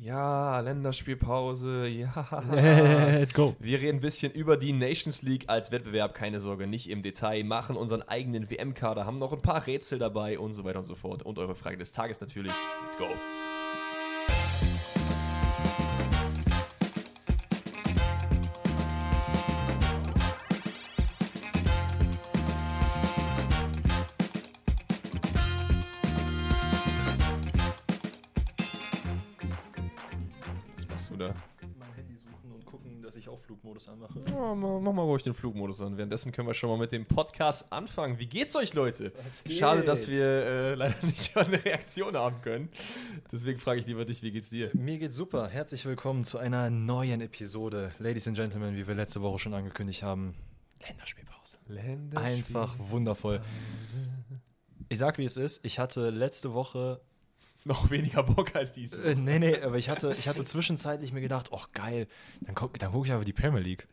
Ja, Länderspielpause, ja. Let's go. Wir reden ein bisschen über die Nations League als Wettbewerb, keine Sorge, nicht im Detail, machen unseren eigenen WM-Kader, haben noch ein paar Rätsel dabei und so weiter und so fort. Und eure Frage des Tages natürlich. Let's go. Flugmodus anmache. Ja, mach mach mal ruhig den Flugmodus an. Währenddessen können wir schon mal mit dem Podcast anfangen. Wie geht's euch, Leute? Was geht? Schade, dass wir äh, leider nicht schon eine Reaktion haben können. Deswegen frage ich lieber dich, wie geht's dir? Mir geht's super. Herzlich willkommen zu einer neuen Episode. Ladies and Gentlemen, wie wir letzte Woche schon angekündigt haben, Länderspielpause. Einfach wundervoll. Ich sag, wie es ist. Ich hatte letzte Woche Noch weniger Bock als diese. Äh, nee, nee, aber ich hatte, ich hatte zwischenzeitlich mir gedacht, ach geil, dann gucke dann guck ich aber die Premier League.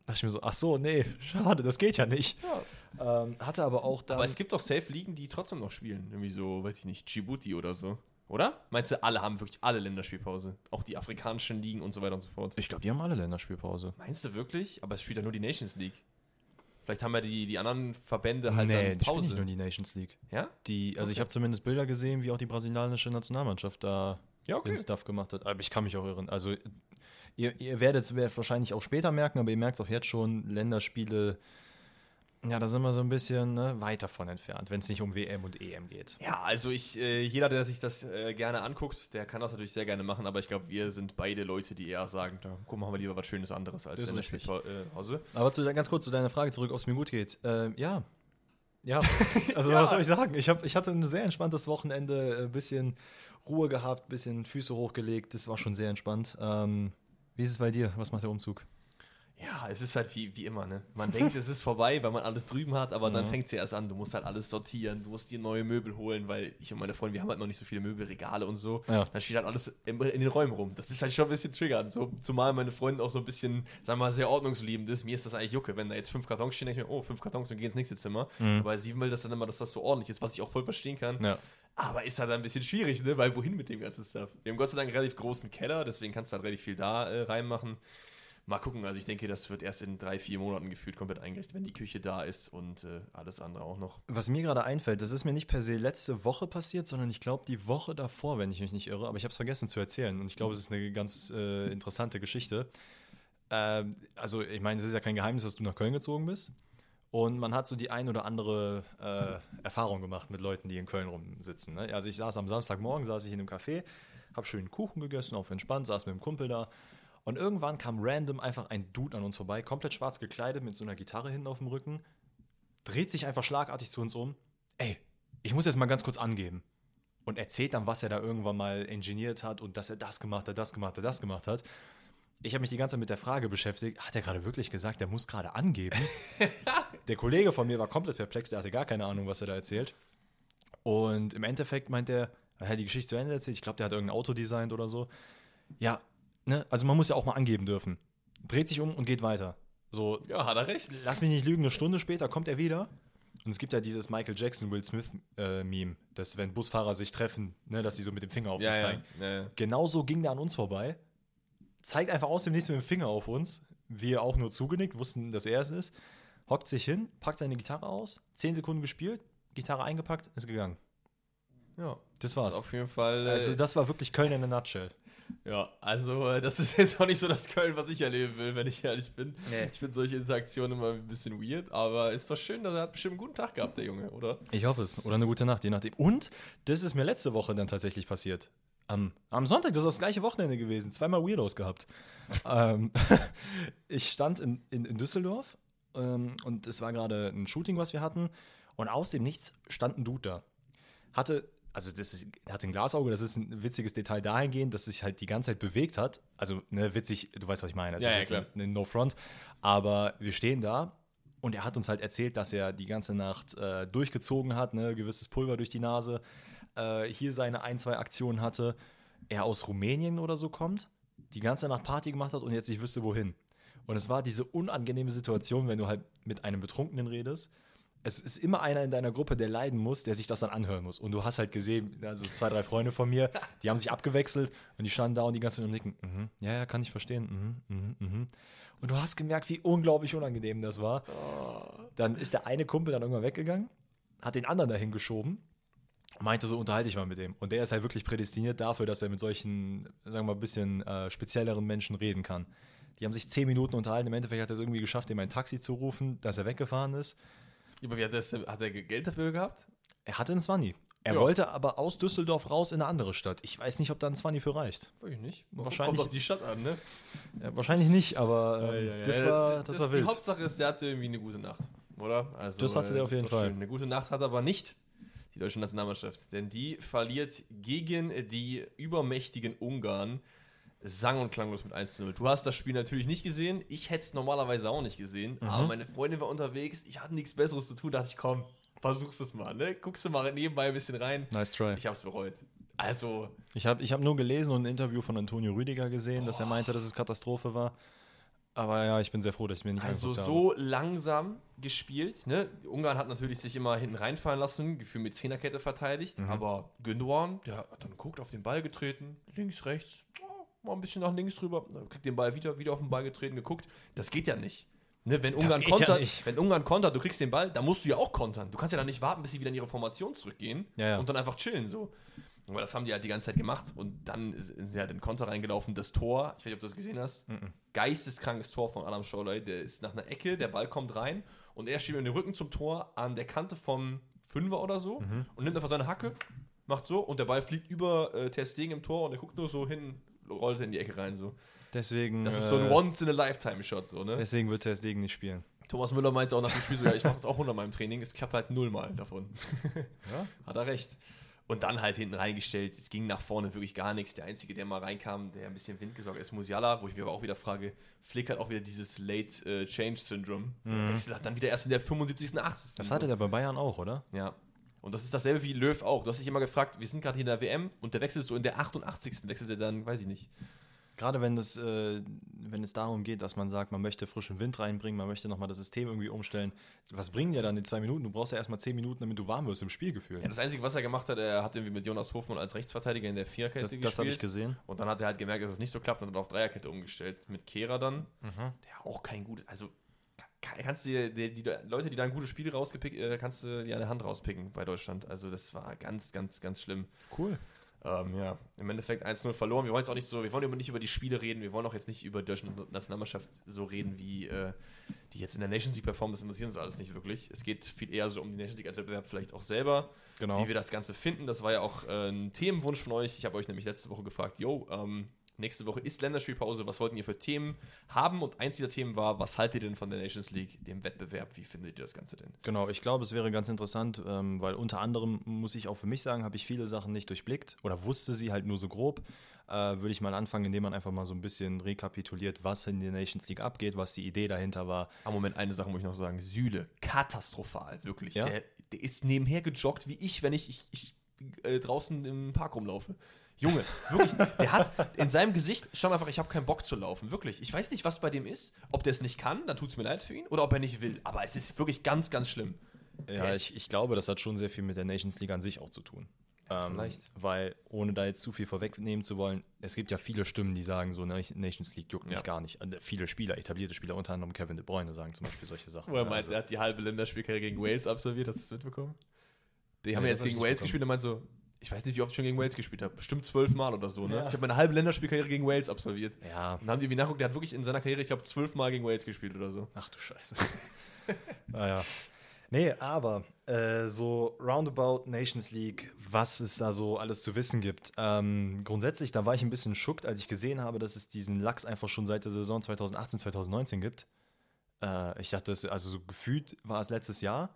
Da dachte ich mir so, ach so, nee, schade, das geht ja nicht. Ja. Ähm, hatte aber auch dann. Aber es gibt doch Safe-Ligen, die trotzdem noch spielen. Irgendwie so, weiß ich nicht, Djibouti oder so. Oder? Meinst du, alle haben wirklich alle Länderspielpause? Auch die afrikanischen Ligen und so weiter und so fort. ich glaube, die haben alle Länderspielpause. Meinst du wirklich? Aber es spielt ja nur die Nations League. Vielleicht haben ja die, die anderen Verbände halt nee, dann Pause. nicht nur die Nations League. ja? Die, also ich Okay. habe zumindest Bilder gesehen, wie auch die brasilianische Nationalmannschaft da Ja, okay. den Stuff gemacht hat. Aber ich kann mich auch irren. Also ihr, ihr werdet es wahrscheinlich auch später merken, aber ihr merkt es auch jetzt schon, Länderspiele, ja, da sind wir so ein bisschen ne, weit davon entfernt, wenn es nicht um WM und EM geht. Ja, also ich, äh, jeder, der sich das äh, gerne anguckt, der kann das natürlich sehr gerne machen, aber ich glaube, wir sind beide Leute, die eher sagen, da gucken wir lieber was Schönes anderes als Das ist richtig. Länderspielpause. Aber zu, ganz kurz zu deiner Frage zurück, ob es mir gut geht. Ähm, ja. Ja, also Ja. was soll ich sagen? Ich, hab, ich hatte ein sehr entspanntes Wochenende, ein bisschen Ruhe gehabt, ein bisschen Füße hochgelegt. Das war schon sehr entspannt. Ähm, wie ist es bei dir? Was macht der Umzug? Ja, es ist halt wie, wie immer, ne? Man denkt, es ist vorbei, weil man alles drüben hat, aber dann Mhm. fängt es ja erst an. Du musst halt alles sortieren, du musst dir neue Möbel holen, weil ich und meine Freunde, wir haben halt noch nicht so viele Möbelregale und so. Ja. Dann steht halt alles in, in den Räumen rum. Das ist halt schon ein bisschen triggernd. So, zumal meine Freunde auch so ein bisschen, sagen wir mal, sehr ordnungsliebend ist. Mir ist das eigentlich Jucke. Wenn da jetzt fünf Kartons stehen, denke ich mir, oh, fünf Kartons und gehen ins nächste Zimmer. Mhm. Aber sie will das dann immer, dass das so ordentlich ist, was ich auch voll verstehen kann. Ja. Aber ist halt ein bisschen schwierig, ne? Weil wohin mit dem ganzen Stuff? Wir haben Gott sei Dank einen relativ großen Keller, deswegen kannst du halt relativ viel da äh, reinmachen. Mal gucken, also ich denke, das wird erst in drei, vier Monaten gefühlt komplett eingerichtet, wenn die Küche da ist und äh, alles andere auch noch. Was mir gerade einfällt, das ist mir nicht per se letzte Woche passiert, sondern ich glaube die Woche davor, wenn ich mich nicht irre. Aber ich habe es vergessen zu erzählen und ich glaube, es ist eine ganz äh, interessante Geschichte. Ähm, also ich meine, es ist ja kein Geheimnis, dass du nach Köln gezogen bist. Und man hat so die ein oder andere äh, Erfahrung gemacht mit Leuten, die in Köln rumsitzen. Ne? Also ich saß am Samstagmorgen, saß ich in einem Café, habe schön Kuchen gegessen, auf entspannt, saß mit dem Kumpel da. Und irgendwann kam random einfach ein Dude an uns vorbei, komplett schwarz gekleidet, mit so einer Gitarre hinten auf dem Rücken, dreht sich einfach schlagartig zu uns um. Ey, ich muss jetzt mal ganz kurz angeben. Und erzählt dann, was er da irgendwann mal ingeniert hat und dass er das gemacht hat, das gemacht hat, das gemacht hat. Ich habe mich die ganze Zeit mit der Frage beschäftigt, hat er gerade wirklich gesagt, er muss gerade angeben? der Kollege von mir war komplett perplex, der hatte gar keine Ahnung, was er da erzählt. Und im Endeffekt meint er, er hat die Geschichte zu Ende erzählt, ich glaube, der hat irgendein Auto designt oder so. Ja, ne, also man muss ja auch mal angeben dürfen. Dreht sich um und geht weiter. So, Ja, hat er recht. lass mich nicht lügen, eine Stunde später kommt er wieder. Und es gibt ja dieses Michael Jackson, Will Smith äh, dass wenn Busfahrer sich treffen, ne, dass sie so mit dem Finger auf Ja, sich zeigen. ja, ja. Genauso ging der an uns vorbei, zeigt einfach aus dem Nichts mit dem Finger auf uns. Wir auch nur zugenickt, wussten, dass er es ist. Hockt sich hin, packt seine Gitarre aus, zehn Sekunden gespielt, Gitarre eingepackt, ist gegangen. ja. Das war's. auf jeden Fall. Äh, Also das war wirklich Köln in a nutshell. Ja, also äh, das ist jetzt auch nicht so das Köln, was ich erleben will, wenn ich ehrlich bin. Nee. Ich finde solche Interaktionen immer ein bisschen weird, aber ist doch schön, dass er hat bestimmt einen guten Tag gehabt, der Junge, oder? Ich hoffe es. Oder eine gute Nacht, je nachdem. Und das ist mir letzte Woche dann tatsächlich passiert. Am, am Sonntag, das ist das gleiche Wochenende gewesen. Zweimal Weirdos gehabt. ähm, ich stand in, in, in Düsseldorf ähm, und es war gerade ein Shooting, was wir hatten. Und aus dem Nichts stand ein Dude da. Hatte, also das ist, hatte ein Glasauge, das ist ein witziges Detail dahingehend, dass sich halt die ganze Zeit bewegt hat. Also, ne, witzig, du weißt, was ich meine. Das Ja, ist ja, jetzt klar. ein, ein No Front. Aber wir stehen da und er hat uns halt erzählt, dass er die ganze Nacht äh, durchgezogen hat, ne, gewisses Pulver durch die Nase, äh, hier seine ein, zwei Aktionen hatte, er aus Rumänien oder so kommt, die ganze Nacht Party gemacht hat und jetzt nicht wüsste, wohin. Und es war diese unangenehme Situation, wenn du halt mit einem Betrunkenen redest, es ist immer einer in deiner Gruppe, der leiden muss, der sich das dann anhören muss. Und du hast halt gesehen, also zwei, drei Freunde von mir, die haben sich abgewechselt und die standen da und die ganze Zeit und nicken. Mhm, ja, ja, kann ich verstehen. Mhm, mhm, mhm. Und du hast gemerkt, wie unglaublich unangenehm das war. Dann ist der eine Kumpel dann irgendwann weggegangen, hat den anderen dahin geschoben und meinte so, unterhalte ich mal mit dem. Und der ist halt wirklich prädestiniert dafür, dass er mit solchen, sagen wir mal, ein bisschen äh, spezielleren Menschen reden kann. Die haben sich zehn Minuten unterhalten. Im Endeffekt hat er es irgendwie geschafft, ihm ein Taxi zu rufen, dass er weggefahren ist. Aber wie hat, das, hat er Geld dafür gehabt? Er hatte einen Zwanni. Er Ja. wollte aber aus Düsseldorf raus in eine andere Stadt. Ich weiß nicht, ob da ein Zwanni für reicht. Weiß ich nicht. Wahrscheinlich- Kommt auf die Stadt an, ne? Ja, wahrscheinlich nicht, aber ähm, das war, das, war Die wild. Hauptsache ist, der hatte irgendwie eine gute Nacht, oder? Also, Das hatte der äh, auf jeden Fall. schön. Eine gute Nacht hat aber nicht die deutsche Nationalmannschaft, denn die verliert gegen die übermächtigen Ungarn sang- und klanglos mit 1 zu 0. Du hast das Spiel natürlich nicht gesehen, ich hätte es normalerweise auch nicht gesehen, Mhm. aber meine Freundin war unterwegs, ich hatte nichts Besseres zu tun, dachte ich, komm, versuchst es mal, ne? Guckst du mal nebenbei ein bisschen rein. Nice try. Ich hab's bereut. Also, Ich habe ich hab nur gelesen und ein Interview von Antonio Rüdiger gesehen, dass er meinte, dass es Katastrophe war. Aber ja, ich bin sehr froh, dass ich mir nicht Also so langsam gespielt. Ne? Ungarn hat natürlich sich immer hinten reinfallen lassen, Gefühl mit Zehnerkette verteidigt. Mhm. Aber Gündogan, der hat dann guckt, auf den Ball getreten, links, rechts, mal ein bisschen nach links rüber, dann kriegt den Ball wieder, wieder auf den Ball getreten, geguckt. Das geht ja nicht. Ne? Wenn, Ungarn ja kontert, nicht. wenn Ungarn kontert, du kriegst den Ball, dann musst du ja auch kontern. Du kannst ja dann nicht warten, bis sie wieder in ihre Formation zurückgehen Ja, ja. und dann einfach chillen so. Aber das haben die halt die ganze Zeit gemacht und dann sind sie halt in Konter reingelaufen. Das Tor, ich weiß nicht, ob du das gesehen hast, geisteskrankes Tor von Adam Scholey. Der ist nach einer Ecke, der Ball kommt rein und er steht mit dem Rücken zum Tor an der Kante vom Fünfer oder so und nimmt einfach seine Hacke, macht so und der Ball fliegt über äh, Ter Stegen im Tor und er guckt nur so hin, rollt in die Ecke rein so. Deswegen, Das ist so ein äh, Once-in-a-Lifetime-Shot so, ne? deswegen wird Ter Stegen nicht spielen. Thomas Müller meinte auch nach dem Spiel so, ja, ich mache das auch unter meinem Training, es klappt halt nullmal davon. Ja? Hat er recht. Und dann halt hinten reingestellt. Es ging nach vorne wirklich gar nichts. Der Einzige, der mal reinkam, der ein bisschen Wind gesorgt hat, ist Musiala, wo ich mir aber auch wieder frage, Flick hat auch wieder dieses Late äh, Change Syndrome. Der Wechsel hat dann wieder erst in der 75. 80. Das hatte der bei Bayern auch, oder? Ja. Und das ist dasselbe wie Löw auch. Du hast dich immer gefragt, wir sind gerade hier in der WM und der wechselt so in der 88. wechselt er dann, weiß ich nicht. Gerade wenn es, äh, wenn es darum geht, dass man sagt, man möchte frischen Wind reinbringen, man möchte nochmal das System irgendwie umstellen. Was bringen dir dann die zwei Minuten? Du brauchst ja erstmal zehn Minuten, damit du warm wirst im Spielgefühl. Ja, das Einzige, was er gemacht hat, er hat irgendwie mit Jonas Hofmann als Rechtsverteidiger in der Viererkette das gespielt. das habe ich gesehen. Und dann hat er halt gemerkt, dass es nicht so klappt und hat auf Dreierkette umgestellt. Mit Kehrer dann, Mhm. der auch kein gutes, also kannst du die, die Leute, die da ein gutes Spiel rauspickt, äh, kannst du dir eine Hand rauspicken bei Deutschland. Also das war ganz, ganz, ganz schlimm. Cool. Ähm, ja, im Endeffekt 1-0 verloren. Wir wollen jetzt auch nicht so, wir wollen nicht über die Spiele reden, wir wollen auch jetzt nicht über die deutsche Nationalmannschaft so reden, wie äh, die jetzt in der Nations League performen, das interessiert uns alles nicht wirklich. Es geht viel eher so um die Nations League als Wettbewerb vielleicht auch selber, Genau. wie wir das Ganze finden. Das war ja auch äh, ein Themenwunsch von euch. Ich habe euch nämlich letzte Woche gefragt, yo, ähm, nächste Woche ist Länderspielpause, was wollten ihr für Themen haben? Und eins dieser Themen war, was haltet ihr denn von der Nations League, dem Wettbewerb? Wie findet ihr das Ganze denn? Genau, ich glaube, es wäre ganz interessant, ähm, weil unter anderem, muss ich auch für mich sagen, habe ich viele Sachen nicht durchblickt oder wusste sie halt nur so grob. Äh, Würde ich mal anfangen, indem man einfach mal so ein bisschen rekapituliert, was in der Nations League abgeht, was die Idee dahinter war. Am Moment eine Sache muss ich noch sagen. Süle, katastrophal, wirklich. Ja? Der, der ist nebenher gejoggt wie ich, wenn ich, ich, ich äh, draußen im Park rumlaufe. Junge, wirklich, der hat in seinem Gesicht stand einfach, ich habe keinen Bock zu laufen, wirklich. Ich weiß nicht, was bei dem ist, ob der es nicht kann, dann tut es mir leid für ihn, oder ob er nicht will. Aber es ist wirklich ganz, ganz schlimm. Ja, ich, ich glaube, das hat schon sehr viel mit der Nations League an sich auch zu tun. Ähm, vielleicht. Weil, ohne da jetzt zu viel vorwegnehmen zu wollen, es gibt ja viele Stimmen, die sagen, so Na- Nations League juckt mich Ja. gar nicht. Und viele Spieler, etablierte Spieler, unter anderem Kevin De Bruyne, sagen zum Beispiel solche Sachen. Wo er Ja, meint, also- er hat die halbe Länderspielkarriere gegen Wales absolviert, hast du das mitbekommen? Die haben ja das jetzt gegen Wales gespielt und meint so, ich weiß nicht, wie oft ich schon gegen Wales gespielt habe. Bestimmt zwölf Mal oder so, ne? Ja. Ich habe meine halbe Länderspielkarriere gegen Wales absolviert. ja, Und dann haben die irgendwie nachguckt, der hat wirklich in seiner Karriere, ich glaube, zwölf Mal gegen Wales gespielt oder so. Ach du Scheiße. naja. Nee, aber äh, so roundabout Nations League, was es da so alles zu wissen gibt. Ähm, grundsätzlich, da war ich ein bisschen schockt, als ich gesehen habe, dass es diesen Lachs einfach schon seit der Saison 2018, 2019 gibt. Äh, ich dachte, also so gefühlt war es letztes Jahr.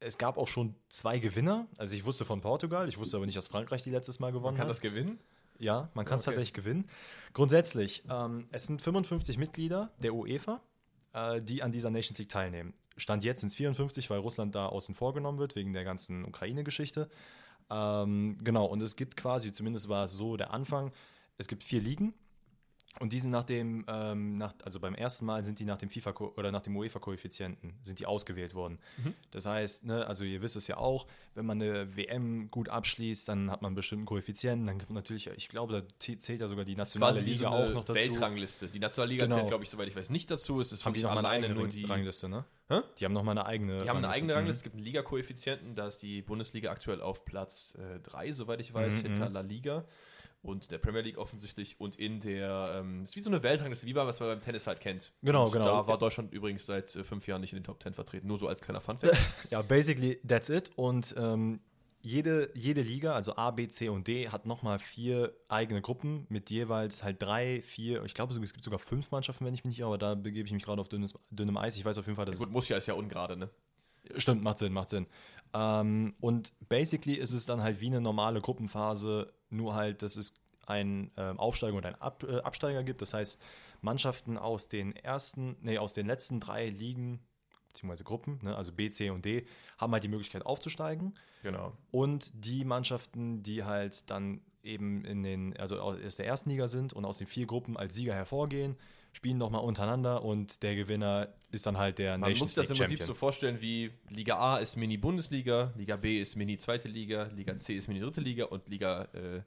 Es gab auch schon zwei Gewinner. Also ich wusste von Portugal, ich wusste aber nicht, dass Frankreich die letztes Mal gewonnen Kann hat. das gewinnen? Ja, man kann es Okay. tatsächlich gewinnen. Grundsätzlich, ähm, es sind 55 Mitglieder der UEFA, äh, die an dieser Nations League teilnehmen. Stand jetzt sind es 54, weil Russland da außen vor genommen wird, wegen der ganzen Ukraine-Geschichte. Ähm, genau, und es gibt quasi, zumindest war es so der Anfang, es gibt vier Ligen. Und die sind nach dem, ähm, nach, also beim ersten Mal sind die nach dem FIFA oder nach dem UEFA-Koeffizienten sind die ausgewählt worden. Mhm. Das heißt, ne, also ihr wisst es ja auch, wenn man eine WM gut abschließt, dann hat man einen bestimmten Koeffizienten. Dann gibt man natürlich, ich glaube, da zählt ja sogar die nationale Liga so auch noch dazu. Weltrangliste. Die nationale Liga genau. zählt, glaube ich, soweit ich weiß, nicht dazu. Es ist haben die noch alleine eine nur die Rangliste, ne? Hä? Die haben noch mal eine eigene. Die haben eine eigene Rangliste. Es gibt einen Liga-Koeffizienten. Da ist die Bundesliga aktuell auf Platz 3, äh, soweit ich weiß, mhm. hinter mhm. La Liga und der Premier League offensichtlich und in der, ähm, ist wie so eine Weltrangliste, wie man was man beim Tennis halt kennt. Genau, und genau. Da war Deutschland übrigens seit äh, fünf Jahren nicht in den Top Ten vertreten, nur so als kleiner Funfact. ja, basically that's it und ähm, jede, jede Liga, also A, B, C und D, hat nochmal vier eigene Gruppen mit jeweils halt drei, vier, ich glaube, es gibt sogar fünf Mannschaften, wenn ich mich nicht irre, aber da begebe ich mich gerade auf dünnes, dünnem Eis. Ich weiß auf jeden Fall, dass ja, gut, muss ja ist ja ungerade, ne? Stimmt, macht Sinn, macht Sinn. Ähm, und basically ist es dann halt wie eine normale Gruppenphase, nur halt, dass es ein äh, Aufsteiger und ein Ab, äh, Absteiger gibt. Das heißt, Mannschaften aus den ersten, nee, aus den letzten drei Ligen, beziehungsweise Gruppen, ne, also B, C und D, haben halt die Möglichkeit aufzusteigen. Genau. Und die Mannschaften, die halt dann eben in den, also aus der ersten Liga sind und aus den vier Gruppen als Sieger hervorgehen, spielen nochmal untereinander und der Gewinner ist dann halt der Man Nations muss sich das im Prinzip so vorstellen wie Liga A ist Mini-Bundesliga, Liga B ist Mini-Zweite Liga, Liga C ist Mini-Dritte Liga und Liga äh,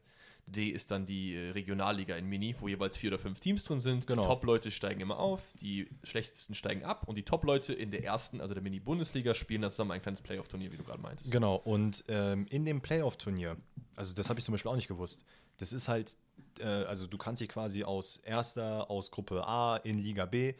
D ist dann die äh, Regionalliga in Mini, wo jeweils vier oder fünf Teams drin sind. Genau. Die Top-Leute steigen immer auf, die schlechtesten steigen ab und die Top-Leute in der ersten, also der Mini-Bundesliga, spielen dann zusammen ein kleines Playoff-Turnier, wie du gerade meintest. Genau, und ähm, in dem Playoff-Turnier, also das habe ich zum Beispiel auch nicht gewusst, das ist halt äh, also du kannst dich quasi aus erster, aus Gruppe A in Liga B,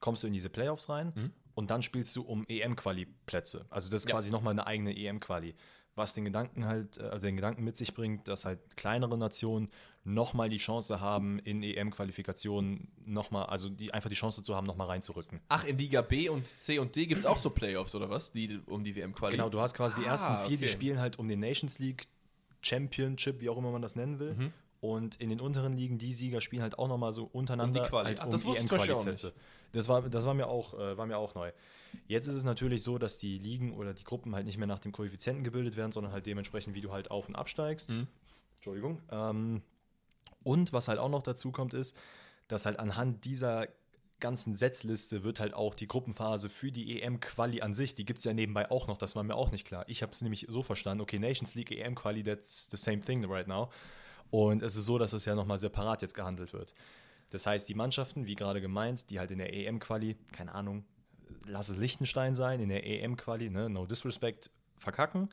kommst du in diese Playoffs rein mhm. und dann spielst du um EM-Quali-Plätze. Also das ist ja. quasi nochmal eine eigene EM-Quali. Was den Gedanken halt, äh, den Gedanken mit sich bringt, dass halt kleinere Nationen nochmal die Chance haben, in EM-Qualifikationen nochmal, also die einfach die Chance zu haben, nochmal reinzurücken. Ach, in Liga B und C und D gibt es auch so Playoffs oder was? Die um die WM-Quali. Genau, du hast quasi die ah, ersten vier, okay. die spielen halt um den Nations League Championship, wie auch immer man das nennen will. Mhm. Und in den unteren Ligen, die Sieger spielen halt auch nochmal so untereinander um die Quali. halt Ach, um das EM-Quali-Plätze. Das war, das war mir auch, äh, war mir auch neu. Jetzt ist es natürlich so, dass die Ligen oder die Gruppen halt nicht mehr nach dem Koeffizienten gebildet werden, sondern halt dementsprechend, wie du halt auf und absteigst. Mhm. Entschuldigung. Ähm, und was halt auch noch dazu kommt, ist, dass halt anhand dieser ganzen Setzliste wird halt auch die Gruppenphase für die EM-Quali an sich, die gibt es ja nebenbei auch noch, das war mir auch nicht klar. Ich habe es nämlich so verstanden, okay, Nations League EM-Quali, that's the same thing right now. Und es ist so, dass es ja nochmal separat jetzt gehandelt wird. Das heißt, die Mannschaften, wie gerade gemeint, die halt in der EM-Quali, keine Ahnung, lass es Liechtenstein sein, in der EM-Quali, ne, no disrespect, verkacken,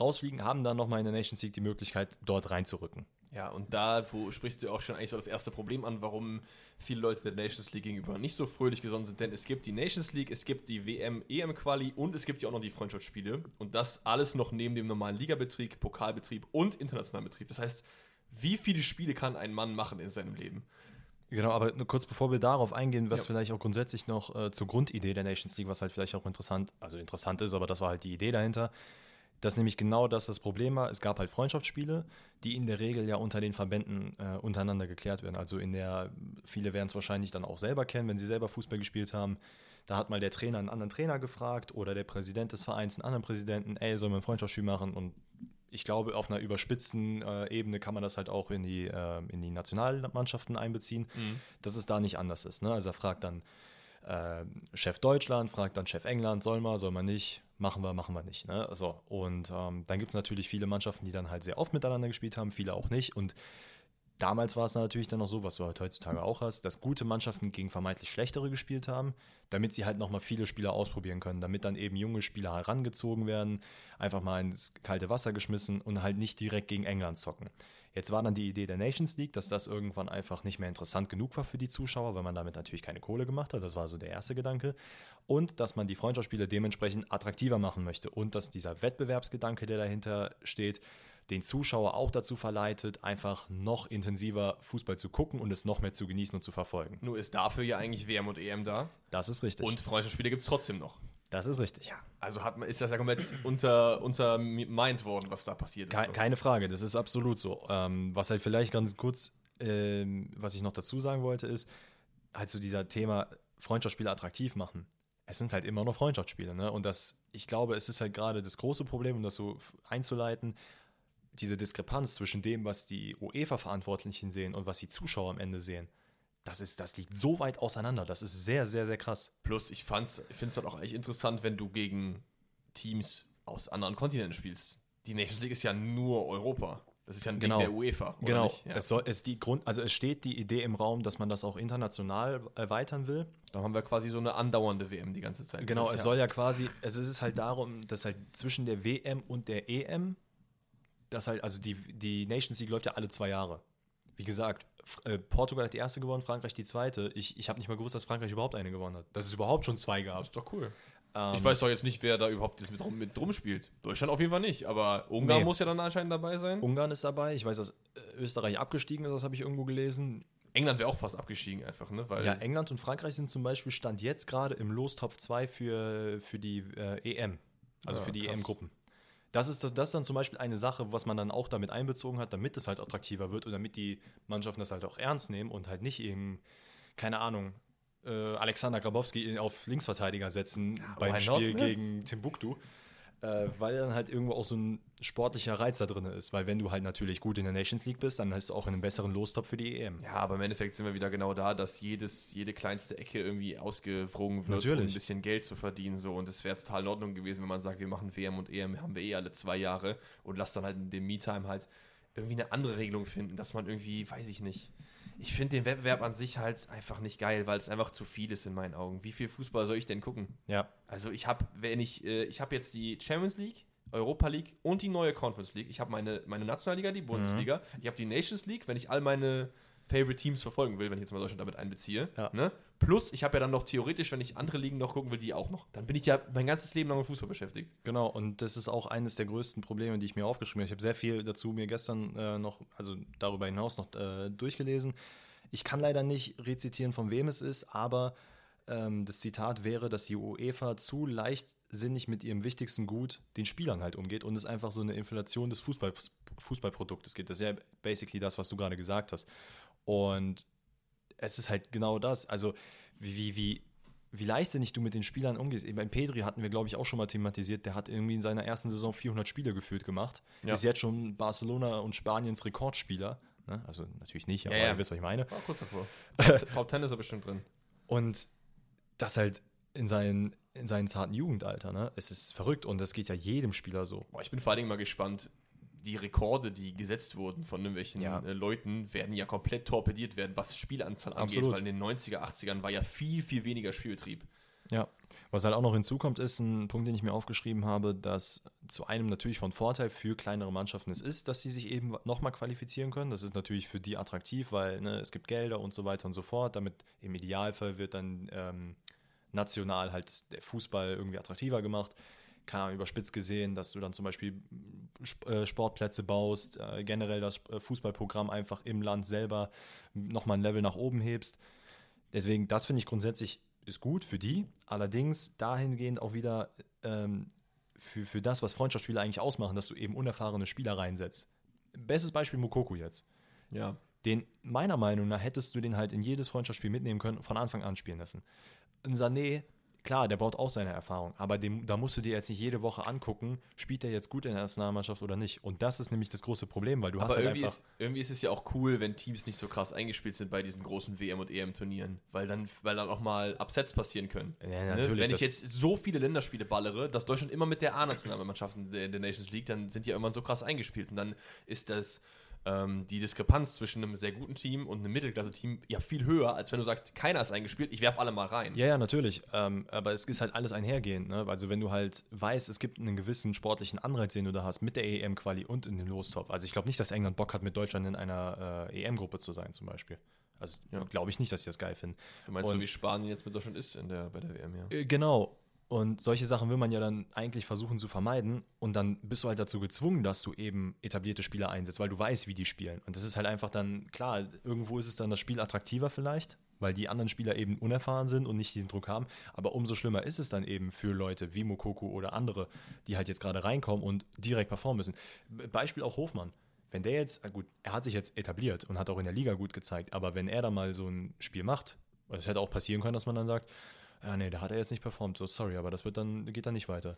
rausfliegen, haben dann nochmal in der Nations League die Möglichkeit, dort reinzurücken. Ja, und da wo sprichst du auch schon eigentlich so das erste Problem an, warum viele Leute der Nations League gegenüber nicht so fröhlich gesonnen sind. Denn es gibt die Nations League, es gibt die WM, EM-Quali und es gibt ja auch noch die Freundschaftsspiele. Und das alles noch neben dem normalen Ligabetrieb, Pokalbetrieb und internationalen Betrieb. Das heißt, wie viele Spiele kann ein Mann machen in seinem Leben? Genau, aber nur kurz bevor wir darauf eingehen, was ja. vielleicht auch grundsätzlich noch äh, zur Grundidee der Nations League, was halt vielleicht auch interessant, also interessant ist, aber das war halt die Idee dahinter, dass nämlich genau das das Problem war. Es gab halt Freundschaftsspiele, die in der Regel ja unter den Verbänden äh, untereinander geklärt werden. Also in der, viele werden es wahrscheinlich dann auch selber kennen, wenn sie selber Fußball gespielt haben. Da hat mal der Trainer einen anderen Trainer gefragt oder der Präsident des Vereins einen anderen Präsidenten, ey, sollen wir ein Freundschaftsspiel machen? Und ich glaube, auf einer überspitzten äh, Ebene kann man das halt auch in die, äh, in die Nationalmannschaften einbeziehen, mhm. dass es da nicht anders ist. Ne? Also er fragt dann äh, Chef Deutschland, fragt dann Chef England, soll man, soll man nicht, machen wir, machen wir nicht. Ne? So, und ähm, dann gibt es natürlich viele Mannschaften, die dann halt sehr oft miteinander gespielt haben, viele auch nicht. Und Damals war es natürlich dann noch so, was du halt heutzutage auch hast, dass gute Mannschaften gegen vermeintlich schlechtere gespielt haben, damit sie halt nochmal viele Spieler ausprobieren können, damit dann eben junge Spieler herangezogen werden, einfach mal ins kalte Wasser geschmissen und halt nicht direkt gegen England zocken. Jetzt war dann die Idee der Nations League, dass das irgendwann einfach nicht mehr interessant genug war für die Zuschauer, weil man damit natürlich keine Kohle gemacht hat. Das war so der erste Gedanke. Und dass man die Freundschaftsspiele dementsprechend attraktiver machen möchte und dass dieser Wettbewerbsgedanke, der dahinter steht, den Zuschauer auch dazu verleitet, einfach noch intensiver Fußball zu gucken und es noch mehr zu genießen und zu verfolgen. Nur ist dafür ja eigentlich WM und EM da. Das ist richtig. Und Freundschaftsspiele gibt es trotzdem noch. Das ist richtig. Ja, also hat ist das ja komplett unter, untermeint worden, was da passiert ist. Keine Frage, das ist absolut so. Ähm, was halt vielleicht ganz kurz, ähm, was ich noch dazu sagen wollte, ist, halt so dieser Thema Freundschaftsspiele attraktiv machen. Es sind halt immer noch Freundschaftsspiele, ne? Und das, ich glaube, es ist halt gerade das große Problem, um das so einzuleiten, diese Diskrepanz zwischen dem, was die UEFA-Verantwortlichen sehen und was die Zuschauer am Ende sehen, Das, ist, das liegt so weit auseinander. Das ist sehr, sehr, sehr krass. Plus, ich, finde es halt auch eigentlich interessant, wenn du gegen Teams aus anderen Kontinenten spielst. Die Nations League ist ja nur Europa. Das ist ja ein Genau. Ding der UEFA. Genau. Ja. Es, soll, es, die Grund, also es steht die Idee im Raum, dass man das auch international erweitern will. Dann haben wir quasi so eine andauernde WM die ganze Zeit. Genau, es ja, soll ja quasi, es ist halt darum, dass halt zwischen der WM und der EM, das halt, also die, die Nations League läuft ja alle zwei Jahre. Wie gesagt, äh, Portugal hat die erste gewonnen, Frankreich die zweite. Ich, ich habe nicht mal gewusst, dass Frankreich überhaupt eine gewonnen hat. Dass es überhaupt schon zwei gab. ist doch cool. Ähm, ich weiß doch jetzt nicht, wer da überhaupt mit, drum- mit drum spielt. Deutschland auf jeden Fall nicht, aber Ungarn Nee. muss ja dann anscheinend dabei sein. Ungarn ist dabei. Ich weiß, dass äh, Österreich abgestiegen ist, das habe ich irgendwo gelesen. England wäre auch fast abgestiegen einfach, ne? Weil Ja, England und Frankreich sind zum Beispiel Stand jetzt gerade im Lostopf 2 für, für die äh, EM. Also Ja, für die. EM-Gruppen. Das ist, das, das ist dann zum Beispiel eine Sache, was man dann auch damit einbezogen hat, damit es halt attraktiver wird und damit die Mannschaften das halt auch ernst nehmen und halt nicht eben, keine Ahnung, äh, Alexander Grabowski auf Linksverteidiger setzen beim why not, Spiel ne? gegen Timbuktu. Äh, weil dann halt irgendwo auch so ein sportlicher Reiz da drin ist. Weil wenn du halt natürlich gut in der Nations League bist, dann hast du auch einen besseren Lostopf für die EM. Ja, aber im Endeffekt sind wir wieder genau da, dass jedes, jede kleinste Ecke irgendwie ausgeflogen wird, um Natürlich. ein bisschen Geld zu verdienen. So. Und es wäre total in Ordnung gewesen, wenn man sagt, wir machen WM und EM, haben wir eh alle zwei Jahre und lass dann halt in dem Me-Time halt irgendwie eine andere Regelung finden, dass man irgendwie, weiß ich nicht. Ich finde den Wettbewerb an sich halt einfach nicht geil, weil es einfach zu viel ist in meinen Augen. Wie viel Fußball soll ich denn gucken? Ja, Also ich habe, wenn ich, äh, ich habe jetzt die Champions League, Europa League und die neue Conference League. Ich habe meine, meine Nationalliga, die Bundesliga. Ich habe die Nations League, wenn ich all meine Favorite Teams verfolgen will, wenn ich jetzt mal Deutschland damit einbeziehe. Ja. Ne? Plus, ich habe ja dann noch theoretisch, wenn ich andere Ligen noch gucken will, die auch noch. Dann bin ich ja mein ganzes Leben lang mit Fußball beschäftigt. Genau, und das ist auch eines der größten Probleme, die ich mir aufgeschrieben habe. Ich habe sehr viel dazu mir gestern äh, noch, also darüber hinaus noch äh, durchgelesen. Ich kann leider nicht rezitieren, von wem es ist, aber ähm, das Zitat wäre, dass die UEFA zu leichtsinnig mit ihrem wichtigsten Gut, den Spielern halt umgeht und es einfach so eine Inflation des Fußball, Fußballproduktes gibt. Das ist ja basically das, was du gerade gesagt hast. Und es ist halt genau das. Also, wie, wie, wie, wie leichtsinnig du mit den Spielern umgehst. Eben Beim Pedri hatten wir, glaube ich, auch schon mal thematisiert. Der hat irgendwie in seiner ersten Saison 400 Spiele gefühlt gemacht. Ja. Ist jetzt schon Barcelona und Spaniens Rekordspieler. Ne? Also natürlich nicht, aber Ja, ja. ihr wisst, was ich meine. War kurz davor. Top, 10 ist er bestimmt drin. Und das halt in seinen, in seinen zarten Jugendalter. Ne? Es ist verrückt und das geht ja jedem Spieler so. Boah, ich bin vor allen Dingen mal gespannt. Die Rekorde, die gesetzt wurden von irgendwelchen Ja. äh, Leuten, werden ja komplett torpediert werden, was Spielanzahl angeht, Absolut. weil in den 90er, 80ern war ja viel, viel weniger Spielbetrieb. Ja, was halt auch noch hinzukommt, ist ein Punkt, den ich mir aufgeschrieben habe, dass zu einem natürlich von Vorteil für kleinere Mannschaften es ist, dass sie sich eben nochmal qualifizieren können. Das ist natürlich für die attraktiv, weil ne, es gibt Gelder und so weiter und so fort. Damit im Idealfall wird dann ähm, national halt der Fußball irgendwie attraktiver gemacht. Kann überspitzt gesehen, dass du dann zum Beispiel Sp- äh, Sportplätze baust, äh, generell das äh, Fußballprogramm einfach im Land selber nochmal ein Level nach oben hebst. Deswegen, das finde ich grundsätzlich ist gut für die. Allerdings dahingehend auch wieder ähm, für, für das, was Freundschaftsspiele eigentlich ausmachen, dass du eben unerfahrene Spieler reinsetzt. Bestes Beispiel Mukoko jetzt. Ja. Den, meiner Meinung nach, hättest du den halt in jedes Freundschaftsspiel mitnehmen können und von Anfang an spielen lassen. Ein Sané, klar, der baut auch seine Erfahrung, aber dem, da musst du dir jetzt nicht jede Woche angucken, spielt er jetzt gut in der Nationalmannschaft oder nicht. Und das ist nämlich das große Problem, weil du hast Aber halt irgendwie einfach. ist, irgendwie ist es ja auch cool, wenn Teams nicht so krass eingespielt sind bei diesen großen WM- und EM-Turnieren, weil dann, weil dann auch mal Upsets passieren können. Ja, Ne? natürlich, Wenn ich jetzt so viele Länderspiele ballere, dass Deutschland immer mit der A-Nationalmannschaft in der in der Nations League, dann sind die ja irgendwann so krass eingespielt und dann ist das ähm, die Diskrepanz zwischen einem sehr guten Team und einem Mittelklasse-Team ja viel höher, als wenn du sagst, keiner ist eingespielt, ich werfe alle mal rein. Ja, ja, natürlich. Ähm, aber es ist halt alles einhergehend. Ne? Also wenn du halt weißt, es gibt einen gewissen sportlichen Anreiz, den du da hast, mit der EM-Quali und in den Lostop. Also ich glaube nicht, dass England Bock hat, mit Deutschland in einer äh, EM-Gruppe zu sein, zum Beispiel. Also Ja. glaube ich nicht, dass sie das geil finden. Du meinst so, Und- wie Spanien jetzt mit Deutschland ist in der, bei der WM, ja. Äh, Genau. Und solche Sachen will man ja dann eigentlich versuchen zu vermeiden. Und dann bist du halt dazu gezwungen, dass du eben etablierte Spieler einsetzt, weil du weißt, wie die spielen. Und das ist halt einfach dann, klar, irgendwo ist es dann das Spiel attraktiver vielleicht, weil die anderen Spieler eben unerfahren sind und nicht diesen Druck haben. Aber umso schlimmer ist es dann eben für Leute wie Mokoko oder andere, die halt jetzt gerade reinkommen und direkt performen müssen. Be- Beispiel auch Hofmann. Wenn der jetzt, ah gut, er hat sich jetzt etabliert und hat auch in der Liga gut gezeigt, aber wenn er da mal so ein Spiel macht, es hätte auch passieren können, dass man dann sagt, ja, nee, da hat er jetzt nicht performt, so sorry, aber das wird dann, geht dann nicht weiter.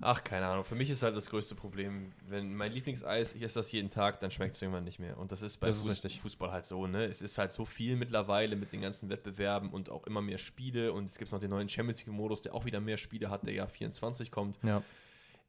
Ach, keine Ahnung. Für mich ist halt das größte Problem, wenn mein Lieblingseis, ich esse das jeden Tag, dann schmeckt es irgendwann nicht mehr. Und das ist bei Das Fuß. Fußball halt so, ne? Es ist halt so viel mittlerweile mit den ganzen Wettbewerben und auch immer mehr Spiele. Und es gibt noch den neuen Champions League-Modus, der auch wieder mehr Spiele hat, der ja 24 kommt. Ja.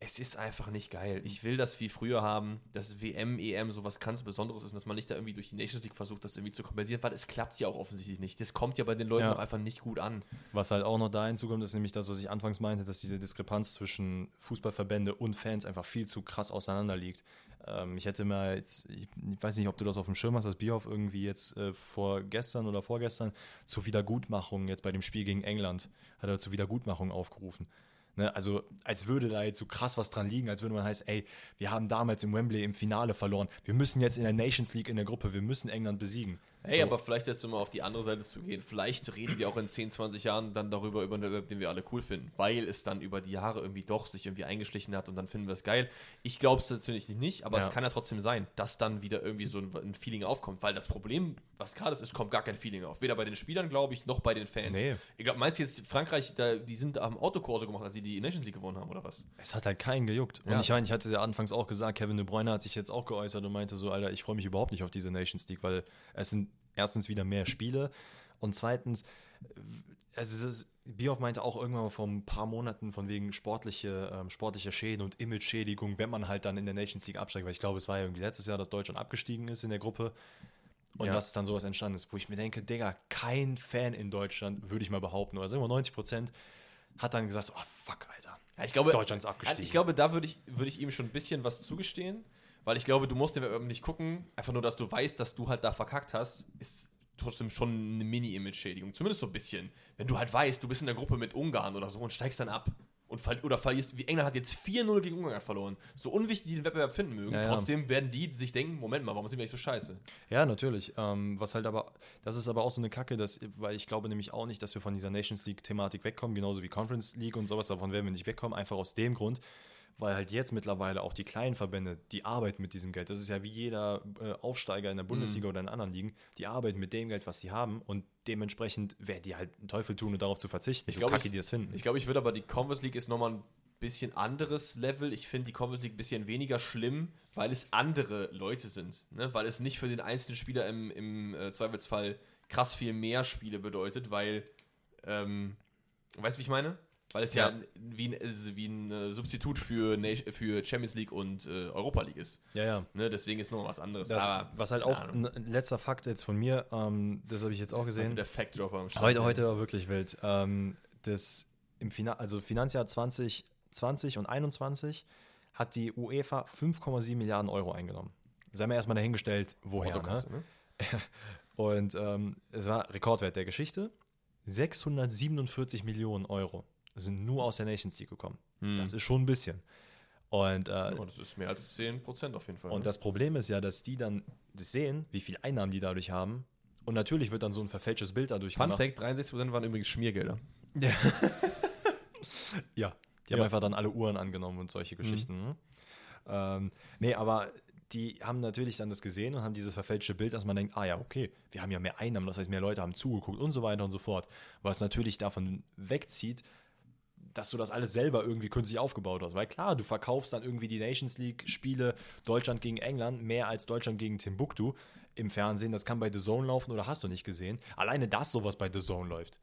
Es ist einfach nicht geil. Ich will das wie früher haben, dass WM, EM sowas ganz Besonderes ist, dass man nicht da irgendwie durch die Nations League versucht, das irgendwie zu kompensieren, weil es klappt ja auch offensichtlich nicht. Das kommt ja bei den Leuten Ja. auch einfach nicht gut an. Was halt auch noch da hinzukommt, ist nämlich das, was ich anfangs meinte, dass diese Diskrepanz zwischen Fußballverbände und Fans einfach viel zu krass auseinander liegt. Ähm, ich hätte mal jetzt, ich weiß nicht, ob du das auf dem Schirm hast, dass Bierhoff irgendwie jetzt äh, vorgestern oder vorgestern zur Wiedergutmachung jetzt bei dem Spiel gegen England, hat er zur Wiedergutmachung aufgerufen. Ne, also als würde da jetzt so krass was dran liegen, als würde man heißen, ey, wir haben damals im Wembley im Finale verloren, wir müssen jetzt in der Nations League in der Gruppe, wir müssen England besiegen. Hey, So. aber vielleicht jetzt um mal auf die andere Seite zu gehen. Vielleicht reden wir auch in 10, 20 Jahren dann darüber, über den, den wir alle cool finden, weil es dann über die Jahre irgendwie doch sich irgendwie eingeschlichen hat und dann finden wir es geil. Ich glaube es natürlich nicht, aber Ja. es kann ja trotzdem sein, dass dann wieder irgendwie so ein, ein Feeling aufkommt, weil das Problem, was gerade ist, ist, kommt gar kein Feeling auf. Weder bei den Spielern, glaube ich, noch bei den Fans. Nee. Ich glaube, meinst du jetzt, Frankreich, da, die sind am Autokurse gemacht, als sie die Nations League gewonnen haben, oder was? Es hat halt keinen gejuckt. Und Ja. ich meine, ich hatte ja anfangs auch gesagt, Kevin De Bruyne hat sich jetzt auch geäußert und meinte so, Alter, ich freue mich überhaupt nicht auf diese Nations League, weil es sind erstens wieder mehr Spiele und zweitens, äh, also das, Bioff meinte auch irgendwann mal vor ein paar Monaten von wegen sportliche, ähm, sportliche Schäden und Image-Schädigung, wenn man halt dann in der Nations League absteigt, weil ich glaube, es war ja irgendwie letztes Jahr, dass Deutschland abgestiegen ist in der Gruppe und Ja. dass dann sowas entstanden ist, wo ich mir denke, Digga, kein Fan in Deutschland, würde ich mal behaupten, oder sagen wir 90 Prozent, hat dann gesagt, oh fuck, Alter. Ja, ich glaube, Deutschland ist abgestiegen. Ich glaube, da würde ich, würde ich ihm schon ein bisschen was zugestehen, weil ich glaube, du musst den Wettbewerb nicht gucken, einfach nur, dass du weißt, dass du halt da verkackt hast, ist trotzdem schon eine Mini-Image-Schädigung. Zumindest so ein bisschen. Wenn du halt weißt, du bist in der Gruppe mit Ungarn oder so und steigst dann ab. Und fall, oder verlierst, wie England hat jetzt 4-0 gegen Ungarn verloren. So unwichtig die den Wettbewerb finden mögen, Ja, ja. trotzdem werden die sich denken, Moment mal, warum sind wir nicht so scheiße? Ja, natürlich. Ähm, was halt aber, das ist aber auch so eine Kacke, dass, weil ich glaube nämlich auch nicht, dass wir von dieser Nations League-Thematik wegkommen, genauso wie Conference League und sowas, davon werden wir nicht wegkommen, einfach aus dem Grund, weil halt jetzt mittlerweile auch die kleinen Verbände, die arbeiten mit diesem Geld. Das ist ja wie jeder äh, Aufsteiger in der Bundesliga oder in anderen Ligen, die arbeiten mit dem Geld, was die haben und dementsprechend werden die halt einen Teufel tun, um darauf zu verzichten, Ich so glaube, ich- die das finden. Ich glaube, ich würde aber die Conference League ist nochmal ein bisschen anderes Level. Ich finde die Conference League ein bisschen weniger schlimm, weil es andere Leute sind. Ne? Weil es nicht für den einzelnen Spieler im, im äh, Zweifelsfall krass viel mehr Spiele bedeutet, weil, ähm, weißt du, wie ich meine? Weil es ja, Ja. wie ein, also wie ein äh, Substitut für, für Champions League und äh, Europa League ist. ja, ja. Ne? Deswegen ist noch was anderes. Das, Aber, was halt auch ein letzter Fakt jetzt von mir, ähm, das habe ich jetzt auch gesehen. der Fact-Dropper am Start. Heute, heute war wirklich wild. Ähm, das im Finan also Finanzjahr 2020 und 21 hat die UEFA 5,7 Milliarden Euro eingenommen. Sei mir erstmal dahingestellt, woher. Ne? Ne? Und ähm, es war Rekordwert der Geschichte. 647 Millionen Euro sind nur aus der Nations League gekommen. Hm. Das ist schon ein bisschen. Und, äh, Oh, das ist mehr als 10% auf jeden Fall. und ne? das Problem ist ja, dass die dann das sehen, wie viel Einnahmen die dadurch haben. Und natürlich wird dann so ein verfälschtes Bild dadurch Fun gemacht. Fact: 63% waren übrigens Schmiergelder. Ja, die Ja. haben einfach dann alle Uhren angenommen und solche Geschichten. ne? Ähm, nee, aber die haben natürlich dann das gesehen und haben dieses verfälschte Bild, dass man denkt, ah ja, okay, wir haben ja mehr Einnahmen, das heißt, mehr Leute haben zugeguckt und so weiter und so fort. Was natürlich davon wegzieht, dass du das alles selber irgendwie künstlich aufgebaut hast. Weil klar, du verkaufst dann irgendwie die Nations League-Spiele Deutschland gegen England mehr als Deutschland gegen Timbuktu im Fernsehen. Das kann bei The Zone laufen oder hast du nicht gesehen. Alleine, dass sowas bei The Zone läuft.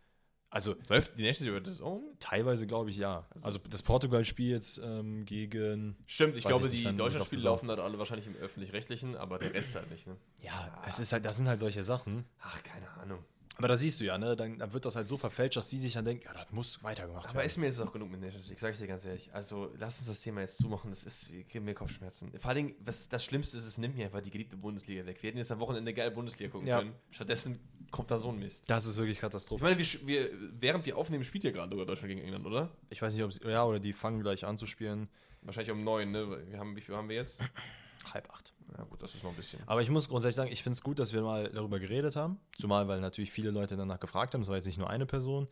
Also Läuft die Nations League über das Own? Teilweise glaube ich ja. Also das Portugal-Spiel jetzt ähm, gegen. Stimmt, ich glaube, ich die Deutschlandspiele das laufen halt alle wahrscheinlich im Öffentlich-Rechtlichen, aber der Rest halt nicht, ne? Ja, es ist halt, das sind halt solche Sachen. Ach, keine Ahnung. Aber da siehst du ja, ne? Dann, dann wird das halt so verfälscht, dass die sich dann denken, ja, das muss weitergemacht Aber werden. ist mir jetzt auch genug mit Nations League, sag ich dir ganz ehrlich. Also, lass uns das Thema jetzt zumachen, das ist, gibt mir Kopfschmerzen. Vor allen Dingen, was das Schlimmste ist, es nimmt mir einfach die geliebte Bundesliga weg. Wir hätten jetzt am Wochenende geil Bundesliga gucken Ja. können. Stattdessen kommt da so ein Mist. Das ist wirklich Ich Katastrophe. meine, wir, wir, während wir aufnehmen, spielt ja gerade sogar Deutschland gegen England, oder? Ich weiß nicht, ob sie. Ja, oder die fangen gleich an zu spielen. Wahrscheinlich um neun, ne? Wir haben, wie viel haben wir jetzt? Halb acht. Ja, gut, das ist noch ein bisschen. Aber ich muss grundsätzlich sagen, ich finde es gut, dass wir mal darüber geredet haben. Zumal, weil natürlich viele Leute danach gefragt haben. Es war jetzt nicht nur eine Person.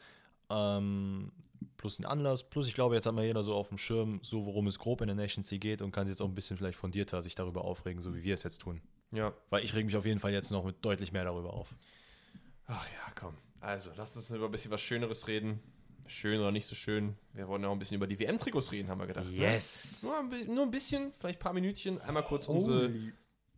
Ähm, plus ein Anlass. Plus, ich glaube, jetzt hat mal jeder so auf dem Schirm, so worum es grob in der Nations League geht und kann jetzt auch ein bisschen vielleicht fundierter sich darüber aufregen, so wie wir es jetzt tun. Ja. Weil ich rege mich auf jeden Fall jetzt noch mit deutlich mehr darüber auf. Ach ja, komm. Also, lasst uns über ein bisschen was Schöneres reden. Schön oder nicht so schön. Wir wollen auch ein bisschen über die WM-Trikots reden, haben wir gedacht. Yes. Ne? Nur, nur ein bisschen, vielleicht ein paar Minütchen. Einmal kurz unsere.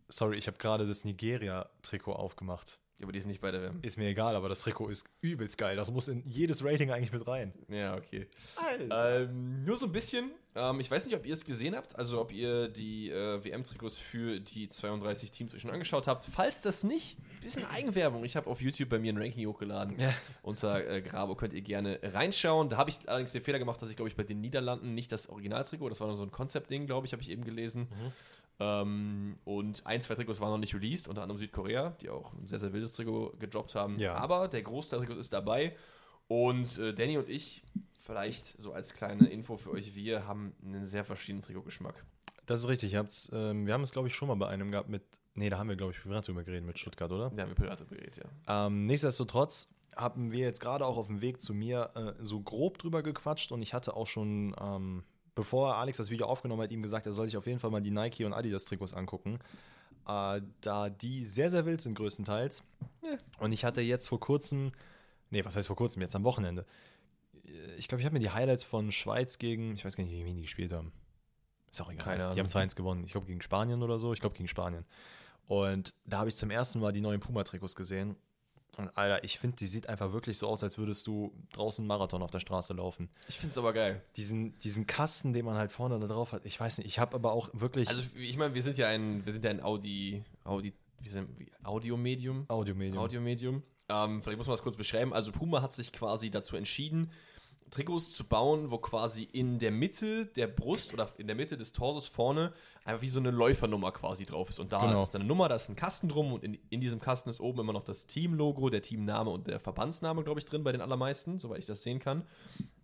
Sorry, ich habe gerade das Nigeria-Trikot aufgemacht. Ja, aber die ist nicht bei der WM. Ist mir egal, aber das Trikot ist übelst geil. Das muss in jedes Rating eigentlich mit rein. Ja, okay. Alter. Ähm, nur so ein bisschen. Ähm, ich weiß nicht, ob ihr es gesehen habt, also ob ihr die äh, WM-Trikots für die 32 Teams euch schon angeschaut habt. Falls das nicht, ein bisschen Eigenwerbung. Ich habe auf YouTube bei mir ein Ranking hochgeladen. Ja. Unser äh, Grabo könnt ihr gerne reinschauen. Da habe ich allerdings den Fehler gemacht, dass ich, glaube ich, bei den Niederlanden nicht das Originaltrikot, das war nur so ein Konzeptding, glaube ich, habe ich eben gelesen. Ähm, und ein, zwei Trikots waren noch nicht released, unter anderem Südkorea, die auch ein sehr, sehr wildes Trikot gedroppt haben. Ja. Aber der Großteil der Trikots ist dabei. Und äh, Danny und ich, vielleicht so als kleine Info für euch, wir haben einen sehr verschiedenen Trikotgeschmack. Das ist richtig. Ähm, wir haben es, glaube ich, schon mal bei einem gehabt mit. Nee, da haben wir, glaube ich, privat drüber geredet mit Stuttgart, oder? Wir haben mit Pirate geredet, ja. Ähm, nichtsdestotrotz haben wir jetzt gerade auch auf dem Weg zu mir äh, so grob drüber gequatscht und ich hatte auch schon, ähm, bevor Alex das Video aufgenommen hat, ihm gesagt, er soll sich auf jeden Fall mal die Nike und Adidas Trikots angucken, äh, da die sehr, sehr wild sind größtenteils. Ja. Und ich hatte jetzt vor kurzem, nee, was heißt vor kurzem, jetzt am Wochenende, ich glaube, ich habe mir die Highlights von Schweiz gegen, ich weiß gar nicht, gegen wen die gespielt haben. Ist auch egal. Keine Ahnung. Die haben 2-1 gewonnen. Ich glaube, gegen Spanien oder so. Ich glaube, gegen Spanien. Und da habe ich zum ersten Mal die neuen Puma-Trikots gesehen. Und Alter, ich finde, die sieht einfach wirklich so aus, als würdest du draußen einen Marathon auf der Straße laufen. Ich finde es aber geil. Diesen, diesen Kasten, den man halt vorne da drauf hat, ich weiß nicht, ich habe aber auch wirklich Also ich meine, wir sind ja ein, wir sind ja ein Audi, Audi, wie sind, Audiomedium. Audiomedium. Audiomedium. Ähm, vielleicht muss man das kurz beschreiben. Also Puma hat sich quasi dazu entschieden, Trikots zu bauen, wo quasi in der Mitte der Brust oder in der Mitte des Torsos vorne einfach wie so eine Läufernummer quasi drauf ist. Und da Genau. ist dann eine Nummer, da ist ein Kasten drum und in, in diesem Kasten ist oben immer noch das Teamlogo, der Teamname und der Verbandsname, glaube ich, drin bei den allermeisten, soweit ich das sehen kann.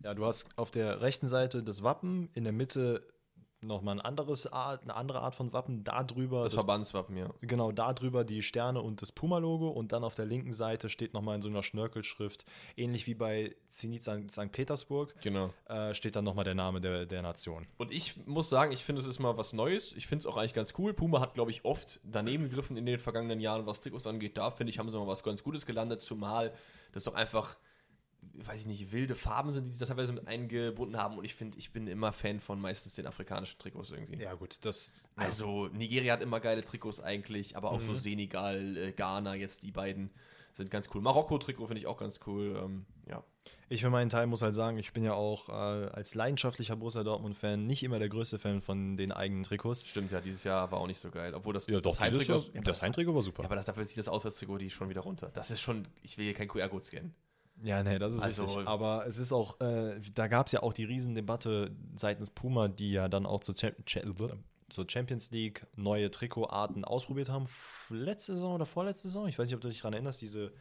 Ja, du hast auf der rechten Seite das Wappen, in der Mitte nochmal ein anderes Art, eine andere Art von Wappen, da drüber Das, Verbandswappen, ja. Genau, da drüber die Sterne und das Puma-Logo und dann auf der linken Seite steht nochmal in so einer Schnörkelschrift, ähnlich wie bei Zenit St. St. Petersburg, Genau. äh, steht dann nochmal der Name der, der Nation. Und ich muss sagen, ich finde, es ist mal was Neues. Ich finde es auch eigentlich ganz cool. Puma hat, glaube ich, oft daneben gegriffen in den vergangenen Jahren, was Trikots angeht. Da, finde ich, haben sie mal was ganz Gutes gelandet, zumal das doch einfach, weiß ich nicht, wilde Farben sind, die sie da teilweise mit eingebunden haben. Und ich finde, ich bin immer Fan von meistens den afrikanischen Trikots irgendwie. Ja, gut, das. Also, Nigeria hat immer geile Trikots eigentlich, aber auch Mhm. so Senegal, äh, Ghana, jetzt die beiden sind ganz cool. Marokko-Trikot finde ich auch ganz cool. Ähm, ja. Ich für meinen Teil muss halt sagen, ich bin ja auch äh, als leidenschaftlicher Borussia Dortmund-Fan nicht immer der größte Fan von den eigenen Trikots. Stimmt, ja, dieses Jahr war auch nicht so geil. Obwohl das, Ja, doch, dieses Heimtrikot- Jahr, ja, das Heimtrikot war super. Ja, aber das, dafür zieht das Auswärtstrikot die schon wieder runter. Das ist schon, ich will hier kein QR-Code scannen. Ja, nee, das ist Also- richtig. Aber es ist auch, äh, da gab es ja auch die Riesendebatte seitens Puma, die ja dann auch zur, Cha Cha zur Champions League neue Trikotarten ausprobiert haben. Letzte Saison oder vorletzte Saison? Ich weiß nicht, ob du dich daran erinnerst, diese,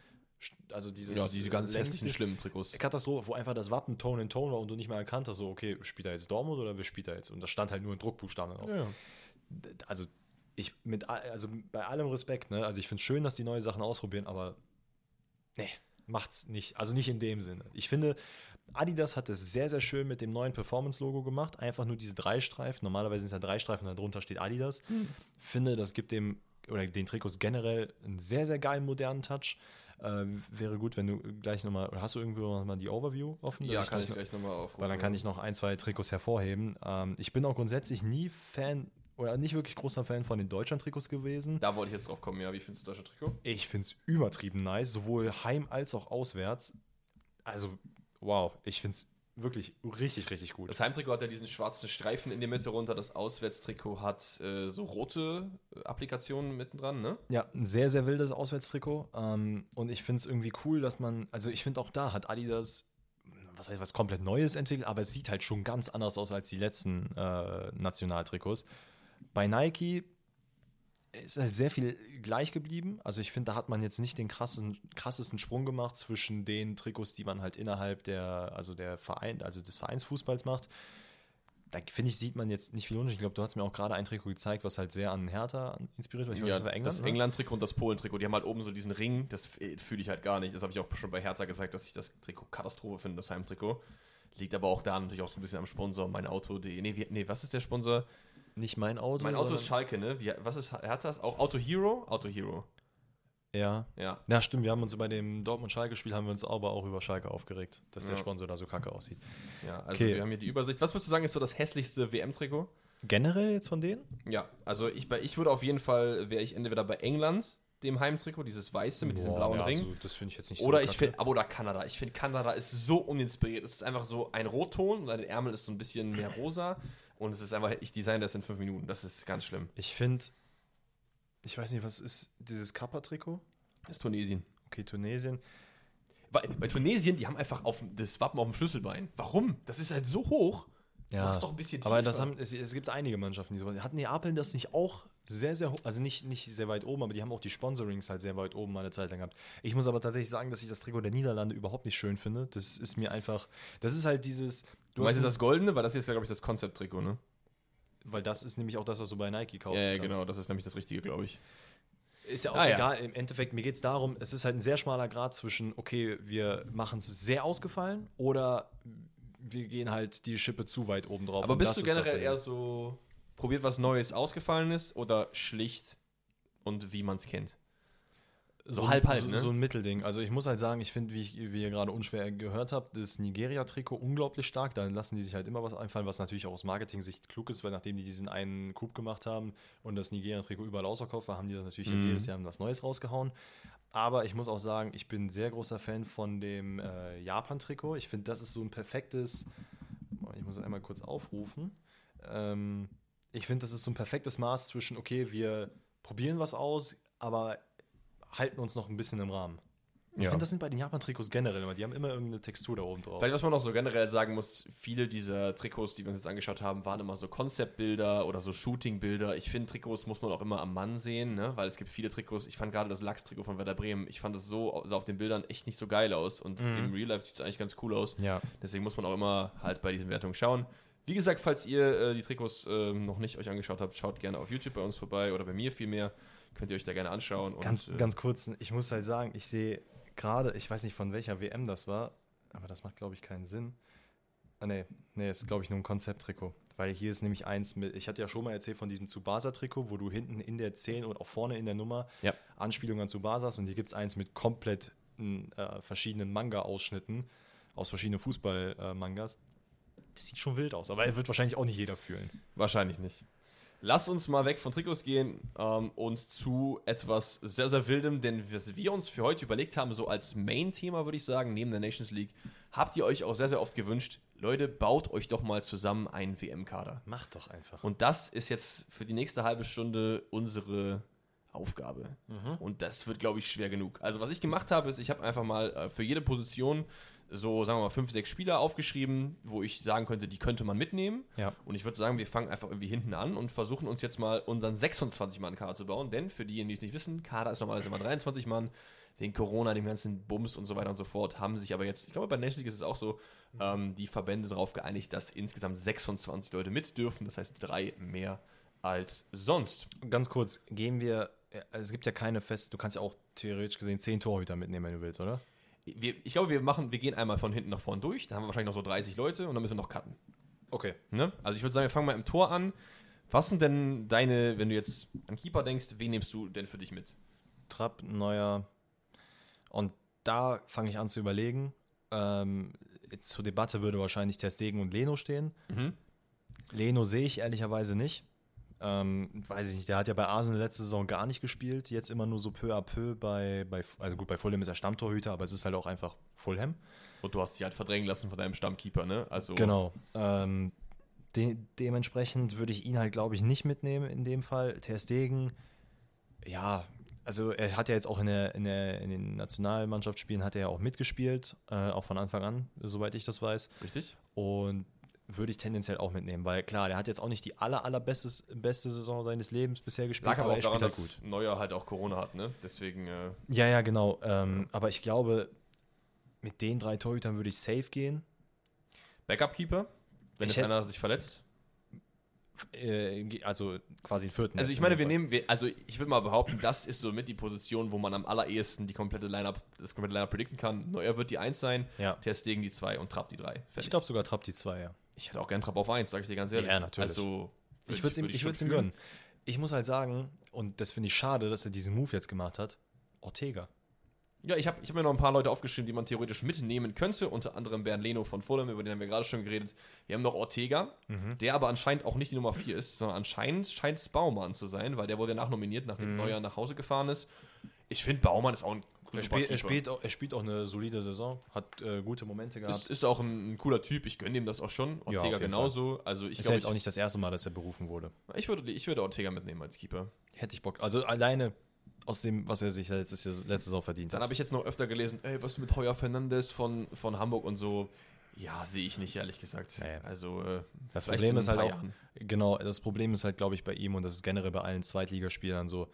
also dieses Ja, diese ganz hässlichen, schlimmen Trikots. Katastrophe, wo einfach das Wappen Tone in Tone war und du nicht mehr erkannt hast, so, okay, spielt er jetzt Dortmund oder wer spielt er jetzt? Und das stand halt nur in Druckbuchstaben drauf. Ja. Also, ich mit, also bei allem Respekt, ne? Also ich finde es schön, dass die neue Sachen ausprobieren, aber nee, macht's nicht. Also nicht in dem Sinne. Ich finde, Adidas hat es sehr, sehr schön mit dem neuen Performance-Logo gemacht. Einfach nur diese drei Streifen. Normalerweise sind es ja drei Streifen und darunter steht Adidas. Finde, das gibt dem oder den Trikots generell einen sehr, sehr geilen modernen Touch. Äh, wäre gut, wenn du gleich nochmal, hast du irgendwo noch mal die Overview offen? Ja, kann ich gleich gleich nochmal aufrufen. weil dann kann ich noch ein, zwei Trikots hervorheben. Ähm, ich bin auch grundsätzlich nie Fan oder nicht wirklich großer Fan von den Deutschland-Trikots gewesen. Da wollte ich jetzt drauf kommen, ja. Wie findest du das deutsche Trikot? Ich finde es übertrieben nice, sowohl heim als auch auswärts. Also, wow, ich finde es wirklich richtig, richtig gut. Das Heimtrikot hat ja diesen schwarzen Streifen in der Mitte runter. Das Auswärtstrikot hat äh, so rote äh, Applikationen mittendran, ne? Ja, ein sehr, sehr wildes Auswärtstrikot. Ähm, und ich finde es irgendwie cool, dass man, also ich finde auch da hat Adidas was heißt was komplett Neues entwickelt, aber es sieht halt schon ganz anders aus als die letzten äh, Nationaltrikots. Bei Nike ist halt sehr viel gleich geblieben. Also ich finde, da hat man jetzt nicht den krassen, krassesten Sprung gemacht zwischen den Trikots, die man halt innerhalb der, also der Verein, also des Vereinsfußballs macht. Da finde ich, sieht man jetzt nicht viel Unterschied. Ich glaube, du hast mir auch gerade ein Trikot gezeigt, was halt sehr an Hertha inspiriert war. Ich ja, das war das? England-Trikot und das Polen-Trikot, die haben halt oben so diesen Ring, das f- fühle ich halt gar nicht. Das habe ich auch schon bei Hertha gesagt, dass ich das Trikot Katastrophe finde, das Heimtrikot. Liegt aber auch da natürlich auch so ein bisschen am Sponsor, mein Auto.de. Nee, wie, nee, was ist der Sponsor? Nicht mein Auto. Mein Auto ist Schalke, ne? Wie, was ist Herthas? Auch Auto Hero? Auto Hero. Ja. Ja. Ja, stimmt. Wir haben uns bei dem Dortmund-Schalke-Spiel haben wir uns aber auch über Schalke aufgeregt, dass der Ja. Sponsor da so kacke aussieht. Ja, also Okay. wir haben hier die Übersicht. Was würdest du sagen, ist so das hässlichste WM-Trikot? Generell jetzt von denen? Ja, also ich, ich würde auf jeden Fall, wäre ich entweder bei England, dem Heimtrikot, dieses weiße mit diesem Boah, blauen ja, Ring. so- das finde ich jetzt nicht Oder so ich finde, aber oder Kanada. Ich finde, Kanada ist so uninspiriert. Es ist einfach so ein Rotton und der Ärmel ist so ein bisschen mehr rosa. Und es ist einfach, ich design das in fünf Minuten. Das ist ganz schlimm. Ich finde, ich weiß nicht, was ist dieses Kappa-Trikot? Das ist Tunesien. Okay, Tunesien. Bei, bei Tunesien, die haben einfach auf, das Wappen auf dem Schlüsselbein. Warum? Das ist halt so hoch. Mach's doch ein bisschen Aber tiefer. das haben, es, es gibt einige Mannschaften, die sowas. Hat Neapel das nicht auch sehr, sehr hoch? Also nicht, nicht sehr weit oben, aber die haben auch die Sponsorings halt sehr weit oben mal eine Zeit lang gehabt. Ich muss aber tatsächlich sagen, dass ich das Trikot der Niederlande überhaupt nicht schön finde. Das ist mir einfach. Das ist halt dieses. Du meinst jetzt das Goldene, weil das ist ja, glaube ich, das Konzept-Trikot, ne? weil das ist nämlich auch das, was du bei Nike kaufst. Ja, ja, genau. Das ist nämlich das Richtige, glaube ich. Ist ja auch Ah, ja. egal. Im Endeffekt, mir geht es darum, es ist halt ein sehr schmaler Grad zwischen, okay, wir machen es sehr ausgefallen oder wir gehen halt die Schippe zu weit oben drauf. Aber bist du generell eher so, probiert was Neues, ausgefallenes oder schlicht und wie man es kennt? So halb, halb, so, ne? so ein Mittelding. Also ich muss halt sagen, ich finde, wie, ich, wie ihr gerade unschwer gehört habt, das Nigeria-Trikot unglaublich stark. Da lassen die sich halt immer was einfallen, was natürlich auch aus Marketing-Sicht klug ist, weil nachdem die diesen einen Coup gemacht haben und das Nigeria-Trikot überall ausverkauft war, haben die das natürlich jetzt Mhm. jedes Jahr was Neues rausgehauen. Aber ich muss auch sagen, ich bin sehr großer Fan von dem äh, Japan-Trikot. Ich finde, das ist so ein perfektes. Ich muss einmal kurz aufrufen. Ähm, ich finde, das ist so ein perfektes Maß zwischen, okay, wir probieren was aus, aber halten uns noch ein bisschen im Rahmen. Ich Ja. finde, das sind bei den Japan-Trikots generell immer, die haben immer irgendeine Textur da oben drauf. Vielleicht, was man noch so generell sagen muss, viele dieser Trikots, die wir uns jetzt angeschaut haben, waren immer so Konzeptbilder oder so Shooting-Bilder. Ich finde, Trikots muss man auch immer am Mann sehen, ne? weil es gibt viele Trikots. Ich fand gerade das Lachs-Trikot von Werder Bremen, ich fand das so, sah auf den Bildern echt nicht so geil aus und Mhm. im Real Life sieht es eigentlich ganz cool aus. Ja. Deswegen muss man auch immer halt bei diesen Wertungen schauen. Wie gesagt, falls ihr äh, die Trikots ähm, noch nicht euch angeschaut habt, schaut gerne auf YouTube bei uns vorbei oder bei mir vielmehr. Könnt ihr euch da gerne anschauen. Ganz, und, äh, ganz kurz, ich muss halt sagen, ich sehe gerade, ich weiß nicht von welcher WM das war, aber das macht, glaube ich, keinen Sinn. Ah, nee, nee, ist, glaube ich, nur ein Konzepttrikot. Weil hier ist nämlich eins mit, ich hatte ja schon mal erzählt von diesem Tsubasa-Trikot, wo du hinten in der 10 und auch vorne in der Nummer Ja. Anspielungen an Tsubasa hast. Und hier gibt es eins mit komplett äh, verschiedenen Manga-Ausschnitten aus verschiedenen Fußball-Mangas. das sieht schon wild aus, aber er wird wahrscheinlich auch nicht jeder fühlen. Wahrscheinlich nicht. Lass uns mal weg von Trikots gehen ähm, und zu etwas sehr, sehr Wildem, denn was wir uns für heute überlegt haben, so als Main-Thema würde ich sagen, neben der Nations League, habt ihr euch auch sehr, sehr oft gewünscht, Leute, baut euch doch mal zusammen einen WM-Kader. Macht doch einfach. Und das ist jetzt für die nächste halbe Stunde unsere Aufgabe. Und das wird, glaube ich, schwer genug. Also, was ich gemacht habe, ist, ich habe einfach mal äh, für jede Position so, sagen wir mal, fünf, sechs Spieler aufgeschrieben, wo ich sagen könnte, die könnte man mitnehmen. Ja. Und ich würde sagen, wir fangen einfach irgendwie hinten an und versuchen uns jetzt mal unseren 26-Mann-Kader zu bauen. Denn für diejenigen, die es nicht wissen, Kader ist normalerweise immer 23 Mann. Wegen Corona, dem ganzen Bums und so weiter und so fort, haben sich aber jetzt, ich glaube, bei der Nation League ist es auch so, ähm, die Verbände darauf geeinigt, dass insgesamt 26 Leute mit dürfen. Das heißt, drei mehr als sonst. Ganz kurz, gehen wir, äh, also es gibt ja keine fest, du kannst ja auch theoretisch gesehen zehn Torhüter mitnehmen, wenn du willst, oder? Wir, ich glaube, wir machen, wir gehen einmal von hinten nach vorn durch. Da haben wir wahrscheinlich noch so 30 Leute und dann müssen wir noch cutten. Okay. Ne? Also ich würde sagen, wir fangen mal im Tor an. Was sind denn deine, wenn du jetzt an Keeper denkst, wen nimmst du denn für dich mit? Trapp, Neuer. Und da fange ich an zu überlegen. Ähm, zur Debatte würde wahrscheinlich Ter Stegen und Leno stehen. Mhm. Leno sehe ich ehrlicherweise nicht. Ähm, weiß ich nicht, der hat ja bei Arsenal letzte Saison gar nicht gespielt. Jetzt immer nur so peu à peu bei, bei also gut, bei Fulham ist er Stammtorhüter, aber es ist halt auch einfach Fulham. Und du hast dich halt verdrängen lassen von deinem Stammkeeper, ne? Also Genau. Ähm, de dementsprechend würde ich ihn halt, glaube ich, nicht mitnehmen in dem Fall. Ter Stegen, ja, also er hat ja jetzt auch in, der, in, der, in den Nationalmannschaftsspielen hat er ja auch mitgespielt, äh, auch von Anfang an, soweit ich das weiß. richtig. Und würde ich tendenziell auch mitnehmen, weil klar, der hat jetzt auch nicht die aller, allerbeste beste Saison seines Lebens bisher gespielt, Lag aber auch er daran, spielt dass Neuer halt auch Corona hat, ne? Deswegen, äh, Ja, ja, genau. Ähm, aber ich glaube, mit den drei Torhütern würde ich safe gehen. Backup-Keeper, wenn Ich hätt- einer sich verletzt. Äh, also quasi den vierten. Also ich meine, in wir nehmen, wir, also ich würde mal behaupten, das ist somit die Position, wo man am allerersten die komplette Lineup, das komplette Lineup predikten kann. Neuer wird die 1 sein, Ja. Ter Stegen die 2 und Trapp die 3. Ich glaube sogar Trapp die zwei, ja. Ich hätte auch gern Trapp auf 1, sage ich dir ganz ehrlich. Ja, natürlich. Also, Ich würde es ihm, würd ihm gönnen. Ich muss halt sagen, und das finde ich schade, dass er diesen Move jetzt gemacht hat. Ortega. Ja, ich habe ich hab mir noch ein paar Leute aufgeschrieben, die man theoretisch mitnehmen könnte. Unter anderem Bernd Leno von Fulham, über den haben wir gerade schon geredet. Wir haben noch Ortega, der aber anscheinend auch nicht die Nummer 4 ist, sondern anscheinend scheint es Baumann zu sein, weil der wurde nachnominiert, nachdem Neuer nach Hause gefahren ist. Ich finde, Baumann ist auch ein Er spielt, er, spielt auch, er spielt auch eine solide Saison, hat äh, gute Momente gehabt. Ist, ist auch ein, ein cooler Typ, ich gönne ihm das auch schon. Ja, Ortega jeden genauso. Also ich ist ja glaube, jetzt auch nicht das erste Mal, dass er berufen wurde. ich, ich, würde, ich würde Ortega mitnehmen als Keeper. Hätte ich Bock. Also alleine aus dem, was er sich letztes Jahr, letzte Saison verdient Dann hat. habe ich jetzt noch öfter gelesen, ey, was ist mit Heuer Fernandes von, von Hamburg und so. Ja, sehe ich nicht, ehrlich gesagt. Nee. Also, äh, Das Problem ist ein halt auch, Jahren. genau, das Problem ist halt, glaube ich, bei ihm und das ist generell bei allen Zweitligaspielern so,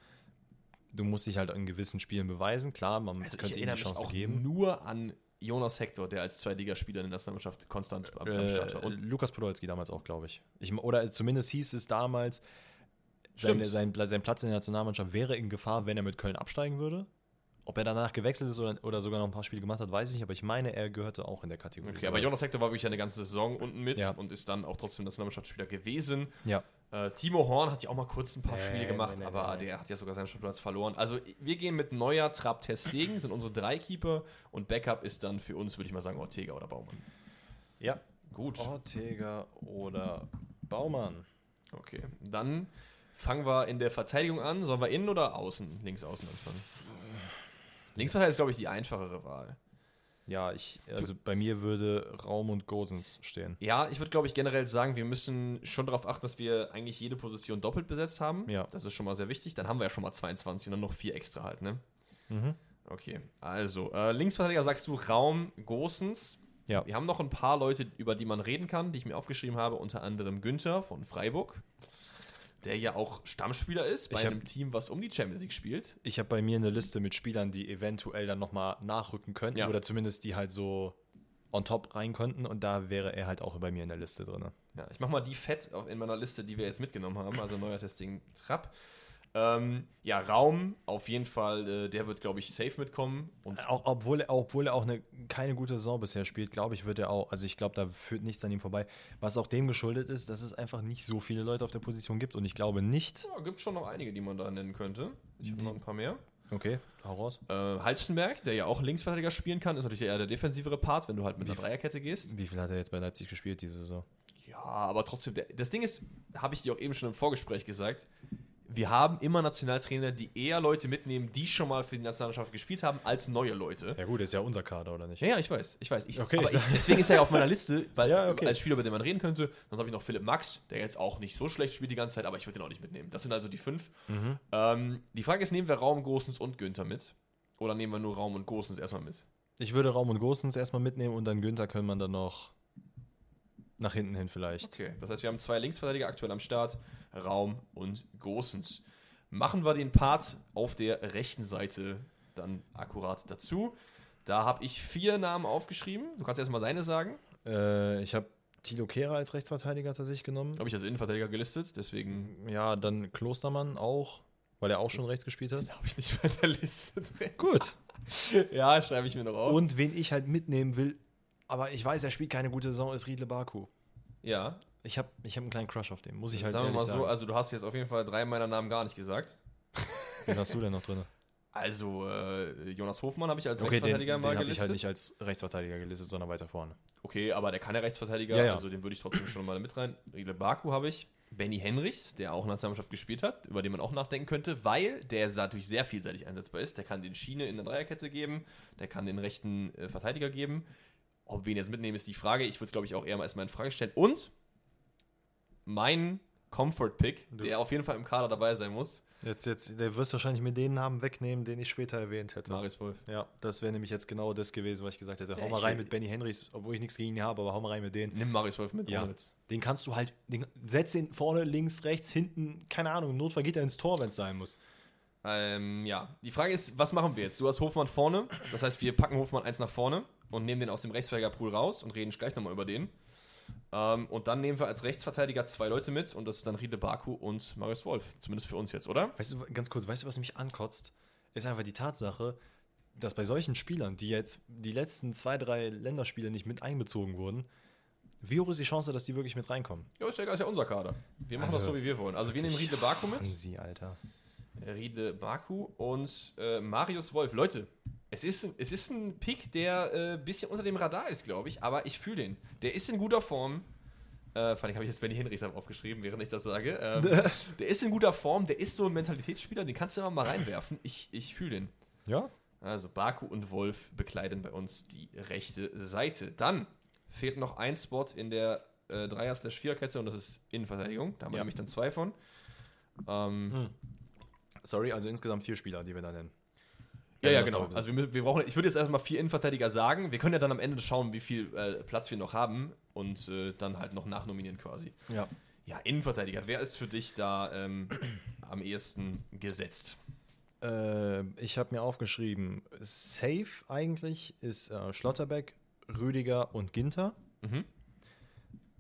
du musst dich halt in gewissen Spielen beweisen. Klar, man Also könnte ihm die Chance geben. nur an Jonas Hector, der als Zweitligaspieler in der Nationalmannschaft konstant am, am Start war. Äh, Und Lukas Podolski damals auch, glaube ich. ich. Oder zumindest hieß es damals, seine, sein, sein Platz in der Nationalmannschaft wäre in Gefahr, wenn er mit Köln absteigen würde. Ob er danach gewechselt ist oder, oder sogar noch ein paar Spiele gemacht hat, weiß ich nicht, aber ich meine, er gehörte auch in der Kategorie. okay, aber Jonas Hector war wirklich eine ganze Saison unten mit Ja. und ist dann auch trotzdem Nationalmannschaftsspieler gewesen. Ja, Äh, Timo Horn hat ja auch mal kurz ein paar Nee, Spiele gemacht, nee, nee, aber nee. der hat ja sogar seinen Startplatz verloren. Also wir gehen mit Neuer, Trapp, Testegen, sind unsere drei Keeper und Backup ist dann für uns, würde ich mal sagen, Ortega oder Baumann. ja. Gut. Ortega oder Baumann. Okay, dann fangen wir in der Verteidigung an. Sollen wir innen oder außen? Links außen anfangen. Linksverteidiger ist, glaube ich, die einfachere Wahl. Ja, ich, also bei mir würde Raum und Gosens stehen. Ja, ich würde, glaube ich, generell sagen, wir müssen schon darauf achten, dass wir eigentlich jede Position doppelt besetzt haben. Ja. Das ist schon mal sehr wichtig. Dann haben wir ja schon mal 22 und dann noch vier extra halt, ne? Mhm. Okay, also äh, Linksverteidiger sagst du Raum Gosens. Ja. Wir haben noch ein paar Leute, über die man reden kann, die ich mir aufgeschrieben habe, unter anderem Günther von Freiburg, der ja auch Stammspieler ist bei Ich hab- einem Team, was um die Champions League spielt. Ich habe bei mir eine Liste mit Spielern, die eventuell dann nochmal nachrücken könnten Ja. oder zumindest die halt so on top rein könnten und da wäre er halt auch bei mir in der Liste drin. Ja, ich mache mal die fett auf, in meiner Liste, die wir jetzt mitgenommen haben, also neuer Testing Trapp. Ähm, ja, Raum, auf jeden Fall, äh, der wird, glaube ich, safe mitkommen. Und Auch, obwohl, er, obwohl er auch eine, keine gute Saison bisher spielt, glaube ich, wird er auch, also ich glaube, da führt nichts an ihm vorbei. Was auch dem geschuldet ist, dass es einfach nicht so viele Leute auf der Position gibt und ich glaube nicht. ja, gibt schon noch einige, die man da nennen könnte. Ich habe noch ein paar mehr. Okay, hau raus. Äh, Halstenberg, der ja auch Linksverteidiger spielen kann, ist natürlich eher der defensivere Part, wenn du halt mit einer Dreierkette gehst. Wie viel hat er jetzt bei Leipzig gespielt diese Saison? Ja, aber trotzdem, der, das Ding ist, habe ich dir auch eben schon im Vorgespräch gesagt, wir haben immer Nationaltrainer, die eher Leute mitnehmen, die schon mal für die Nationalmannschaft gespielt haben, als neue Leute. Ja gut, ist ja unser Kader, oder nicht? Ja, ja, ich weiß, ich weiß. Ich, Okay, ich deswegen ist er ja auf meiner Liste, weil Ja, okay. als Spieler, über den man reden könnte. Sonst habe ich noch Philipp Max, der jetzt auch nicht so schlecht spielt die ganze Zeit, aber ich würde den auch nicht mitnehmen. Das sind also die fünf. Mhm. Ähm, die Frage ist, nehmen wir Raum, Großens und Günther mit? Oder nehmen wir nur Raum und Großens erstmal mit? Ich würde Raum und Gosens erstmal mitnehmen und dann Günther können man dann noch nach hinten hin vielleicht. Okay, das heißt, wir haben zwei Linksverteidiger aktuell am Start, Raum und Großens. Machen wir den Part auf der rechten Seite dann akkurat dazu. Da habe ich vier Namen aufgeschrieben. Du kannst erstmal deine sagen. Äh, ich habe Tilo Kehrer als Rechtsverteidiger tatsächlich genommen. Habe ich als Innenverteidiger gelistet, deswegen Ja, dann Klostermann auch, weil er auch schon rechts gespielt hat. habe ich nicht bei der Liste drin. Gut. Ja, schreibe ich mir noch auf. Und wen ich halt mitnehmen will, aber ich weiß, er spielt keine gute Saison, ist Riedle Baku. ja, Ich habe ich hab einen kleinen Crush auf den, muss ich halt sagen wir ehrlich mal so, sagen. also du hast jetzt auf jeden Fall drei meiner Namen gar nicht gesagt. Wen hast du denn noch drin? Also äh, Jonas Hofmann habe ich als Okay, den, Rechtsverteidiger den mal habe ich gelistet. halt nicht als Rechtsverteidiger gelistet, sondern weiter vorne. Okay, aber der kann ja Rechtsverteidiger, Ja, ja. also den würde ich trotzdem schon mal mit rein. Riedle Baku habe ich. Benny Henrichs, der auch Nationalmannschaft gespielt hat, über den man auch nachdenken könnte, weil der natürlich sehr vielseitig einsetzbar ist. Der kann den Schiene in der Dreierkette geben, der kann den rechten äh, Verteidiger geben. Ob wir ihn jetzt mitnehmen, ist die Frage. Ich würde es, glaube ich, auch eher mal erstmal in Frage stellen. Und mein Comfort-Pick, der auf jeden Fall im Kader dabei sein muss, Jetzt, jetzt, der wirst wahrscheinlich mir den Namen wegnehmen, den ich später erwähnt hätte. Marius Wolf. Ja, das wäre nämlich jetzt genau das gewesen, was ich gesagt hätte. Hau mal rein mit Benny Henrichs, obwohl ich nichts gegen ihn habe, aber hau mal rein mit denen. Nimm Marius Wolf mit. Ja. Den kannst du halt, den, setz ihn vorne, links, rechts, hinten, keine Ahnung, im Notfall geht er ins Tor, wenn es sein muss. Ähm, ja, die Frage ist, was machen wir jetzt? Du hast Hofmann vorne, das heißt, wir packen Hofmann eins nach vorne und nehmen den aus dem Rechtsverteidigerpool raus und reden gleich nochmal über den. Ähm, und dann nehmen wir als Rechtsverteidiger zwei Leute mit und das ist dann Riede Baku und Marius Wolf. Zumindest für uns jetzt, oder? Weißt du, ganz kurz, weißt du, was mich ankotzt? Ist einfach die Tatsache, dass bei solchen Spielern, die jetzt die letzten zwei, drei Länderspiele nicht mit einbezogen wurden, wie hoch ist die Chance, dass die wirklich mit reinkommen? Ja, ist ja, egal, ist ja unser Kader. Wir machen Also, das so, wie wir wollen. Also wir nehmen Riede Baku mit. Hansi, Alter. Riede Baku und äh, Marius Wolf. Leute, es ist, es ist ein Pick, der ein äh, bisschen unter dem Radar ist, glaube ich, aber ich fühle ihn. Der ist in guter Form. Äh, vor allem habe ich jetzt Benny Henrichs aufgeschrieben, während ich das sage. Ähm, der ist in guter Form, der ist so ein Mentalitätsspieler, den kannst du immer mal reinwerfen. Ich, ich fühle den. Ja? Also Baku und Wolf bekleiden bei uns die rechte Seite. Dann fehlt noch ein Spot in der äh, Dreier-Slash-Viererkette und das ist Innenverteidigung. Da haben wir Ja. nämlich dann zwei von. Ähm, Hm. Sorry, also insgesamt vier Spieler, die wir da nennen. Ja, Ja, genau. Also wir, wir brauchen, ich würde jetzt erstmal vier Innenverteidiger sagen. Wir können ja dann am Ende schauen, wie viel äh, Platz wir noch haben und äh, dann halt noch nachnominieren quasi. Ja. Ja, Innenverteidiger. Wer ist für dich da ähm, am ehesten gesetzt? Äh, ich habe mir aufgeschrieben, safe eigentlich ist äh, Schlotterbeck, Rüdiger und Ginter. Mhm.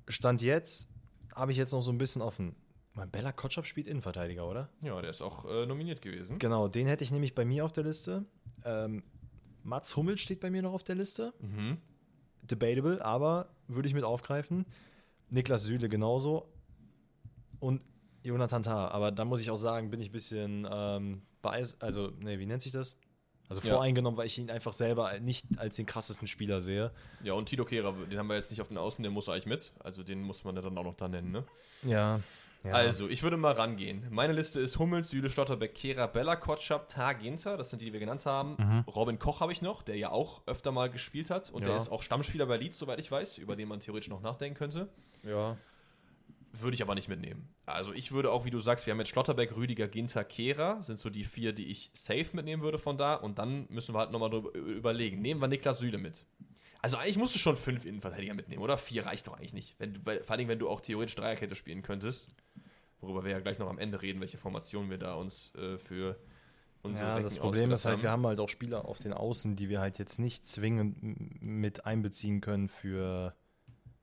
Stand jetzt habe ich jetzt noch so ein bisschen offen. Mein Bella Kotschap spielt Innenverteidiger, oder? Ja, der ist auch äh, nominiert gewesen. Genau, den hätte ich nämlich bei mir auf der Liste. Ähm, Mats Hummel steht bei mir noch auf der Liste. Mhm. Debatable, aber würde ich mit aufgreifen. Niklas Süle genauso. Und Jonathan Tah. Aber da muss ich auch sagen, bin ich ein bisschen ähm, biased. Also, nee, wie nennt sich das? Also Ja. voreingenommen, weil ich ihn einfach selber nicht als den krassesten Spieler sehe. Ja, und Tito Kehrer, den haben wir jetzt nicht auf den Außen, der muss eigentlich mit. Also den muss man ja dann auch noch da nennen, ne? Ja. Ja. Also, ich würde mal rangehen. Meine Liste ist Hummels, Süle, Stotterbeck, Kehra, Bella, Kotschap, Ginter. Das sind die, die wir genannt haben. Mhm. Robin Koch habe ich noch, der ja auch öfter mal gespielt hat. Und der Ja. ist auch Stammspieler bei Leeds, soweit ich weiß, über den man theoretisch noch nachdenken könnte. ja. Würde ich aber nicht mitnehmen. Also, ich würde auch, wie du sagst, wir haben jetzt Schlotterbeck, Rüdiger, Ginter, Kehra. Sind so die vier, die ich safe mitnehmen würde von da. Und dann müssen wir halt nochmal drüber überlegen. Nehmen wir Niklas Süle mit. Also eigentlich musst du schon fünf Innenverteidiger mitnehmen, oder? Vier reicht doch eigentlich nicht. Wenn du, weil, vor allem, wenn du auch theoretisch Dreierkette spielen könntest. Worüber wir ja gleich noch am Ende reden, welche Formation wir da uns äh, für unsere Ja, Becken das Problem ist halt, wir haben halt auch Spieler auf den Außen, die wir halt jetzt nicht zwingend mit einbeziehen können für,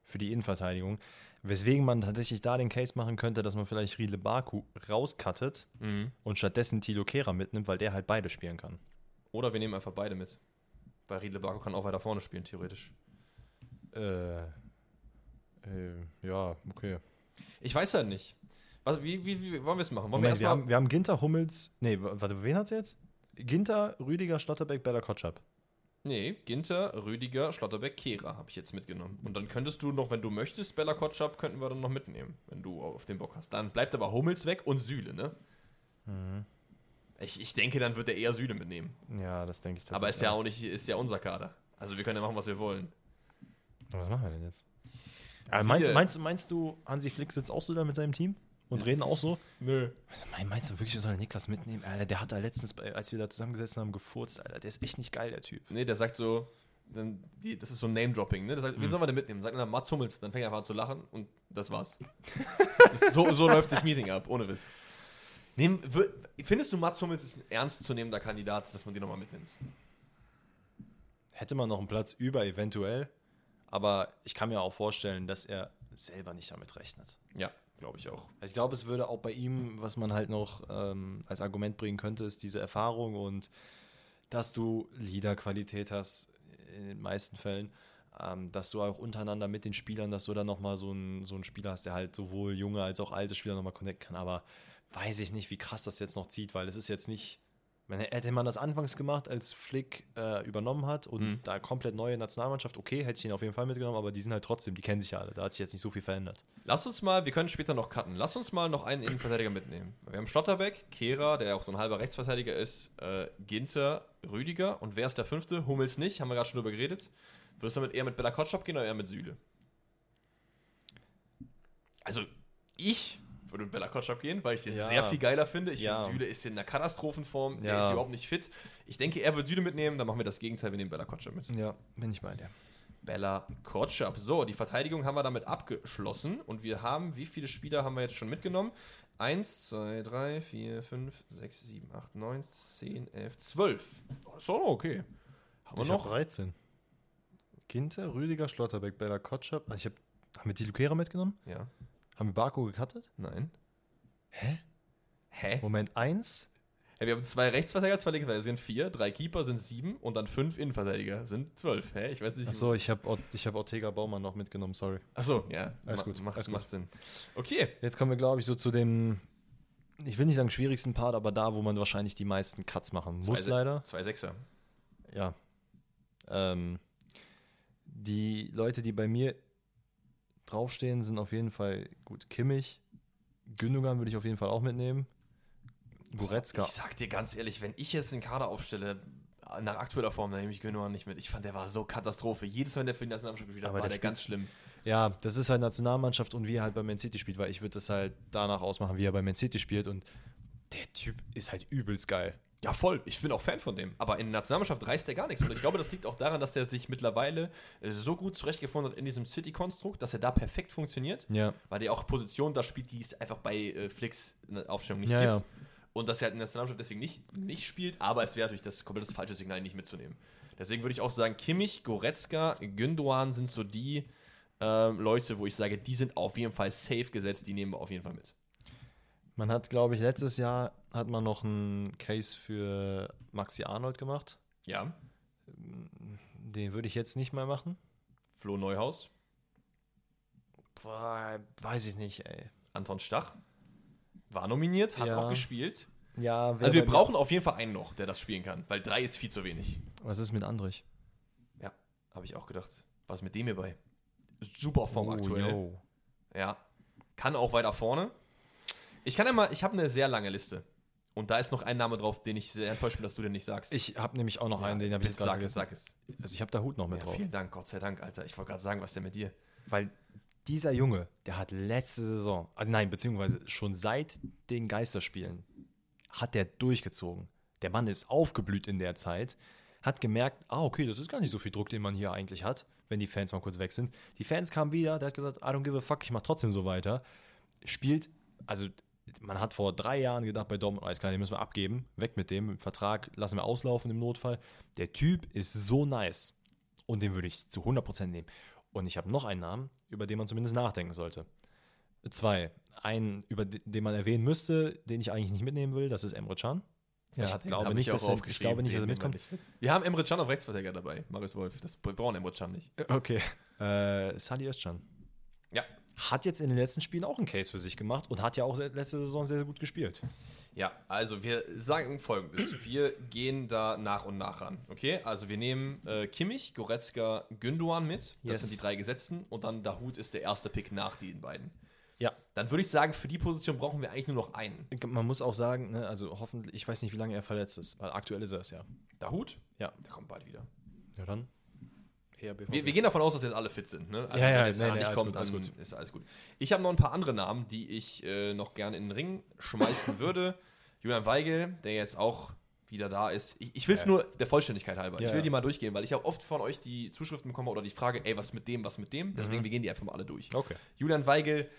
für die Innenverteidigung. Weswegen man tatsächlich da den Case machen könnte, dass man vielleicht Riedle Baku rauskattet Mhm. und stattdessen Tilo Kehrer mitnimmt, weil der halt beide spielen kann. Oder wir nehmen einfach beide mit. Weil Riedle Barco kann auch weiter vorne spielen, theoretisch. Äh, äh, ja, okay. Ich weiß halt nicht. Was, wie, wie, wie wollen wir es machen? Wollen Moment, wir wir, haben, wir haben Ginter, Hummels, nee, warte, wen hat's jetzt? Ginter, Rüdiger, Schlotterbeck, Bella Kotschap. Nee, Ginter, Rüdiger, Schlotterbeck, Kehra habe ich jetzt mitgenommen. Und dann könntest du noch, wenn du möchtest, Bella Kotschap könnten wir dann noch mitnehmen, wenn du auf den Bock hast. Dann bleibt aber Hummels weg und Süle, ne? Mhm. Ich, ich denke, dann wird er eher Süle mitnehmen. Ja, das denke ich tatsächlich. Aber ist ja auch nicht, ist ja unser Kader. Also wir können ja machen, was wir wollen. Aber Was machen wir denn jetzt? Aber meinst, meinst, meinst du, Hansi Flick sitzt auch so da mit seinem Team und reden auch so? Nö. Also, mein- meinst du wirklich, wir sollen Niklas mitnehmen? Alter, der hat da letztens, bei- als wir da zusammengesessen haben, gefurzt, Alter. Der ist echt nicht geil, der Typ. Nee, der sagt so, dann, die, das ist so ein Name-Dropping, ne? Der sagt, wen sollen wir denn mitnehmen? Sagt dann Mats Hummels, dann fängt er einfach an zu lachen und das war's. das so, so läuft das Meeting ab, ohne Witz. Nehm, findest du, Mats Hummels ist ein ernstzunehmender Kandidat, dass man den nochmal mitnimmt? Hätte man noch einen Platz über, eventuell. Aber ich kann mir auch vorstellen, dass er selber nicht damit rechnet. Ja, glaube ich auch. Also ich glaube, es würde auch bei ihm, was man halt noch ähm, als Argument bringen könnte, ist diese Erfahrung und dass du Leaderqualität hast in den meisten Fällen, ähm, dass du auch untereinander mit den Spielern, dass du dann nochmal so einen so einen Spieler hast, der halt sowohl junge als auch alte Spieler nochmal connecten kann. Aber weiß ich nicht, wie krass das jetzt noch zieht, weil es ist jetzt nicht, wenn, hätte man das anfangs gemacht, als Flick äh, übernommen hat und Mhm. da komplett neue Nationalmannschaft, okay, hätte ich ihn auf jeden Fall mitgenommen, aber die sind halt trotzdem, die kennen sich ja alle, da hat sich jetzt nicht so viel verändert. Lass uns mal, wir können später noch cutten, lass uns mal noch einen Innenverteidiger mitnehmen. Wir haben Schlotterbeck, Kehra, der auch so ein halber Rechtsverteidiger ist, äh, Ginter, Rüdiger und wer ist der fünfte? Hummels nicht, haben wir gerade schon drüber geredet. Wirst du damit eher mit Bella Kotschap gehen oder eher mit Süle? Also, ich würde mit Bella Kotschap gehen, weil ich den Ja. sehr viel geiler finde. Ich Ja. finde, Süle ist in einer Katastrophenform, der ist überhaupt nicht fit. Ich denke, er wird Süle mitnehmen, dann machen wir das Gegenteil, wir nehmen Bella Kotschap mit. Ja, bin ich bei dir. Bella Kotschap. So, die Verteidigung haben wir damit abgeschlossen. Und wir haben, wie viele Spieler haben wir jetzt schon mitgenommen? 1, 2, 3, 4, 5, 6, 7, 8, 9, 10, 11, 12. Oh, ist doch okay. Haben wir Ich noch? 13. Ginter, Rüdiger, Schlotterbeck, Bella Kotschap. Also ich hab, haben wir die Lukera mitgenommen? Ja. Haben wir Barco gecuttet? Nein. Hä? Hä? Moment, 1? Ja, wir haben zwei Rechtsverteidiger, zwei Linksverteidiger, sind vier, drei Keeper sind sieben und dann fünf Innenverteidiger sind zwölf. Hä? Ich weiß nicht. Achso, ich habe ich hab Ortega Baumann noch mitgenommen, sorry. Achso, ja. Alles gut, Macht, alles gut. macht Sinn. Okay. Jetzt kommen wir, glaube ich, so zu dem ich will nicht sagen schwierigsten Part, aber da, wo man wahrscheinlich die meisten Cuts machen muss, Zwei- leider. Zwei Sechser. Ja. Ähm, die Leute, die bei mir draufstehen, sind auf jeden Fall gut. Kimmich, Gündogan würde ich auf jeden Fall auch mitnehmen. Goretzka. Ich sag dir ganz ehrlich, wenn ich jetzt den Kader aufstelle, nach aktueller Form, dann nehme ich Gündogan nicht mit. Ich fand, der war so Katastrophe. Jedes Mal, wenn der für die Nationalmannschaft gespielt hat, Aber war der der ganz schlimm. Ja, das ist halt Nationalmannschaft und wie er halt bei Man City spielt, weil ich würde das halt danach ausmachen, wie er bei Man City spielt und der Typ ist halt übelst geil. Ja, voll. Ich bin auch Fan von dem. Aber in der Nationalmannschaft reißt er gar nichts. Und ich glaube, das liegt auch daran, dass der sich mittlerweile äh, so gut zurechtgefunden hat in diesem City-Konstrukt, dass er da perfekt funktioniert. Ja. Weil der auch Positionen da spielt, die es einfach bei äh, Flicks in der Aufstellung nicht Ja, gibt. ja. Und dass er halt in der Nationalmannschaft deswegen nicht, nicht spielt, aber es wäre natürlich das komplett falsche Signal, nicht mitzunehmen. Deswegen würde ich auch sagen, Kimmich, Goretzka, Gündogan sind so die ähm, Leute, wo ich sage, die sind auf jeden Fall safe gesetzt, die nehmen wir auf jeden Fall mit. Man hat, glaube ich, letztes Jahr hat man noch einen Case für Maxi Arnold gemacht. Ja, Den würde ich jetzt nicht mal machen. Flo Neuhaus, Boah, weiß ich nicht, ey. Anton Stach war nominiert, hat Ja. auch gespielt. Ja, Also wir brauchen auf jeden Fall einen noch, der das spielen kann, weil drei ist viel zu wenig. Was ist mit Andrich? Ja, habe ich auch gedacht. Was ist mit dem hierbei? Super Form Oh, aktuell. yo. Ja. Kann auch weiter vorne. Ich kann ja mal, ich habe eine sehr lange Liste. Und da ist noch ein Name drauf, den ich sehr enttäuscht bin, dass du den nicht sagst. Ich habe nämlich auch noch einen, den habe ich jetzt gerade sag es, sag es. Also ich habe da Hut noch mit Ja, drauf. vielen Dank, Gott sei Dank, Alter. Ich wollte gerade sagen, was denn mit dir? Weil dieser Junge, der hat letzte Saison, also nein, beziehungsweise schon seit den Geisterspielen, hat der durchgezogen. Der Mann ist aufgeblüht in der Zeit, hat gemerkt, ah, okay, das ist gar nicht so viel Druck, den man hier eigentlich hat, wenn die Fans mal kurz weg sind. Die Fans kamen wieder, der hat gesagt, I don't give a fuck, ich mach trotzdem so weiter. Spielt, also man hat vor drei Jahren gedacht bei Dortmund, alles klar, den müssen wir abgeben, weg mit dem, Vertrag lassen wir auslaufen im Notfall. Der Typ ist so nice und den würde ich zu 100% nehmen. Und ich habe noch einen Namen, über den man zumindest nachdenken sollte. Zwei. Einen, über de- den man erwähnen müsste, den ich eigentlich nicht mitnehmen will, das ist Emre Can. ich, den glaube nicht, auch dass er, ich glaube nicht, dass er mitkommt. nicht mit. Wir haben Emre Can auf Rechtsverteidiger dabei, Marius Wolf. Das brauchen Emre Can nicht. Okay. Äh, Sadi Özcan. Hat jetzt in den letzten Spielen auch einen Case für sich gemacht und hat ja auch letzte Saison sehr, sehr gut gespielt. Ja, also wir sagen folgendes. Wir gehen da nach und nach ran. Okay, also wir nehmen äh, Kimmich, Goretzka, Gündogan mit. Das Yes. sind die drei Gesetzten. Und dann Dahut ist der erste Pick nach den beiden. Ja. Dann würde ich sagen, für die Position brauchen wir eigentlich nur noch einen. Man muss auch sagen, ne, also hoffentlich, ich weiß nicht, wie lange er verletzt ist, weil aktuell ist er es ja. Dahut? Ja. Der kommt bald wieder. Ja, dann. Eher BVB. Wir, wir gehen davon aus, dass jetzt alle fit sind. Ne? Also Ja, ja, wenn jetzt nee, nee, nicht alles kommt, gut, alles dann gut. ist alles gut. Ich habe noch ein paar andere Namen, die ich äh, noch gerne in den Ring schmeißen würde. Julian Weigel, der jetzt auch wieder da ist. Ich, ich will es Ja. nur der Vollständigkeit halber. Ja, ich will die mal durchgehen, weil ich habe oft von euch die Zuschriften bekommen oder die Frage, ey, was mit dem, was mit dem? Deswegen, wir gehen die einfach mal alle durch. Mhm. Okay. Julian Weigel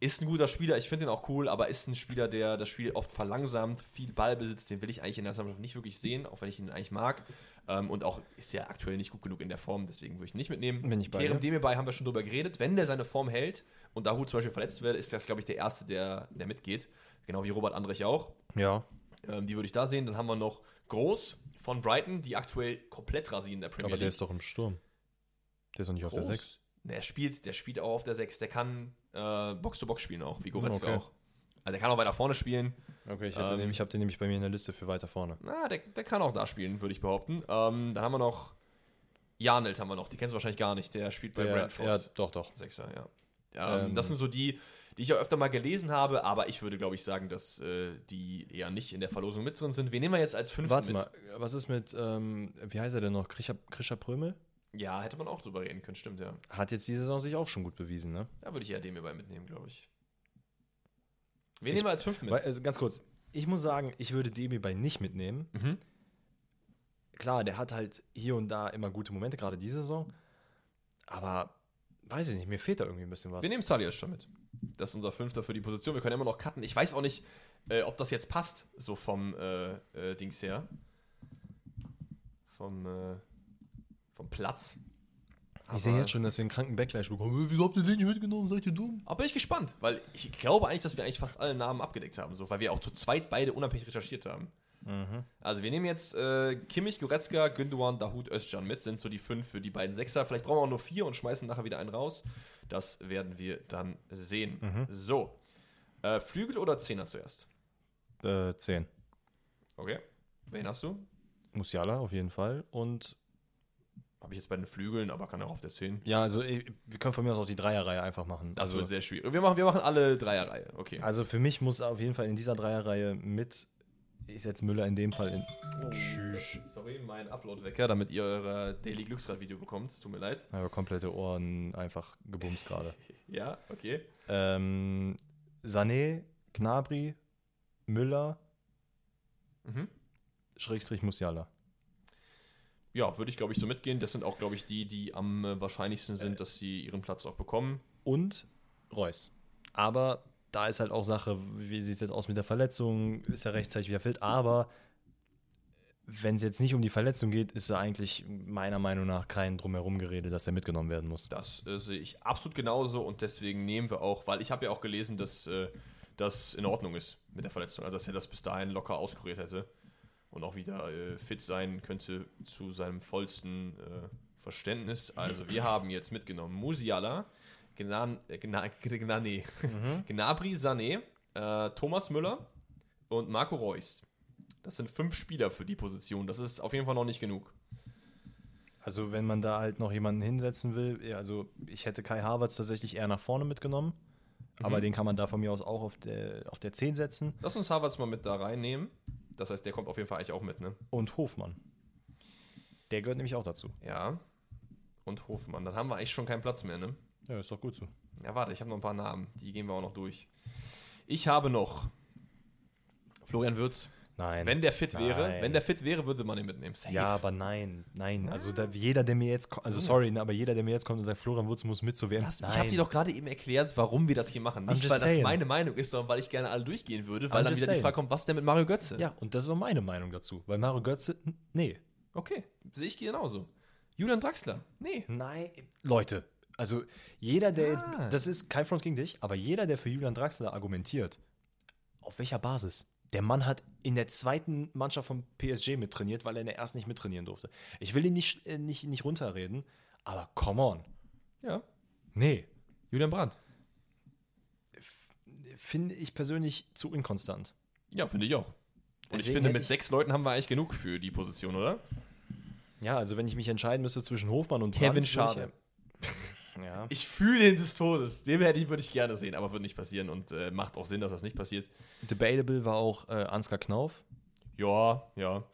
ist ein guter Spieler, ich finde ihn auch cool, aber ist ein Spieler, der das Spiel oft verlangsamt, viel Ballbesitz, den will ich eigentlich in der Nationalmannschaft nicht wirklich sehen, auch wenn ich ihn eigentlich mag. Ähm, und auch ist ja aktuell nicht gut genug in der Form, deswegen würde ich ihn nicht mitnehmen. Bin ich bei Kerem. Demirbay haben wir schon drüber geredet. Wenn der seine Form hält und Dahut zum Beispiel verletzt wird, ist das, glaube ich, der Erste, der, der mitgeht. Genau wie Robert Andrich auch. Ja, Ähm, die würde ich da sehen. Dann haben wir noch Groß von Brighton, die aktuell komplett rasieren in der Premier aber League. der ist doch im Sturm. Der ist doch nicht auf der Groß? 6. Der spielt, der spielt auch auf der 6. Der kann äh, Box-to-Box spielen auch, wie Goretzka Okay. auch. Also der kann auch weiter vorne spielen. Okay, ich habe Ähm, den, ich hab den nämlich bei mir in der Liste für weiter vorne. Na, der, der kann auch da spielen, würde ich behaupten. Ähm, dann haben wir noch Janelt haben wir noch. Die kennst du wahrscheinlich gar nicht. Der spielt bei Der, Brentford. ja, doch, doch. Sechser, ja. Ähm, Ähm, das sind so die, die ich ja öfter mal gelesen habe, aber ich würde, glaube ich, sagen, dass äh, die eher nicht in der Verlosung mit drin sind. Wen nehmen wir jetzt als fünften Warte mit? mal, was ist mit, ähm, wie heißt er denn noch? Krischer, Krischer Prömel? Ja, hätte man auch drüber reden können, stimmt, ja. Hat jetzt die Saison sich auch schon gut bewiesen, ne? Da würde ich eher den hierbei mitnehmen, glaube ich. Wen Ich- nehmen wir als fünften mit? Also ganz kurz, ich muss sagen, ich würde Demi bei nicht mitnehmen. Mhm. Klar, der hat halt hier und da immer gute Momente, gerade diese Saison. Aber weiß ich nicht, mir fehlt da irgendwie ein bisschen was. Wir nehmen Salias schon mit. Das ist unser Fünfter für die Position. Wir können immer noch cutten. Ich weiß auch nicht, äh, ob das jetzt passt, so vom äh, äh, Dings her. Vom, äh, vom Platz. Ich sehe jetzt schon, dass wir einen kranken Backlash bekommen. Wieso habt ihr den nicht mitgenommen? Seid ihr dumm? Aber bin ich gespannt, weil ich glaube eigentlich, dass wir eigentlich fast alle Namen abgedeckt haben, so, weil wir auch zu zweit beide unabhängig recherchiert haben. Also wir nehmen jetzt äh, Kimmich, Goretzka, Gündogan, Dahut, Özcan mit, sind so die fünf für die beiden Sechser. Vielleicht brauchen wir auch nur vier und schmeißen nachher wieder einen raus. Das werden wir dann sehen. So, äh, Flügel oder Zehner zuerst? Äh, 10. Okay. Wen hast du? Musiala auf jeden Fall. Und Habe ich jetzt bei den Flügeln, aber kann auch auf der 10. ja, also eh, wir können von mir aus auch die Dreierreihe einfach machen. Das also, wird sehr schwierig. Wir machen, wir machen alle Dreierreihe. Okay. also für mich muss auf jeden Fall in dieser Dreierreihe mit, ich setze Müller in dem Fall in. Tschüss. Sorry, mein Upload-Wecker, damit ihr euer Daily Glücksrad-Video bekommt. Tut mir leid. Aber komplette Ohren einfach gebumst gerade. Ja, okay. Ähm, Sané, Gnabry, Müller, Mhm. Schrägstrich Musiala. Ja, würde ich, glaube ich, so mitgehen. Das sind auch, glaube ich, die, die am äh, wahrscheinlichsten sind, dass sie ihren Platz auch bekommen. Und Reus. Aber da ist halt auch Sache, wie sieht es jetzt aus mit der Verletzung? Ist er rechtzeitig wieder fit? Aber wenn es jetzt nicht um die Verletzung geht, ist er eigentlich meiner Meinung nach kein drumherum Gerede, dass er mitgenommen werden muss. Das äh, sehe ich absolut genauso und deswegen nehmen wir auch, weil ich habe ja auch gelesen, dass äh, das in Ordnung ist mit der Verletzung, also dass er das bis dahin locker auskuriert hätte und auch wieder äh, fit sein könnte zu seinem vollsten äh, Verständnis. Also wir haben jetzt mitgenommen Musiala, Gnan, äh, Gna, Gna, nee. Gnabry, Sané, äh, Thomas Müller und Marco Reus. Das sind fünf Spieler für die Position. Das ist auf jeden Fall noch nicht genug. Also wenn man da halt noch jemanden hinsetzen will, also ich hätte Kai Havertz tatsächlich eher nach vorne mitgenommen, aber den kann man da von mir aus auch auf der, auf der 10 setzen. Lass uns Havertz mal mit da reinnehmen. Das heißt, der kommt auf jeden Fall eigentlich auch mit, ne? Und Hofmann. Der gehört nämlich auch dazu. Ja. Und Hofmann. Dann haben wir eigentlich schon keinen Platz mehr, ne? Ja, ist doch gut so. Ja, warte, ich habe noch ein paar Namen. Die gehen wir auch noch durch. Ich habe noch Florian Würz. Nein. Wenn der fit wäre, Nein. wenn der fit wäre, würde man ihn mitnehmen. Safe. Ja, aber nein, nein. Also da, jeder, der mir jetzt, also sorry, ne, aber jeder, der mir jetzt kommt und sagt, Florian Wurz muss mit zu werden. Lass- Ich habe dir doch gerade eben erklärt, warum wir das hier machen. Nicht, weil das saying. meine Meinung ist, sondern weil ich gerne alle durchgehen würde, weil I'm dann wieder die saying. Frage kommt, was denn mit Mario Götze? Ja, und das war meine Meinung dazu. Weil Mario Götze, nee. Okay, sehe ich genauso. Julian Draxler? Nee. Nein. Leute, also jeder, der jetzt, Ja. das ist kein Front gegen dich, aber jeder, der für Julian Draxler argumentiert, auf welcher Basis? Der Mann hat in der zweiten Mannschaft vom PSG mittrainiert, weil er in der ersten nicht mittrainieren durfte. Ich will ihn nicht, äh, nicht, nicht runterreden, aber come on. Ja. Nee. Julian Brandt? Finde ich persönlich zu inkonstant. Ja, finde ich auch. Und ich Deswegen finde, hätte mit ich- sechs Leuten haben wir eigentlich genug für die Position, oder? Ja, also wenn ich mich entscheiden müsste zwischen Hofmann und Kevin Brandt, Schade. Ich, ja. Ich fühle ihn des Todes. Den hätte ich, würde ich gerne sehen, aber wird nicht passieren und äh, macht auch Sinn, dass das nicht passiert. Debatable war auch äh, Ansgar Knauf. Ja, ja.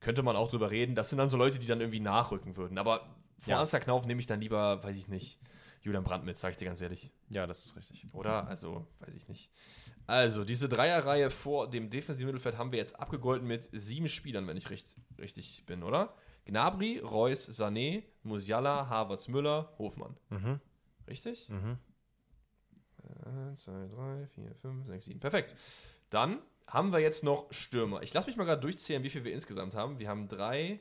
Könnte man auch drüber reden. Das sind dann so Leute, die dann irgendwie nachrücken würden. Aber vor Ja. Ansgar Knauf nehme ich dann lieber, weiß ich nicht, Julian Brandt mit, sage ich dir ganz ehrlich. Ja, das ist richtig. Oder? Also, weiß ich nicht. Also, diese Dreierreihe vor dem defensiven Mittelfeld haben wir jetzt abgegolten mit sieben Spielern, wenn ich recht, richtig bin, oder? Gnabry, Reus, Sané, Musiala, Havertz, Müller, Hofmann. Mhm. Richtig? Mhm. 1, 2, 3, 4, 5, 6, 7. Perfekt. Dann haben wir jetzt noch Stürmer. Ich lasse mich mal gerade durchzählen, wie viel wir insgesamt haben. Wir haben 3,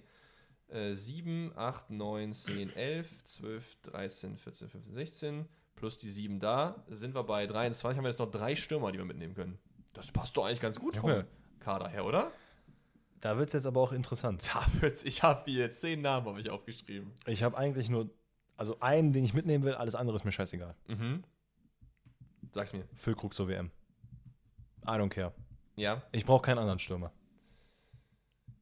äh, 7, 8, 9, 10, 11, 12, 13, 14, 15, 16. Plus die 7 da. Sind wir bei 23. Haben wir jetzt noch drei Stürmer, die wir mitnehmen können. Das passt doch eigentlich ganz gut vom. Kader her, oder? Da wird es jetzt aber auch interessant. Da wird's, ich habe hier zehn Namen habe ich aufgeschrieben. Ich habe eigentlich nur, also einen, den ich mitnehmen will, alles andere ist mir scheißegal. Mhm. Sag's mir. Füllkrug zur WM. I don't care. Ja. Ich brauche keinen anderen Stürmer.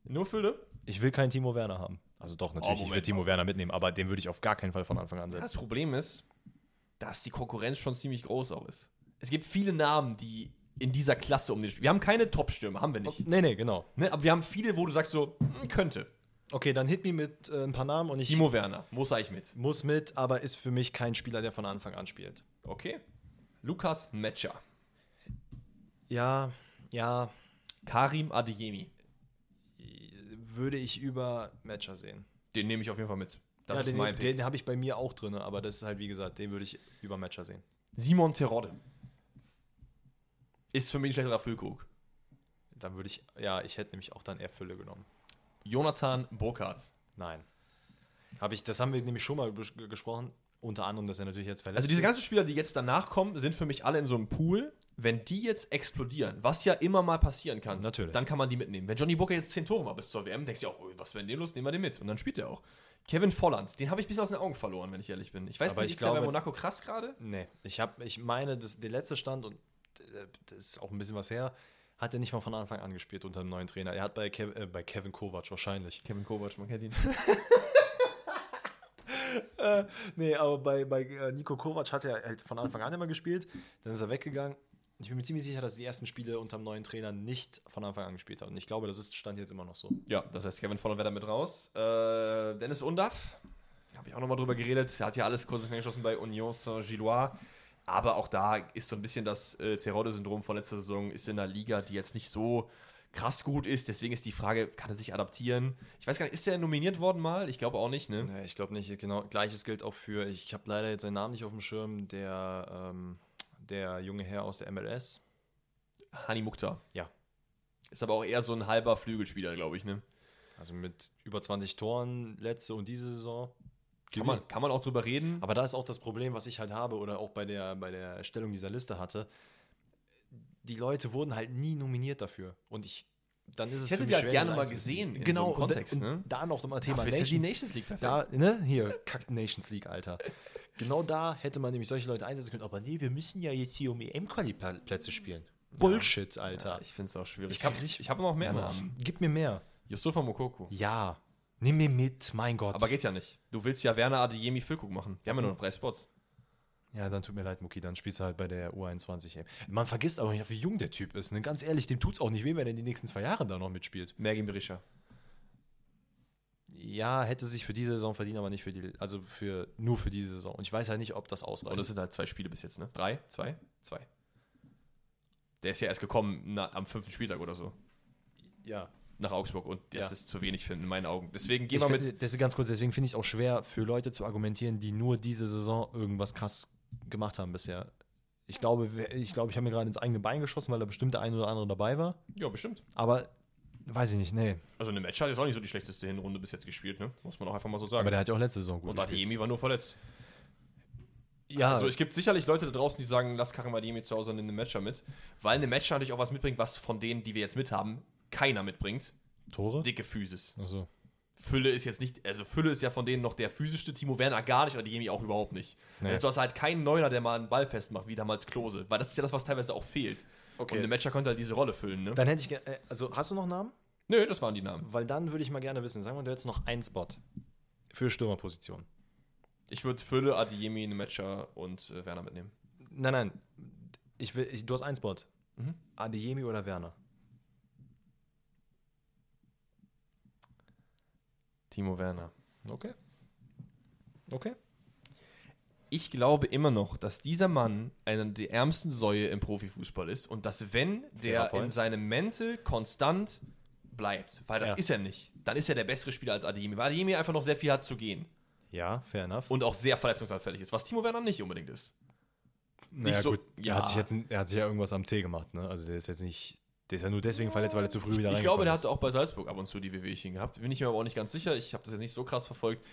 Nur Fülle? Ich will keinen Timo Werner haben. Also doch, natürlich, ich will Timo Werner mitnehmen, aber den würde ich auf gar keinen Fall von Anfang an Das setzen. Problem ist, dass die Konkurrenz schon ziemlich groß auch ist. Es gibt viele Namen, die in dieser Klasse um den Spiel. Wir haben keine Top-Stürmer, haben wir nicht. Nee, nee, genau. Ne? Aber wir haben viele, wo du sagst so, hm, könnte. Okay, dann hit me mit äh, ein paar Namen und ich Timo Werner, muss eigentlich mit. muss mit, aber ist für mich kein Spieler, der von Anfang an spielt. Okay. Lukas Metscher. Ja, ja, Karim Adeyemi. würde ich über Matcher sehen. Den nehme ich auf jeden Fall mit. Das ja, ist den, mein Pick. den habe ich bei mir auch drin, aber das ist halt, wie gesagt, den würde ich über Matcher sehen. Simon Terodde. Ist für mich ein schlechterer Füllkrug. Dann würde ich, ja, ich hätte nämlich auch dann eher Fülle genommen. Jonathan Burkhardt. Nein. Habe ich, das haben wir nämlich schon mal gesprochen, unter anderem, dass er natürlich jetzt verletzt Also diese ganzen Spieler, die jetzt danach kommen, sind für mich alle in so einem Pool. Wenn die jetzt explodieren, was ja immer mal passieren kann, Natürlich. dann kann man die mitnehmen. Wenn Johnny Booker jetzt 10 Tore macht bis zur WM, denkst du ja auch, oh, was wäre denn los, nehmen wir den mit. Und dann spielt er auch. Kevin Volland, den habe ich bisschen aus den Augen verloren, wenn ich ehrlich bin. Ich weiß Aber nicht, ich ist der bei glaube- Monaco krass gerade? Nee, ich habe, ich meine, das, der letzte Stand, und das ist auch ein bisschen was her, hat er nicht mal von Anfang an gespielt unter dem neuen Trainer. Er hat bei, Kev äh, bei Kevin Kovac wahrscheinlich. Kevin Kovac, man kennt ihn. äh, nee, aber bei, bei äh, Nico Kovac hat er halt von Anfang an immer gespielt. Dann ist er weggegangen. Ich bin mir ziemlich sicher, dass die ersten Spiele unter dem neuen Trainer nicht von Anfang an gespielt hat. Und ich glaube, das ist Stand jetzt immer noch so. Ja, das heißt, Kevin Vollerwetter mit raus. Äh, Dennis Undaff, habe ich auch nochmal drüber geredet. Er hat ja alles kurz geschossen bei Union Saint-Gillois. Aber auch da ist so ein bisschen das äh, Zerode-Syndrom von letzter Saison, ist in einer Liga, die jetzt nicht so krass gut ist. Deswegen ist die Frage, kann er sich adaptieren? Ich weiß gar nicht, ist er nominiert worden mal? Ich glaube auch nicht, ne? Nee, ich glaube nicht. Genau, gleiches gilt auch für, ich habe leider jetzt seinen Namen nicht auf dem Schirm, der, ähm, der junge Herr aus der MLS. Hani Mukhtar. Ja. Ist aber auch eher so ein halber Flügelspieler, glaube ich, ne? Also mit über 20 Toren letzte und diese Saison. Kann man, kann man auch drüber reden. Aber da ist auch das Problem, was ich halt habe oder auch bei der, bei der Erstellung dieser Liste hatte. Die Leute wurden halt nie nominiert dafür. Und ich, dann ist es Ich hätte die halt gerne mal gesehen in Genau, so Kontext, und, ne? da noch mal Thema Dafür ist ja Nations, die Nations League perfekt. Da, ne, hier, kackt Nations League, Alter. Genau da hätte man nämlich solche Leute einsetzen können. Aber nee, wir müssen ja jetzt hier um EM-Quali-Plätze spielen. Bullshit, Alter. Ja, ich finde es auch schwierig. Ich habe ich hab noch mehr Namen. Gib mir mehr. Yusufa Mokoko. Ja. Nimm mir mit, mein Gott. Aber geht ja nicht. Du willst ja Werner Adeyemi Füllkrug machen. Wir haben ja nur noch drei Spots. Ja, dann tut mir leid, Muki, dann spielst du halt bei der U21. Ey. Man vergisst aber nicht, wie jung der Typ ist. Ne? Ganz ehrlich, dem tut's auch nicht weh, wenn er die nächsten zwei Jahre da noch mitspielt. Mergin Berisha. Ja, hätte sich für diese Saison verdient, aber nicht für die, also für nur für diese Saison. Und ich weiß halt nicht, ob das ausreicht. Und das sind halt zwei Spiele bis jetzt, ne? Drei? Zwei? Zwei. Der ist ja erst gekommen na, am fünften Spieltag oder so. ja. Nach Augsburg und das Ja. ist zu wenig für in meinen Augen. Deswegen gehen wir mit. find, das ist ganz kurz, deswegen finde ich es auch schwer für Leute zu argumentieren, die nur diese Saison irgendwas krass gemacht haben bisher. Ich glaube, ich, glaube, ich habe mir gerade ins eigene Bein geschossen, weil da bestimmt der ein oder andere dabei war. Ja, bestimmt. Aber weiß ich nicht, nee. Also eine Match hat jetzt auch nicht so die schlechteste Hinrunde bis jetzt gespielt, ne? Muss man auch einfach mal so sagen. Aber der hat ja auch letzte Saison gut und gespielt. Adeyemi war nur verletzt. Ja, Also es gibt sicherlich Leute da draußen, die sagen, lass Karim Adeyemi zu Hause in eine Matcher mit. Weil eine Matcher natürlich auch was mitbringt, was von denen, die wir jetzt mit haben, keiner mitbringt. Tore? Dicke Physis. Achso. Fülle ist jetzt nicht, also Fülle ist ja von denen noch der physischste, Timo Werner gar nicht, Adeyemi auch überhaupt nicht. Nee. Also du hast halt keinen Neuner, der mal einen Ball festmacht, wie damals Klose. Weil das ist ja das, was teilweise auch fehlt. Okay. Und eine Matcher könnte halt diese Rolle füllen, ne? Dann hätte ich, äh, also hast du noch Namen? Nö, das waren die Namen. Weil dann würde ich mal gerne wissen, sagen wir, du hättest noch einen Spot für Stürmerposition. Ich würde Fülle, eine Matcher und äh, Werner mitnehmen. Nein, nein, ich will, ich, du hast einen Spot. Mhm. Adeyemi oder Werner? Timo Werner. Okay. Okay. Ich glaube immer noch, dass dieser Mann einer der ärmsten Säue im Profifußball ist und dass wenn der in seinem Mental konstant bleibt, weil das Ja. ist er nicht, dann ist er der bessere Spieler als Adeyemi, weil Adeyemi einfach noch sehr viel hat zu gehen Ja, fair enough. und auch sehr verletzungsanfällig ist, was Timo Werner nicht unbedingt ist. naja, so- gut, ja. er, hat sich jetzt, er hat sich ja irgendwas am C gemacht, ne? Also der ist jetzt nicht, der ist ja nur deswegen verletzt, weil er zu früh wieder Ich glaube, der hatte auch bei Salzburg ab und zu die Wehwehchen gehabt. Bin ich mir aber auch nicht ganz sicher. Ich habe das jetzt nicht so krass verfolgt.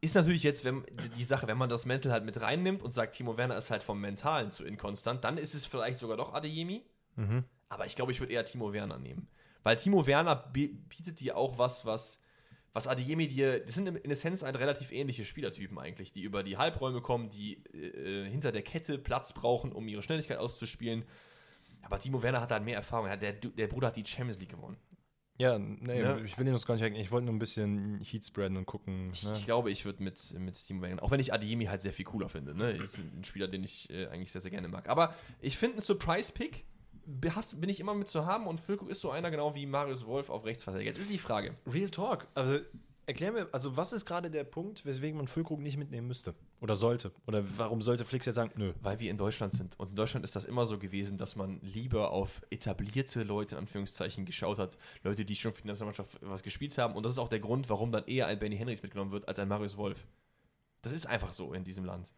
Ist natürlich jetzt, wenn die Sache, wenn man das Mental halt mit reinnimmt und sagt, Timo Werner ist halt vom Mentalen zu inkonstant, dann ist es vielleicht sogar doch Adeyemi. Mhm. Aber ich glaube, ich würde eher Timo Werner nehmen. Weil Timo Werner bi- bietet dir auch was, was, was Adeyemi dir. Das sind in Essenz halt relativ ähnliche Spielertypen eigentlich, die über die Halbräume kommen, die äh, hinter der Kette Platz brauchen, um ihre Schnelligkeit auszuspielen. Aber Timo Werner hat halt mehr Erfahrung. Er Der, der Bruder hat die Champions League gewonnen. Ja, nee, Ne? ich will ihn das gar nicht. Ich wollte nur ein bisschen Heat spreaden und gucken. Ich, Ne? ich glaube, ich würde mit, mit Timo Werner, auch wenn ich Adeyemi halt sehr viel cooler finde. Ne? Ist ein Spieler, den ich äh, eigentlich sehr, sehr gerne mag. Aber ich finde, ein Surprise-Pick bin ich immer mit zu haben und Füllkrug ist so einer genau wie Marius Wolf auf Rechtsverteidiger. Jetzt ist die Frage. Real Talk. Also erklär mir, also was ist gerade der Punkt, weswegen man Füllkrug nicht mitnehmen müsste? Oder sollte? Oder warum sollte Flix jetzt sagen, nö? Weil wir in Deutschland sind. Und in Deutschland ist das immer so gewesen, dass man lieber auf etablierte Leute, in Anführungszeichen, geschaut hat. Leute, die schon für die Nationalmannschaft was gespielt haben. Und das ist auch der Grund, warum dann eher ein Benny Henrichs mitgenommen wird, als ein Marius Wolf. Das ist einfach so in diesem Land.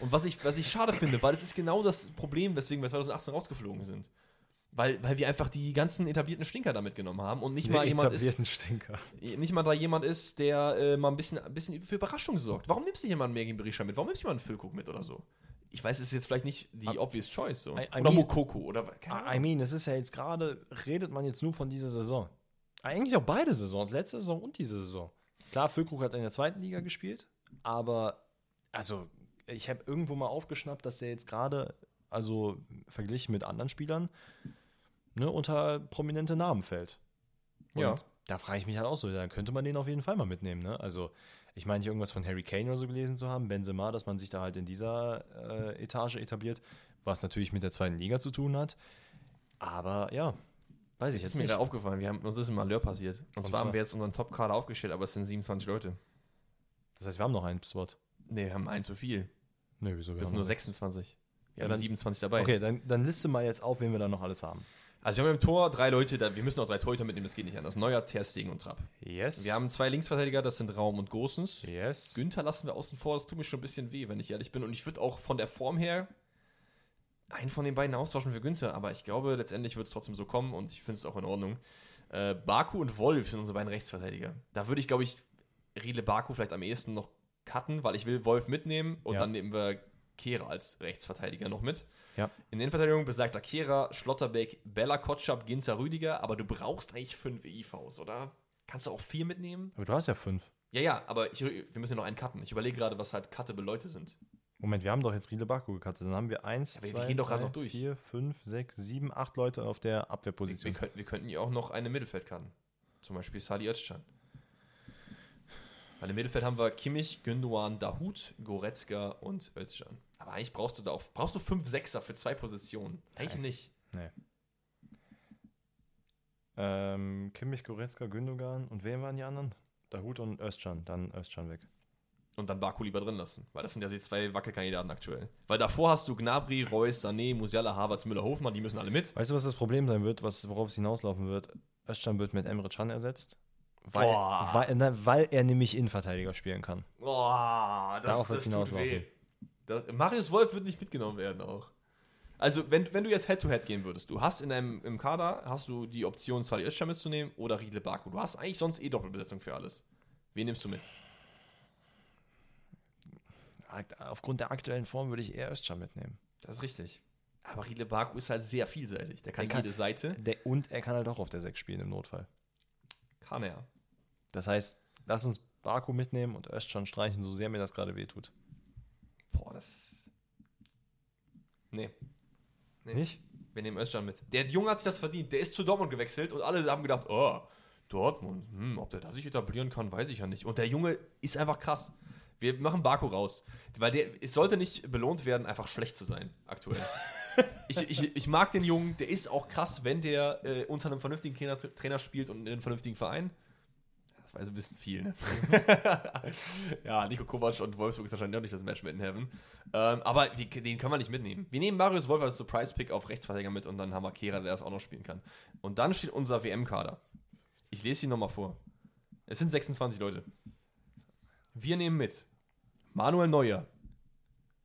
Und was ich, was ich schade finde, weil es ist genau das Problem, weswegen wir 2018 rausgeflogen sind. Weil, weil wir einfach die ganzen etablierten Stinker da mitgenommen haben und nicht mal jemand ist, Stinker. nicht mal da jemand ist, der äh, mal ein bisschen, ein bisschen für Überraschung sorgt. Warum nimmst du jemanden Mergin Berisha mit? Warum nimmst du jemanden Füllkrug mit oder so? Ich weiß, es ist jetzt vielleicht nicht die obvious choice so. I- I oder mean- Mokoko oder I mean, es ist ja jetzt gerade, redet man jetzt nur von dieser Saison. Eigentlich auch beide Saisons, letzte Saison und diese Saison. Klar, Füllkrug hat in der zweiten Liga gespielt, aber also ich habe irgendwo mal aufgeschnappt, dass er jetzt gerade also verglichen mit anderen Spielern, ne, unter prominente Namen fällt. Und Ja. da frage ich mich halt auch so, dann könnte man den auf jeden Fall mal mitnehmen. Ne? Also ich meine, hier irgendwas von Harry Kane oder so gelesen zu haben, Benzema, dass man sich da halt in dieser äh, Etage etabliert, was natürlich mit der zweiten Liga zu tun hat. Aber ja, weiß ich Das jetzt ist mir gerade aufgefallen, wir haben, uns ist ein Malheur passiert. Und, Und zwar haben zwar? wir jetzt unseren Top-Kader aufgestellt, aber es sind 27 Leute. Das heißt, wir haben noch einen Spot. Nee, wir haben einen zu viel. Nö, wieso? Wir Wir dürfen haben nur noch- 26. Wir Ja, haben dann- 27 dabei. Okay, dann, dann liste mal jetzt auf, wen wir da noch alles haben. Also wir haben im Tor drei Leute, da, wir müssen auch drei Torhüter mitnehmen, das geht nicht anders. Neuer, Ter Stegen und Trapp. Yes. Wir haben zwei Linksverteidiger, das sind Raum und Gosens. Yes. Günther lassen wir außen vor, das tut mir schon ein bisschen weh, wenn ich ehrlich bin. Und ich würde auch von der Form her einen von den beiden austauschen für Günther, aber ich glaube, letztendlich wird es trotzdem so kommen und ich finde es auch in Ordnung. Äh, Baku und Wolf sind unsere beiden Rechtsverteidiger. Da würde ich, glaube ich, Riedle Baku vielleicht am ehesten noch cutten, weil ich will Wolf mitnehmen und Ja. dann nehmen wir Kehra als Rechtsverteidiger noch mit. Ja. In der Innenverteidigung besagter Kehra, Schlotterbeck, Bella Kotschap, Ginter Rüdiger, aber du brauchst eigentlich fünf EIVs, oder? Kannst du auch vier mitnehmen? Aber du hast ja fünf. Ja, ja, aber ich, wir müssen ja noch einen cutten. Ich überlege gerade, was halt cuttable Leute sind. Moment, wir haben doch jetzt Riedle Baku gecuttet. Dann haben wir eins, Ja, wir- wir zwei, gehen doch gerade drei, noch durch. vier, fünf, sechs, sieben, acht Leute auf der Wir, wir, Abwehrposition. könnten, wir könnten ja auch noch eine Mittelfeld cutten. Zum Beispiel Sadi Özcan. Weil im Mittelfeld haben wir Kimmich, Gündogan, Dahut, Goretzka und Özcan. Aber eigentlich brauchst du da auch, brauchst du fünf Sechser für zwei Positionen. Eigentlich Nein. nicht. Nee. Ähm, Kimmich, Goretzka, Gündogan und wer waren die anderen? Dahut und Özcan. Dann Özcan weg. Und dann Baku lieber drin lassen. Weil das sind ja die zwei Wackelkandidaten aktuell. Weil davor hast du Gnabry, Reus, Sané, Musiala, Havertz, Müller, Hofmann, die müssen alle mit. Weißt du, was das Problem sein wird, was, worauf es hinauslaufen wird? Özcan wird mit Emre Can ersetzt. Weil, weil, na, weil er nämlich Innenverteidiger spielen kann. Boah, das, Darauf das tut weh. Das, Marius Wolf wird nicht mitgenommen werden auch. Also, wenn, wenn du jetzt Head-to-Head gehen würdest, du hast in deinem im Kader hast du die Option, Salih Özcan mitzunehmen oder Riedle Baku. Du hast eigentlich sonst eh Doppelbesetzung für alles. Wen nimmst du mit? Aufgrund der aktuellen Form würde ich eher Özcan mitnehmen. Das ist richtig. Aber Riedle Baku ist halt sehr vielseitig. Der kann, Der kann- jede Seite. Der, und er kann halt auch auf der 6 spielen im Notfall. Kann er. Das heißt, lass uns Baku mitnehmen und Özcan streichen, so sehr mir das gerade wehtut. Boah, das. Nee. Nee. Nicht? Wir nehmen Özcan mit. Der Junge hat sich das verdient. Der ist zu Dortmund gewechselt und alle haben gedacht, oh, Dortmund, hm, ob der da sich etablieren kann, weiß ich ja nicht. Und der Junge ist einfach krass. Wir machen Baku raus. Weil der, es sollte nicht belohnt werden, einfach schlecht zu sein, aktuell. ich, ich, ich mag den Jungen, der ist auch krass, wenn der äh, unter einem vernünftigen Trainer, Trainer spielt und in einem vernünftigen Verein. Jetzt ein bisschen viel, ne? ja, Nico Kovac und Wolfsburg ist wahrscheinlich auch nicht das Match made in heaven. Ähm, aber wir, den können wir nicht mitnehmen. Wir nehmen Marius Wolf als Surprise-Pick auf Rechtsverteidiger mit und dann haben wir Kehra, der das auch noch spielen kann. Und dann steht unser WM-Kader. Ich lese ihn nochmal vor. Es sind 26 Leute. Wir nehmen mit Manuel Neuer,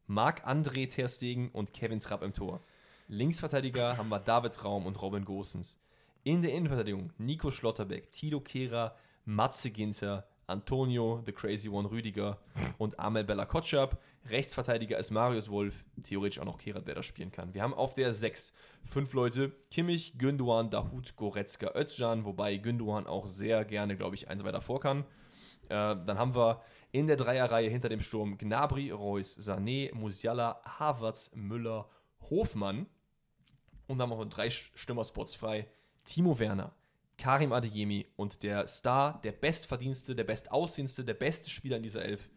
Marc-André Terstegen und Kevin Trapp im Tor. Linksverteidiger haben wir David Raum und Robin Gosens. In der Innenverteidigung Nico Schlotterbeck, Tilo Kehra, Matze Ginter, Antonio, The Crazy One Rüdiger und Amel Bella Kotschap. Rechtsverteidiger ist Marius Wolf, theoretisch auch noch Kehra, der das spielen kann. Wir haben auf der 6 fünf Leute: Kimmich, Gündogan, Dahut, Goretzka, Özcan, wobei Gündogan auch sehr gerne, glaube ich, eins weiter vor kann. Äh, dann haben wir in der Dreierreihe hinter dem Sturm Gnabry, Reus, Sané, Musiala, Havertz, Müller, Hofmann. Und dann haben wir noch drei Stürmerspots frei. Timo Werner, Karim Adeyemi und der Star, der bestverdienste, der bestaussehendste, der beste Spieler in dieser Elf,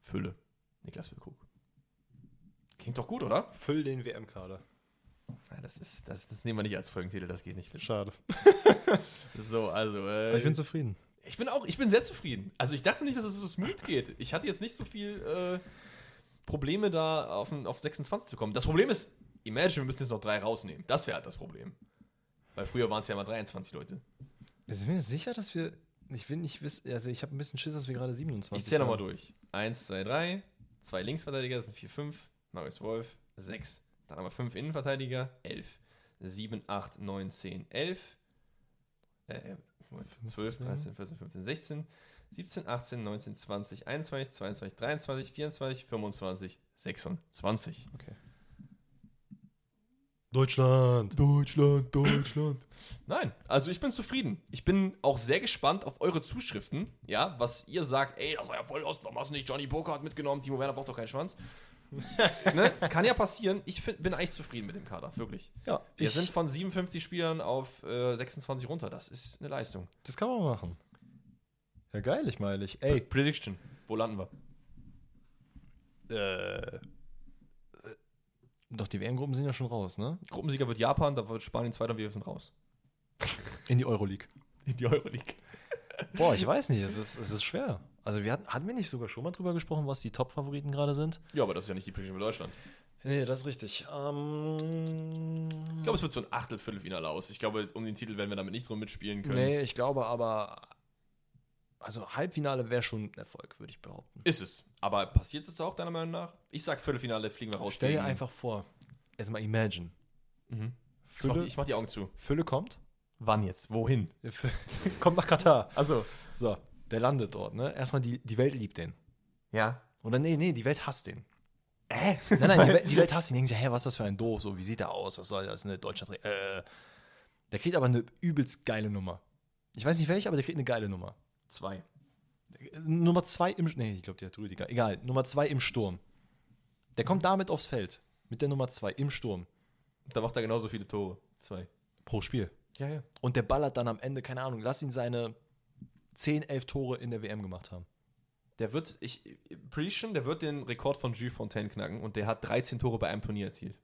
Fülle. Niklas Füllkrug. Klingt doch gut, oder? Füll den WM-Kader. Ja, das, ist, das, das nehmen wir nicht als Folgentitel, das geht nicht. Schade. So, also. Äh, ich bin zufrieden. Ich bin auch, ich bin sehr zufrieden. Also ich dachte nicht, dass es so smooth geht. Ich hatte jetzt nicht so viel äh, Probleme da auf, auf 26 zu kommen. Das Problem ist, imagine, wir müssen jetzt noch drei rausnehmen. Das wäre halt das Problem. Weil früher waren es ja mal 23 Leute. Sind wir sicher, dass wir. Ich will nicht wissen. Also, ich habe ein bisschen Schiss, dass wir gerade 27 Ich zähle nochmal durch. 1, 2, 3, zwei Linksverteidiger, das sind 4, 5, Marius Wolf, 6. Dann haben wir 5 Innenverteidiger, 11. 7, 8, 9, 10, 11. Äh, äh, Moment, 12, 13, 14, 15, 16, 17, 18, 19, 20, 21, 22, 23, 24, 25, 26. Okay. Deutschland. Deutschland, Deutschland. Nein, also ich bin zufrieden. Ich bin auch sehr gespannt auf eure Zuschriften, ja, was ihr sagt, ey, das war ja voll aus, warum hast du nicht Johnny Burkhardt mitgenommen, Timo Werner braucht doch keinen Schwanz. ne? Kann ja passieren. Ich find, bin eigentlich zufrieden mit dem Kader, wirklich. Ja, Wir sind von 57 Spielern auf äh, 26 runter. Das ist eine Leistung. das kann man machen. Ja, geil, ich meine, ich. Ey, Prediction. Wo landen wir? äh, doch, die WM-Gruppen sind ja schon raus, ne? Gruppensieger wird Japan, da wird Spanien Zweiter und wir sind raus. In die Euroleague. In die Euroleague. Boah, ich weiß nicht, es ist, es ist schwer. Also, wir hatten, hatten wir nicht sogar schon mal drüber gesprochen, was die Top-Favoriten gerade sind? Ja, aber das ist ja nicht die Prediction für Deutschland. Nee, das ist richtig. Ähm, Ich glaube, es wird so ein Achtel-Viertelfinale aus. Ich glaube, um den Titel werden wir damit nicht drum mitspielen können. nee, ich glaube aber. Also, Halbfinale wäre schon ein Erfolg, würde ich behaupten. Ist es. Aber passiert es auch deiner Meinung nach? Ich sag Viertelfinale fliegen wir raus. Stell dir einfach vor, erstmal imagine. Mhm. Ich mach, Fülle, die- ich mach die Augen zu. Fülle kommt. Wann jetzt? Wohin? kommt nach Katar. Also. So, der landet dort, ne? Erstmal die, die Welt liebt den. Ja. Oder nee, nee, die Welt hasst den. Äh? Nein, nein, die Welt, die Welt hasst ihn. Die denken sich, hä, was ist das für ein Doof? So, wie sieht der aus? Was soll das? Ne, Deutschland. Äh, der kriegt aber eine übelst geile Nummer. Ich weiß nicht welche, aber der kriegt eine geile Nummer. Zwei. Nummer zwei im. Nee, ich glaube, der hat Rüdiger. Egal, Nummer zwei im Sturm. Der kommt damit aufs Feld. Mit der Nummer zwei im Sturm. Da macht er genauso viele Tore. Zwei. Pro Spiel. Ja, ja. Und der ballert dann am Ende, keine Ahnung, lass ihn seine 10, 11 Tore in der WM gemacht haben. Der wird, ich, Prediction, der wird den Rekord von Jules Fontaine knacken und der hat 13 Tore bei einem Turnier erzielt.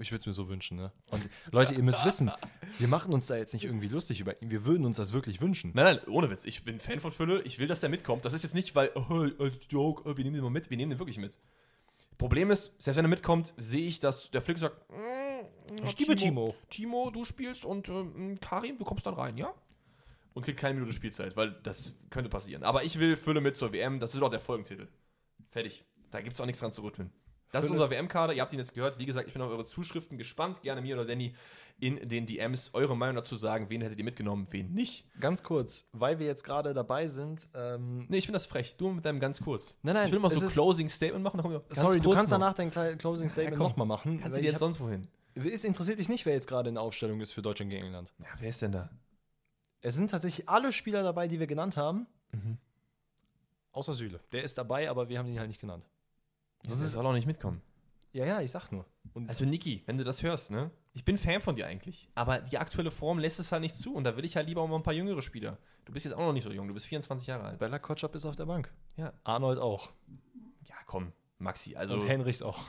Ich würde es mir so wünschen, ne? Und Leute, ihr müsst wissen, wir machen uns da jetzt nicht irgendwie lustig über ihn. Wir würden uns das wirklich wünschen. Nein, nein, ohne Witz. Ich bin Fan von Fülle. Ich will, dass der mitkommt. Das ist jetzt nicht, weil, oh, als Joke, oh, wir nehmen den mal mit. Wir nehmen den wirklich mit. Problem ist, selbst wenn er mitkommt, sehe ich, dass der Flick sagt, mm, Ich liebe Timo. Timo, du spielst und ähm, Karim, du kommst dann rein, ja? Und kriegt keine Minute Spielzeit, weil das könnte passieren. Aber ich will Fülle mit zur WM. Das ist auch der Folgentitel. Fertig. Da gibt es auch nichts dran zu rütteln. Das ist unser WM-Kader. Ihr habt ihn jetzt gehört. Wie gesagt, ich bin auf eure Zuschriften gespannt. Gerne mir oder Danny in den DMs eure Meinung dazu sagen. Wen hättet ihr mitgenommen, wen nicht. Ganz kurz, weil wir jetzt gerade dabei sind. Ähm, Nee, ich finde das frech. Du mit deinem ganz kurz. Nein, nein, Ich will mal so ist- Closing Statement machen. Ganz sorry, du kannst noch. danach dein Closing Statement komm. nochmal machen. Kannst du dir jetzt sonst wohin? es interessiert dich nicht, wer jetzt gerade in der Aufstellung ist für Deutschland gegen England. Ja, wer ist denn da? Es sind tatsächlich alle Spieler dabei, die wir genannt haben. Mhm. Außer Süle. Der ist dabei, aber wir haben ihn halt nicht genannt. Sonst ist soll auch nicht mitkommen. Ja, ja, ich sag nur. Und Also Niki, wenn du das hörst, ne? Ich bin Fan von dir eigentlich. Aber die aktuelle Form lässt es halt nicht zu. Und da will ich halt lieber auch mal ein paar jüngere Spieler. Du bist jetzt auch noch nicht so jung. Du bist 24 Jahre alt. Bella Kotschap ist auf der Bank. Ja. Arnold auch. Ja, komm. Maxi, also. Und Henrichs auch.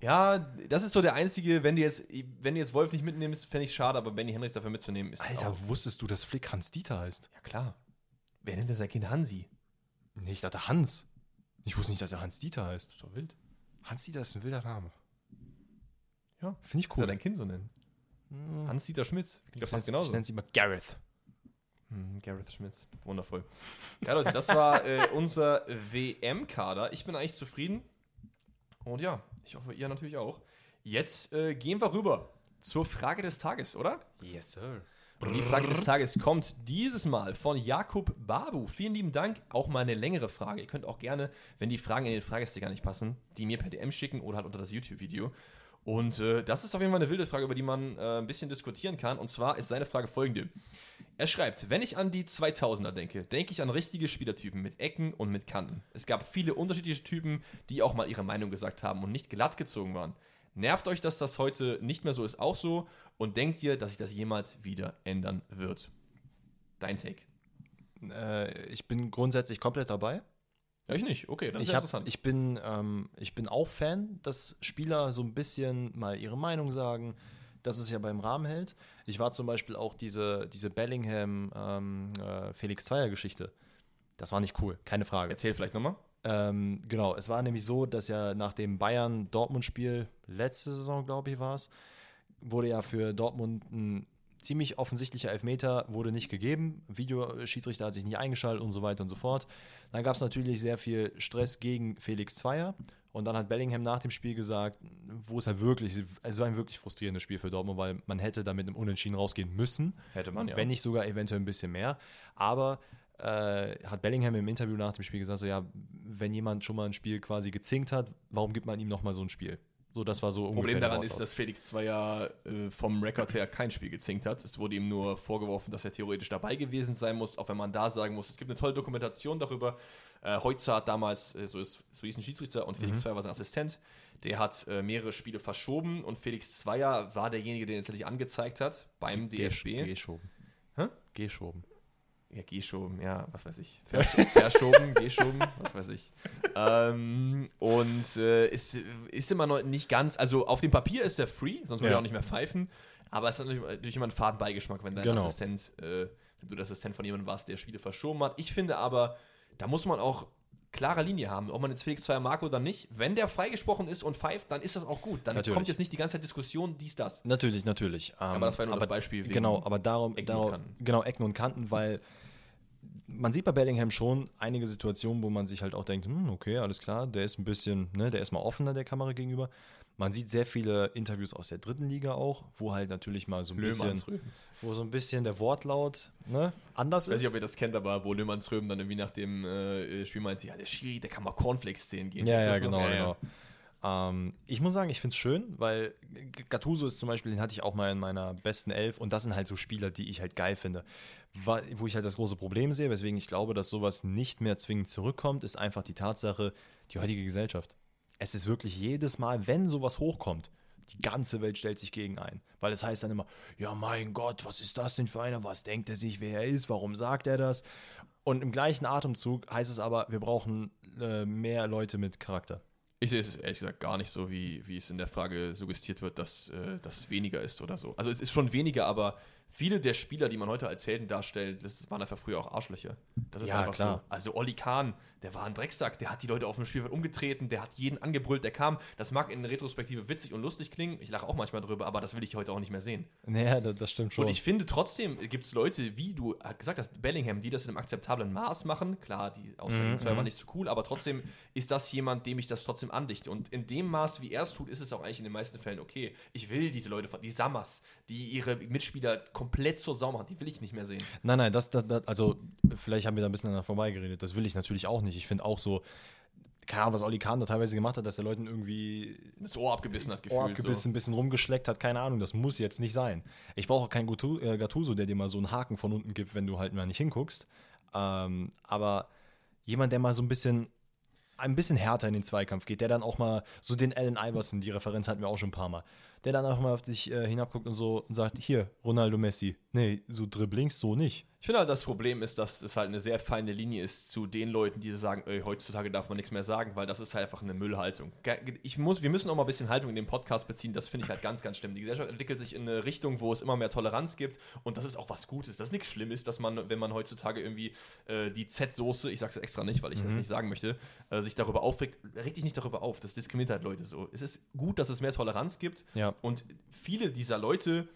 ja, das ist so der einzige, wenn du jetzt, wenn du jetzt Wolf nicht mitnimmst, fände ich schade, aber Benny Henrichs dafür mitzunehmen, ist. Alter, wusstest du, dass Flick Hans Dieter heißt? ja, klar. Wer nennt denn sein Kind Hansi? Nee, ich dachte Hans. Ich wusste nicht, dass er Hans Dieter heißt. So wild. Hans Dieter ist ein wilder Name. Ja. Finde ich Cool. Soll dein Kind so nennen? Hans-Dieter Schmitz. Klingt ja fast genauso. Ich nenne sie mal Gareth. Hm, Gareth Schmitz. Wundervoll. Ja, Leute, das war äh, unser WM-Kader. Ich bin eigentlich zufrieden. Und ja, ich hoffe, ihr natürlich auch. Jetzt äh, gehen wir rüber zur Frage des Tages, oder? Yes, sir. Und die Frage des Tages kommt dieses Mal von Jakub Babu. Vielen lieben Dank. Auch mal eine längere Frage. Ihr könnt auch gerne, wenn die Fragen in den Fragesticker nicht passen, die mir per DM schicken oder halt unter das YouTube-Video. Und äh, das ist auf jeden Fall eine wilde Frage, über die man äh, ein bisschen diskutieren kann. Und zwar ist seine Frage folgende. Er schreibt, wenn ich an die 2000er denke, denke ich an richtige Spielertypen mit Ecken und mit Kanten. Es gab viele unterschiedliche Typen, die auch mal ihre Meinung gesagt haben und nicht glatt gezogen waren. Nervt euch, dass das heute nicht mehr so ist, auch so? Und denkt ihr, dass sich das jemals wieder ändern wird? Dein Take. Äh, ich bin grundsätzlich komplett dabei. Ja, ich nicht. Okay, dann ist Ich, hab, interessant. ich, bin, ähm, ich bin auch Fan, dass Spieler so ein bisschen mal ihre Meinung sagen, dass es ja beim Rahmen hält. Ich war zum Beispiel auch diese, diese Bellingham ähm, äh, Felix Zweier Geschichte. Das war nicht cool, keine Frage. Erzähl vielleicht nochmal. Ähm, genau, es war nämlich so, dass ja nach dem Bayern-Dortmund-Spiel, letzte Saison, glaube ich, war es, wurde ja für Dortmund ein ziemlich offensichtlicher Elfmeter, wurde nicht gegeben. Videoschiedsrichter hat sich nicht eingeschaltet und so weiter und so fort. Dann gab es natürlich sehr viel Stress gegen Felix Zweier. Und dann hat Bellingham nach dem Spiel gesagt, wo es halt wirklich, es war ein wirklich frustrierendes Spiel für Dortmund, weil man hätte da mit einem Unentschieden rausgehen müssen. Hätte man, ja. Wenn nicht sogar eventuell ein bisschen mehr. Aber äh, hat Bellingham im Interview nach dem Spiel gesagt, so ja, wenn jemand schon mal ein Spiel quasi gezinkt hat, warum gibt man ihm nochmal so ein Spiel? So, das war so Problem daran ist, dass Felix Zweier äh, vom Rekord her kein Spiel gezinkt hat. Es wurde ihm nur vorgeworfen, dass er theoretisch dabei gewesen sein muss, auch wenn man da sagen muss, es gibt eine tolle Dokumentation darüber. Äh, Heutzer hat damals, äh, so, ist, so hieß ein Schiedsrichter und Mhm. Felix Zweier war sein Assistent, der hat äh, mehrere Spiele verschoben und Felix Zweier war derjenige, der ihn letztendlich angezeigt hat beim Gesch- DFB. Geschoben. Hä? Geschoben. Ja, geschoben, ja, was weiß ich. Versch verschoben, geschoben, was weiß ich. Ähm, und äh, ist, ist immer noch nicht ganz, also auf dem Papier ist er free, sonst würde Ja. er auch nicht mehr pfeifen. Aber es ist natürlich, immer ein Fadenbeigeschmack, wenn dein Genau. Assistent, äh, wenn du der Assistent von jemandem warst, der Spiele verschoben hat. Ich finde aber, da muss man auch klare Linie haben, ob man jetzt Felix Zweier mag oder nicht. Wenn der freigesprochen ist und pfeift, dann ist das auch gut. Dann Natürlich. kommt jetzt nicht die ganze Zeit Diskussion, dies, das. Natürlich, natürlich. Ähm, Aber das war nur das Beispiel Genau, aber darum, Ecken und darum Kanten. genau Ecken und Kanten, weil man sieht bei Bellingham schon einige Situationen, wo man sich halt auch denkt, hm, okay, alles klar, der ist ein bisschen, ne, der ist mal offener der Kamera gegenüber. Man sieht sehr viele Interviews aus der dritten Liga auch, wo halt natürlich mal so ein bisschen, wo so ein bisschen der Wortlaut ne, anders Ich weiß nicht, ist. ob ihr das kennt, aber wo Löhmannsröben dann irgendwie nach dem äh, Spiel meint, ja, der Schiri, der kann mal Cornflakes sehen gehen. Ja, Ist ja, noch? genau, genau. Ähm, ich muss sagen, ich finde es schön, weil Gattuso ist zum Beispiel, den hatte ich auch mal in meiner besten Elf und das sind halt so Spieler, die ich halt geil finde. Wo ich halt das große Problem sehe, weswegen ich glaube, dass sowas nicht mehr zwingend zurückkommt, ist einfach die Tatsache, die heutige Gesellschaft. Es ist wirklich jedes Mal, wenn sowas hochkommt, die ganze Welt stellt sich gegen ein. Weil es heißt dann immer, ja mein Gott, was ist das denn für einer? Was denkt er sich, wer er ist? Warum sagt er das? Und im gleichen Atemzug heißt es aber, wir brauchen äh, mehr Leute mit Charakter. Ich sehe es ehrlich gesagt gar nicht so, wie, wie es in der Frage suggestiert wird, dass äh, das weniger ist oder so. Also es ist schon weniger, aber viele der Spieler, die man heute als Helden darstellt, das waren einfach früher auch Arschlöcher. Das ist Ja, einfach klar. so. Also Olli Kahn, der war ein Drecksack, der hat die Leute auf dem Spielfeld umgetreten, der hat jeden angebrüllt, der kam. Das mag in Retrospektive witzig und lustig klingen, ich lache auch manchmal drüber, aber das will ich heute auch nicht mehr sehen. Naja, das, das stimmt schon. Und ich finde trotzdem gibt es Leute, wie du gesagt hast, Bellingham, die das in einem akzeptablen Maß machen. Klar, die Aussage Mhm, zwar war nicht so cool, aber trotzdem ist das jemand, dem ich das trotzdem andichte. Und in dem Maß, wie er es tut, ist es auch eigentlich in den meisten Fällen okay. Ich will diese Leute, die Sammers, die ihre Mitspieler komplett zur Sau machen, die will ich nicht mehr sehen. nein, nein, das, das, das, also vielleicht haben wir da ein bisschen aneinander vorbeigeredet. Das will ich natürlich auch nicht. Ich finde auch so, keine Ahnung, was Oli Kahn da teilweise gemacht hat, dass er Leuten irgendwie Das Ohr abgebissen hat, gefühlt. Ohr abgebissen, ein bisschen rumgeschleckt hat, keine Ahnung, das muss jetzt nicht sein. Ich brauche auch keinen äh, Gattuso, der dir mal so einen Haken von unten gibt, wenn du halt mal nicht hinguckst. Ähm, aber jemand, der mal so ein bisschen ein bisschen härter in den Zweikampf geht, der dann auch mal so den Allen Iverson, die Referenz hatten wir auch schon ein paar Mal, der dann auch mal auf dich äh, hinabguckt und so und sagt, hier, Ronaldo Messi, nee, so Dribblings so nicht. Ich finde halt, das Problem ist, dass es halt eine sehr feine Linie ist zu den Leuten, die sagen, ey, heutzutage darf man nichts mehr sagen, weil das ist halt einfach eine Müllhaltung. Ich muss, wir müssen auch mal ein bisschen Haltung in dem Podcast beziehen, das finde ich halt ganz, ganz schlimm. Die Gesellschaft entwickelt sich in eine Richtung, wo es immer mehr Toleranz gibt und das ist auch was Gutes. Das ist nichts Schlimmes, dass man, wenn man heutzutage irgendwie äh, die Z-Soße, ich sage es extra nicht, weil ich das nicht sagen möchte, äh, sich darüber aufregt, reg dich nicht darüber auf. Das diskriminiert halt Leute so. Es ist gut, dass es mehr Toleranz gibt Ja. und viele dieser Leute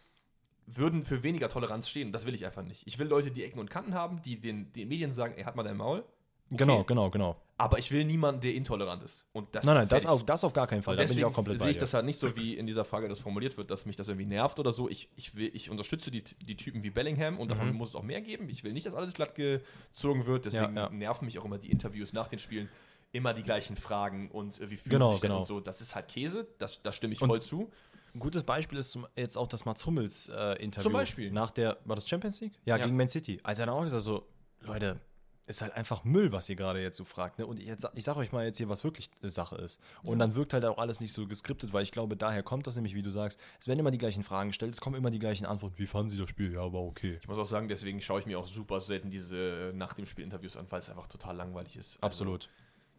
würden für weniger Toleranz stehen. Das will ich einfach nicht. Ich will Leute, die Ecken und Kanten haben, die den, den Medien sagen, ey, hat mal dein Maul. Okay. Genau, genau, genau. Aber ich will niemanden, der intolerant ist. Und das Nein, nein, das auf, das auf gar keinen Fall. Da bin ich auch komplett sehe ich das halt nicht so, wie in dieser Frage das formuliert wird, dass mich das irgendwie nervt oder so. Ich, ich, will, ich unterstütze die, die Typen wie Bellingham und davon Mhm. muss es auch mehr geben. Ich will nicht, dass alles glatt gezogen wird. Deswegen Ja, ja. nerven mich auch immer die Interviews nach den Spielen. Immer die gleichen Fragen und äh, wie fühlen Genau, sich denn genau. und so. Das ist halt Käse, das, da stimme ich Und- voll zu. Ein gutes Beispiel ist zum, jetzt auch das Mats Hummels äh, Interview. Zum Beispiel. Nach der, war das Champions League? Ja, Ja. gegen Man City. Als er dann auch gesagt so, Leute, ist halt einfach Müll, was ihr gerade jetzt so fragt. Ne? Und ich, jetzt, ich sag euch mal jetzt hier, was wirklich äh, Sache ist. Und dann wirkt halt auch alles nicht so geskriptet, weil ich glaube, daher kommt das nämlich, wie du sagst, es werden immer die gleichen Fragen gestellt, es kommen immer die gleichen Antworten. Wie fanden sie das Spiel? Ja, aber okay. Ich muss auch sagen, deswegen schaue ich mir auch super selten diese äh, nach dem Spiel Interviews an, weil es einfach total langweilig ist. Also, Absolut.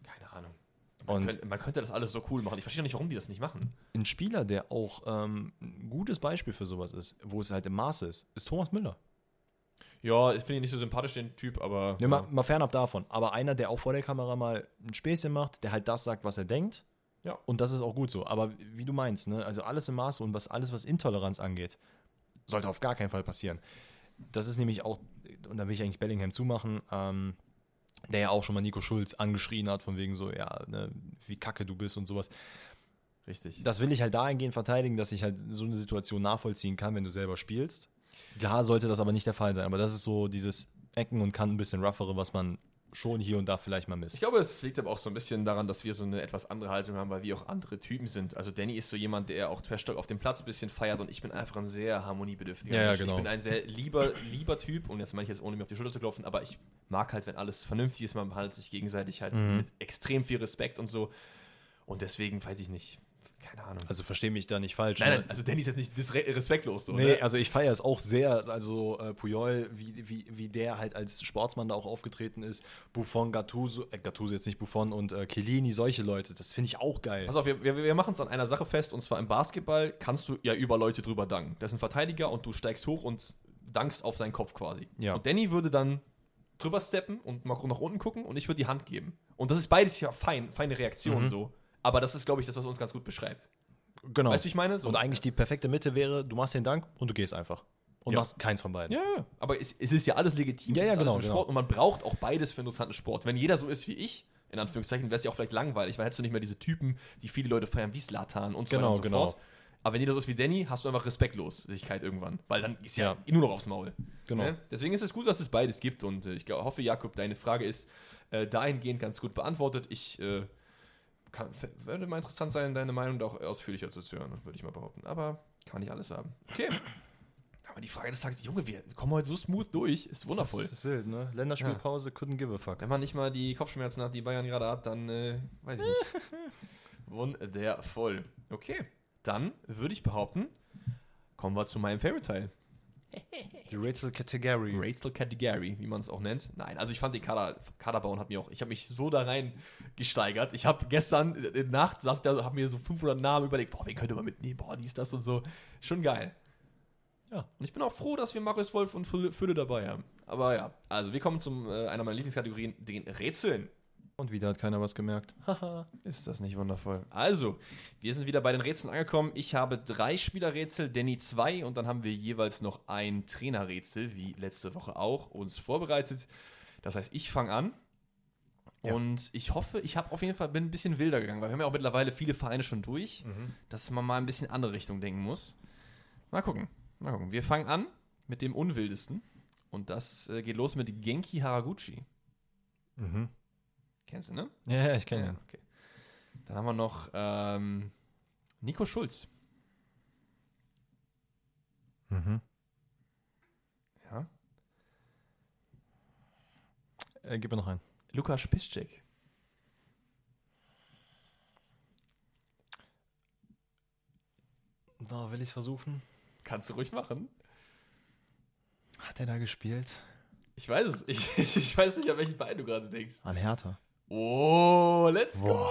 keine Ahnung. Man, könnte, man könnte das alles so cool machen. Ich verstehe nicht, warum die das nicht machen. ein Spieler, der auch ähm, ein gutes Beispiel für sowas ist, wo es halt im Maße ist, ist Thomas Müller. Ja, ich finde ihn nicht so sympathisch, den Typ, aber. Ja, mal, mal fernab davon. Aber einer, der auch vor der Kamera mal ein Späßchen macht, der halt das sagt, was er denkt. Ja. Und das ist auch gut so. Aber wie du meinst, ne? also alles im Maße und was alles, was Intoleranz angeht, sollte auf gar keinen Fall passieren. Das ist nämlich auch, und da will ich eigentlich Bellingham zumachen, ähm, der ja auch schon mal Nico Schulz angeschrien hat, von wegen so, ja, ne, wie kacke du bist und sowas. Richtig. Das will ich halt dahingehend verteidigen, dass ich halt so eine Situation nachvollziehen kann, wenn du selber spielst. Klar sollte das aber nicht der Fall sein, aber das ist so dieses Ecken und Kanten ein bisschen roughere, was man schon hier und da vielleicht mal misst. Ich glaube, es liegt aber auch so ein bisschen daran, dass wir so eine etwas andere Haltung haben, weil wir auch andere Typen sind. Also Danny ist so jemand, der auch Trash Talk auf dem Platz ein bisschen feiert und ich bin einfach ein sehr harmoniebedürftiger Ja, ja, Mensch. genau. Ich bin ein sehr lieber, lieber Typ und das meine ich jetzt ohne mir auf die Schulter zu klopfen, aber ich mag halt, wenn alles vernünftig ist, man halt sich gegenseitig halt Mhm. mit extrem viel Respekt und so. Und deswegen weiß ich nicht, keine Ahnung. Also verstehe mich da nicht falsch. nein, ne? nein, also Danny ist jetzt nicht respektlos so. Nee, ne? also ich feiere es auch sehr, also äh, Puyol, wie, wie, wie der halt als Sportsmann da auch aufgetreten ist, Buffon, Gattuso, äh, Gattuso jetzt nicht Buffon und äh, Chiellini, solche Leute, das finde ich auch geil. Pass auf, wir, wir, wir machen es an einer Sache fest, und zwar im Basketball kannst du ja über Leute drüber danken. Das ist ein Verteidiger und du steigst hoch und dankst auf seinen Kopf quasi. Ja. Und Danny würde dann drüber steppen und mal nach unten gucken und ich würde die Hand geben. Und das ist beides ja fein, feine Reaktion Mhm. so. Aber das ist, glaube ich, das, was uns ganz gut beschreibt. Genau. Weißt du, ich meine? So. und eigentlich die perfekte Mitte wäre, du machst den Dank und du gehst einfach. Und Ja. machst keins von beiden. Ja, ja. aber es, es ist ja alles legitim. Ja, ja, genau, genau. Sport und man braucht auch beides für interessanten Sport. Wenn jeder so ist wie ich, in Anführungszeichen, wäre es ja auch vielleicht langweilig, weil hättest du nicht mehr diese Typen, die viele Leute feiern, wie Slatan und so Genau, weiter und so genau. fort. Aber wenn jeder so ist wie Danny, hast du einfach Respektlosigkeit irgendwann, weil dann ist ja, Ja. nur noch aufs Maul. Genau. Ne? Deswegen ist es gut, dass es beides gibt und äh, ich hoffe, Jakob, deine Frage ist äh, dahingehend ganz gut beantwortet. Ich äh, kann, würde mal interessant sein, deine Meinung da auch ausführlicher zu hören, würde ich mal behaupten. Aber kann nicht alles haben. Okay. Aber die Frage des Tages, Junge, wir kommen heute so smooth durch, ist wundervoll. Das ist wild, ne? Länderspielpause, couldn't give a fuck. Wenn man nicht mal die Kopfschmerzen hat, die Bayern gerade hat, dann äh, weiß ich nicht. Wundervoll. Okay, dann würde ich behaupten, kommen wir zu meinem Favorite-Teil. Die Rätsel Category. Rätsel Category, wie man es auch nennt. Nein, also ich fand die Kader, Kaderbauen hat mir auch, ich habe mich so da rein gesteigert. Ich habe gestern äh, in Nacht saß da, habe mir so 500 Namen überlegt, boah, wen könnte man mitnehmen, boah, dies, das und so. Schon geil. Ja. Und ich bin auch froh, dass wir Marius Wolf und Fülle dabei haben. Aber ja, also wir kommen zum äh, einer meiner Lieblingskategorien, den Rätseln. Und wieder hat keiner was gemerkt. Haha. Ist das nicht wundervoll? Also, wir sind wieder bei den Rätseln angekommen. Ich habe drei Spielerrätsel, Danny zwei und dann haben wir jeweils noch ein Trainerrätsel, wie letzte Woche auch, uns vorbereitet. Das heißt, ich fange an. Ja. Und ich hoffe, ich habe auf jeden Fall bin ein bisschen wilder gegangen, weil wir haben ja auch mittlerweile viele Vereine schon durch, dass man mal ein bisschen andere Richtung denken muss. Mal gucken. Mal gucken. Wir fangen an mit dem unwildesten. Und das äh, geht los mit Genki Haraguchi. Mhm. Kennst du, ne? Ja, ja, ich kenne Ja, ihn. okay. Dann haben wir noch ähm, Nico Schulz. Mhm. Ja. Äh, gib mir noch einen. Lukas Piszczek. So, will ich es versuchen? Kannst du ruhig machen. Hat er da gespielt? Ich weiß es. Ich, ich weiß nicht, an welchen Verein du gerade denkst. An Hertha. Oh, let's go. Boah.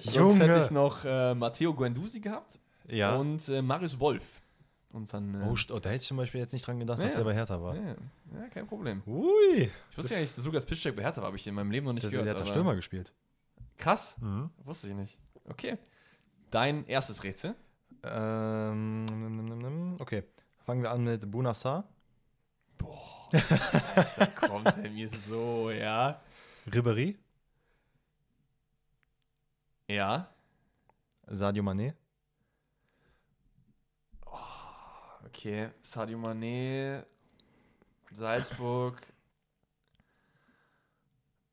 Sonst Junge. hätte ich noch äh, Matteo Guendouzi gehabt Ja. und äh, Marius Wolf. Unseren, äh, oh, oh, da hätte ich zum Beispiel jetzt nicht dran gedacht, Ja, dass er bei Hertha war. ja, ja, kein Problem. Ui. Ich wusste ja nicht, dass Lukas Piszczek bei Hertha war. Habe ich in meinem Leben noch nicht Der, gehört. der hat da Stürmer gespielt. Krass. Mhm. Wusste ich nicht. Okay. Dein erstes Rätsel. Ähm, okay. Fangen wir an mit Bunassar, Boah. Alter, kommt er mir so, ja. Ribéry, Ja. Sadio Mané, Okay. Sadio Mané, Salzburg,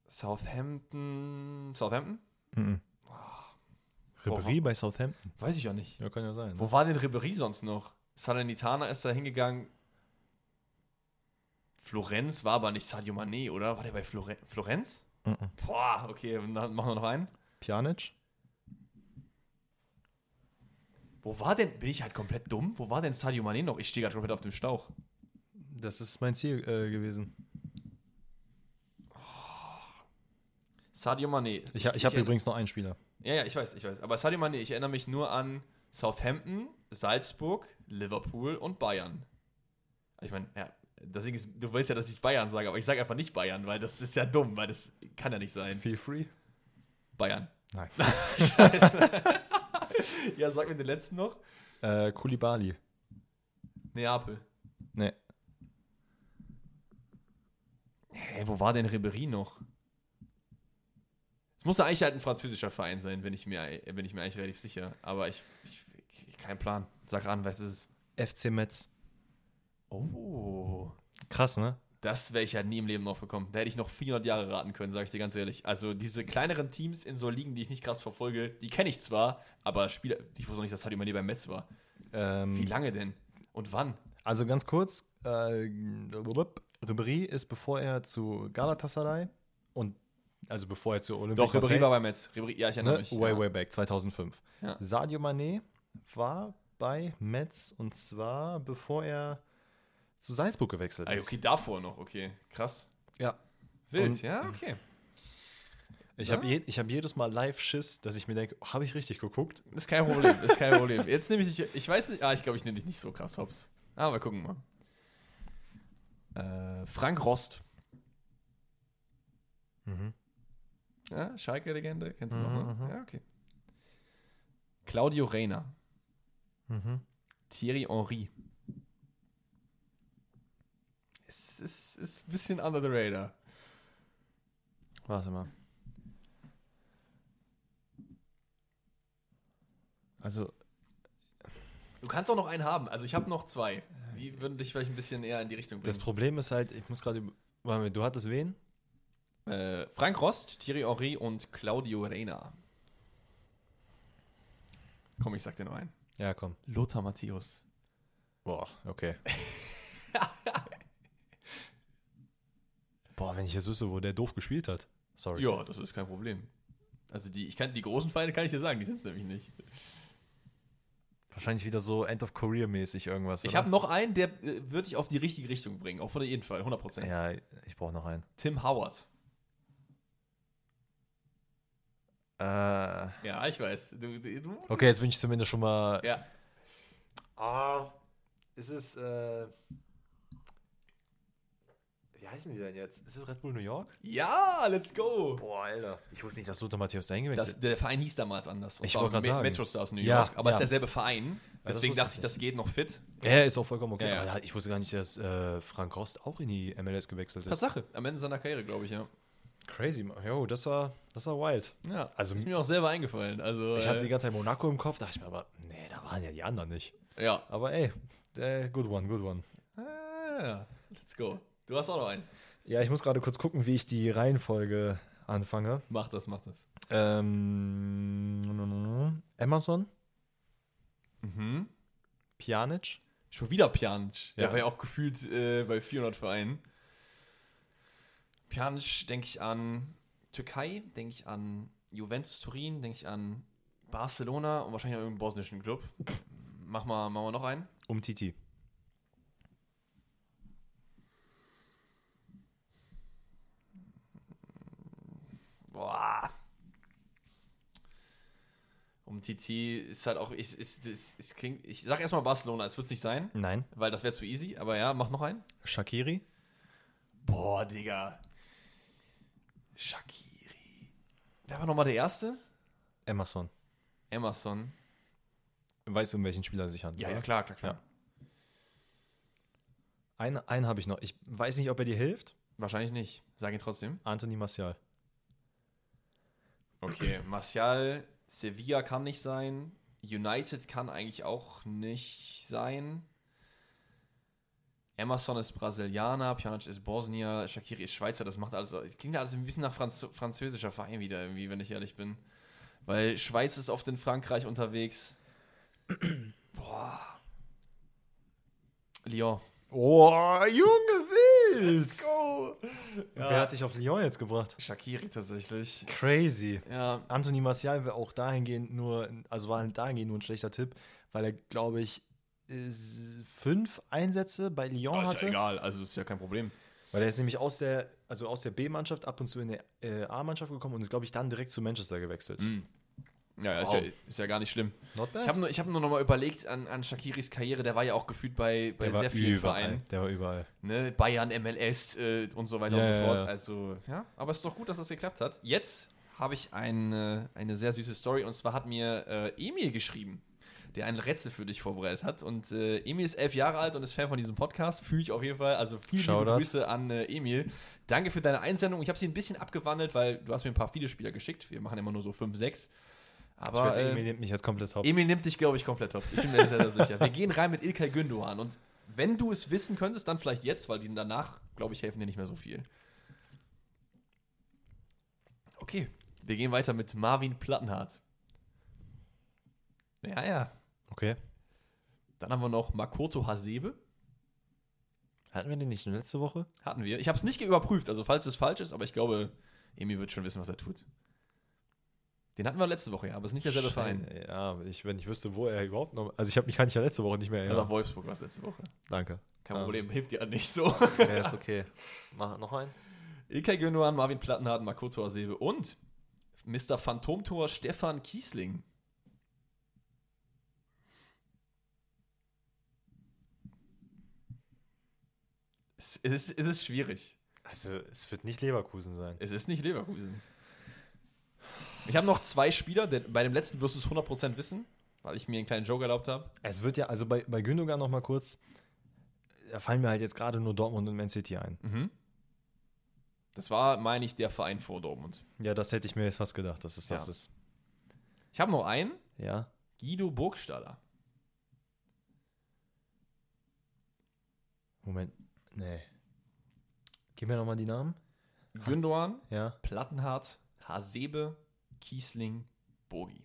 Southampton. Southampton? mhm. Ribéry bei Southampton. Weiß ich ja nicht. Ja, kann ja sein. Wo war denn Ribéry sonst noch? Salernitana ist da hingegangen. Florenz war aber nicht Sadio Mané, oder? War der bei Flore Florenz? Mhm. Boah, okay, dann machen wir noch einen. Pjanic, Wo war denn, bin ich halt komplett dumm? Wo war denn Sadio Mané noch? Ich stehe gerade komplett auf dem Stauch. das ist mein Ziel äh, gewesen. Sadio Mané. Ich, ich habe erinnere- übrigens noch einen Spieler. Ja, ja, ich weiß, ich weiß. Aber Sadio Mané, ich erinnere mich nur an Southampton, Salzburg, Liverpool und Bayern. Ich meine, ja, Ding ist, du willst ja, dass ich Bayern sage, aber ich sage einfach nicht Bayern, weil das ist ja dumm, weil das kann ja nicht sein. Feel free. Bayern. Nein. Ja, sag mir den letzten noch. äh, Kulibali. Neapel. Nee. Hä, wo war denn Ribéry noch? Es musste eigentlich halt ein französischer Verein sein, bin ich mir, bin ich mir eigentlich relativ sicher. Aber ich, ich, ich kein Plan. Sag an, was ist es? FC Metz. Oh. Krass, ne? Das wäre ich ja nie im Leben noch bekommen. Da hätte ich noch 400 Jahre raten können, sage ich dir ganz ehrlich. Also diese kleineren Teams in so Ligen, die ich nicht krass verfolge, die kenne ich zwar, aber Spieler, ich wusste noch nicht, dass Sadio Mané beim Metz war. Ähm, Wie lange denn? Und wann? Also ganz kurz, äh, Ribéry ist, bevor er zu Galatasaray und also bevor er zu Olympique Doch, Ribéry war beim Metz. Ribéry, ja, ich erinnere ne? mich. way, ja. way back, 2005. Ja. Sadio Mané war bei Metz und zwar bevor er zu Salzburg gewechselt Ah, ist. okay, davor noch, okay. Krass. Ja. Wild, Und- ja, okay. Ich Ja? habe je, ich hab jedes Mal live Schiss, dass ich mir denke, oh, habe ich richtig geguckt? Ist kein Problem, ist kein Problem. Jetzt nehme ich dich, ich weiß nicht, ah, ich glaube, ich nehme dich nicht so krass hops. Aber gucken mal. Äh, Frank Rost. Mhm. Ja, Schalke-Legende, kennst du Mhm, noch, ne? mhm. Ja, okay. Claudio Reina. Mhm. Thierry Henry. Es ist, ist ein bisschen under the radar. Warte mal. Also, Du kannst auch noch einen haben. Also ich habe noch zwei. Die würden dich vielleicht ein bisschen eher in die Richtung das bringen. Problem ist halt, ich muss gerade. über- Warte mal, Du hattest wen? Äh, Frank Rost, Thierry Henry und Claudio Reina. Komm, ich sag dir noch einen. Ja, komm. Lothar Matthäus. Boah, okay. Boah, wenn ich jetzt wüsste, wo der doof gespielt hat. Sorry. Ja, das ist kein Problem. Also die, ich kann, die großen Feinde kann ich dir sagen, die sind es nämlich nicht. Wahrscheinlich wieder so End of Career mäßig irgendwas. Ich habe noch einen, der äh, würde dich auf die richtige Richtung bringen. Auf jeden Fall, 100%. Ja, ich brauche noch einen. Tim Howard. Äh, Ja, ich weiß. Du, du, du- okay, jetzt bin ich zumindest schon mal. Ja. Ah, ist es. Äh, wie heißen die denn jetzt? Ist es Red Bull New York? ja, let's go. Boah, Alter. Ich wusste nicht, dass Lothar Matthäus dahin gewechselt der Verein hieß damals anders. Ich wollte gerade sagen. Metro Stars New Ja, York. aber es ja. ist derselbe Verein. Deswegen wusste dachte ich das geht noch fit. Ja, ist auch vollkommen okay. Ja, ja. Aber ich wusste gar nicht, dass äh, Frank Rost auch in die MLS gewechselt ist. Tatsache. Am Ende seiner Karriere, glaube ich, ja. Crazy. Jo, das war, das war wild. Ja, Also- ist mir auch selber eingefallen. Also, Ich hatte die äh, ganze Zeit Monaco im Kopf, dachte ich mir aber, nee, da waren ja die anderen nicht. ja. Aber ey, good one, good one. Ah, ja. Let's go. Du hast auch noch eins. Ja, ich muss gerade kurz gucken, wie ich die Reihenfolge anfange. Mach das, mach das. Ähm, Emerson, Mhm. Pjanic, Schon wieder Pjanic. Ja. Der war ja auch gefühlt äh, bei 400 Vereinen. Pjanic denke ich an Türkei, denke ich an Juventus Turin, denke ich an Barcelona und wahrscheinlich auch irgendeinen bosnischen Club. Mach mal, machen wir noch einen. um Titi. Boah. Um Titi ist halt auch, ich, ist, ist, ist, klingt, ich sag erstmal Barcelona, es wird es nicht sein, Nein. weil das wäre zu easy, aber ja, mach noch einen. Shakiri, Boah, Digga. Shakiri. Wer war nochmal der Erste? Emerson. Emerson. Weißt du, um welchen Spieler es sich handelt? Ja, ja, klar, klar, klar. Ja. Einen, einen habe ich noch. Ich weiß nicht, ob er dir hilft. Wahrscheinlich nicht. Sag ihn trotzdem. Anthony Martial. Okay, Martial, Sevilla kann nicht sein. United kann eigentlich auch nicht sein. Emerson ist Brasilianer, Pjanic ist Bosnier, Shakiri ist Schweizer, das macht alles, das klingt alles ein bisschen nach Franz französischer Verein wieder irgendwie, wenn ich ehrlich bin. Weil Schweiz ist oft in Frankreich unterwegs. Boah. Lyon. Oh, Junge Wild! go! Wer hat dich auf Lyon jetzt gebracht? Shakiri tatsächlich. Crazy. Ja, Anthony Martial wäre auch dahingehend nur, also war dahingehend nur ein schlechter Tipp, weil er, glaube ich, ist fünf Einsätze bei Lyon ist hatte. ja egal, also ist ja kein Problem. Weil er ist nämlich aus der, also aus der B-Mannschaft ab und zu in die äh, A-Mannschaft gekommen und ist, glaube ich, dann direkt zu Manchester gewechselt. Mhm. Ja, ja, ist, Wow. ja ist ja gar nicht schlimm. Ich habe nur, ich hab nur noch mal überlegt an, an Shakiris Karriere, der war ja auch gefühlt bei, bei der sehr vielen überall. Vereinen. Der war überall. Ne? Bayern, MLS äh, und so weiter Ja, und so fort. ja. Also, ja, aber es ist doch gut, dass das geklappt hat. Jetzt habe ich eine, eine sehr süße Story und zwar hat mir äh, Emil geschrieben, der ein Rätsel für dich vorbereitet hat. Und äh, Emil ist elf Jahre alt und ist Fan von diesem Podcast. Fühle ich auf jeden Fall. Also viele liebe. Grüße an äh, Emil. Danke für deine Einsendung. Ich habe sie ein bisschen abgewandelt, weil du hast mir ein paar viele Spieler geschickt. Wir machen immer nur so fünf, sechs. Ich Aber wette, äh, Emil nimmt mich jetzt komplett hops. Emil nimmt dich, glaube ich, komplett hops. Ich bin mir sehr, sehr sicher. Wir gehen rein mit Ilkay Gündoğan. Und wenn du es wissen könntest, dann vielleicht jetzt, weil die danach glaube ich, helfen dir nicht mehr so viel. Okay, wir gehen weiter mit Marvin Plattenhardt. Ja, ja. Okay. Dann haben wir noch Makoto Hasebe. Hatten wir den nicht letzte Woche? Hatten wir. Ich habe es nicht überprüft, also falls es falsch ist, aber ich glaube, Emi wird schon wissen, was er tut. Den hatten wir letzte Woche, ja, aber es ist nicht derselbe Verein. Ja, ich, wenn ich wüsste, wo er überhaupt noch. Also, ich habe mich kann ich ja letzte Woche nicht mehr Oder erinnern. Wolfsburg war es letzte Woche. Danke. Kein Ja. Problem, hilft dir nicht so. Ja, ist okay. Mach noch einen. Ilkay Gündogan, Marvin Plattenhardt, Makoto Hasebe und Mr. Phantomtor Stefan Kiesling. Es, es, ist, es ist schwierig. Also, es wird nicht Leverkusen sein. Es ist nicht Leverkusen. Ich habe noch zwei Spieler, denn bei dem letzten wirst du es 100% wissen, weil ich mir einen kleinen Joke erlaubt habe. Es wird ja, also bei, bei Gündogan noch mal kurz, da fallen mir halt jetzt gerade nur Dortmund und Man City ein. Mhm. Das war, meine ich, der Verein vor Dortmund. Ja, das hätte ich mir jetzt fast gedacht, dass es das Ja. ist. Ich habe noch einen, Ja. Guido Burgstaller. Moment. Nee. Gib mir noch mal die Namen. Gündogan, Ja. Plattenhardt, Hasebe, Kiesling, Bogi.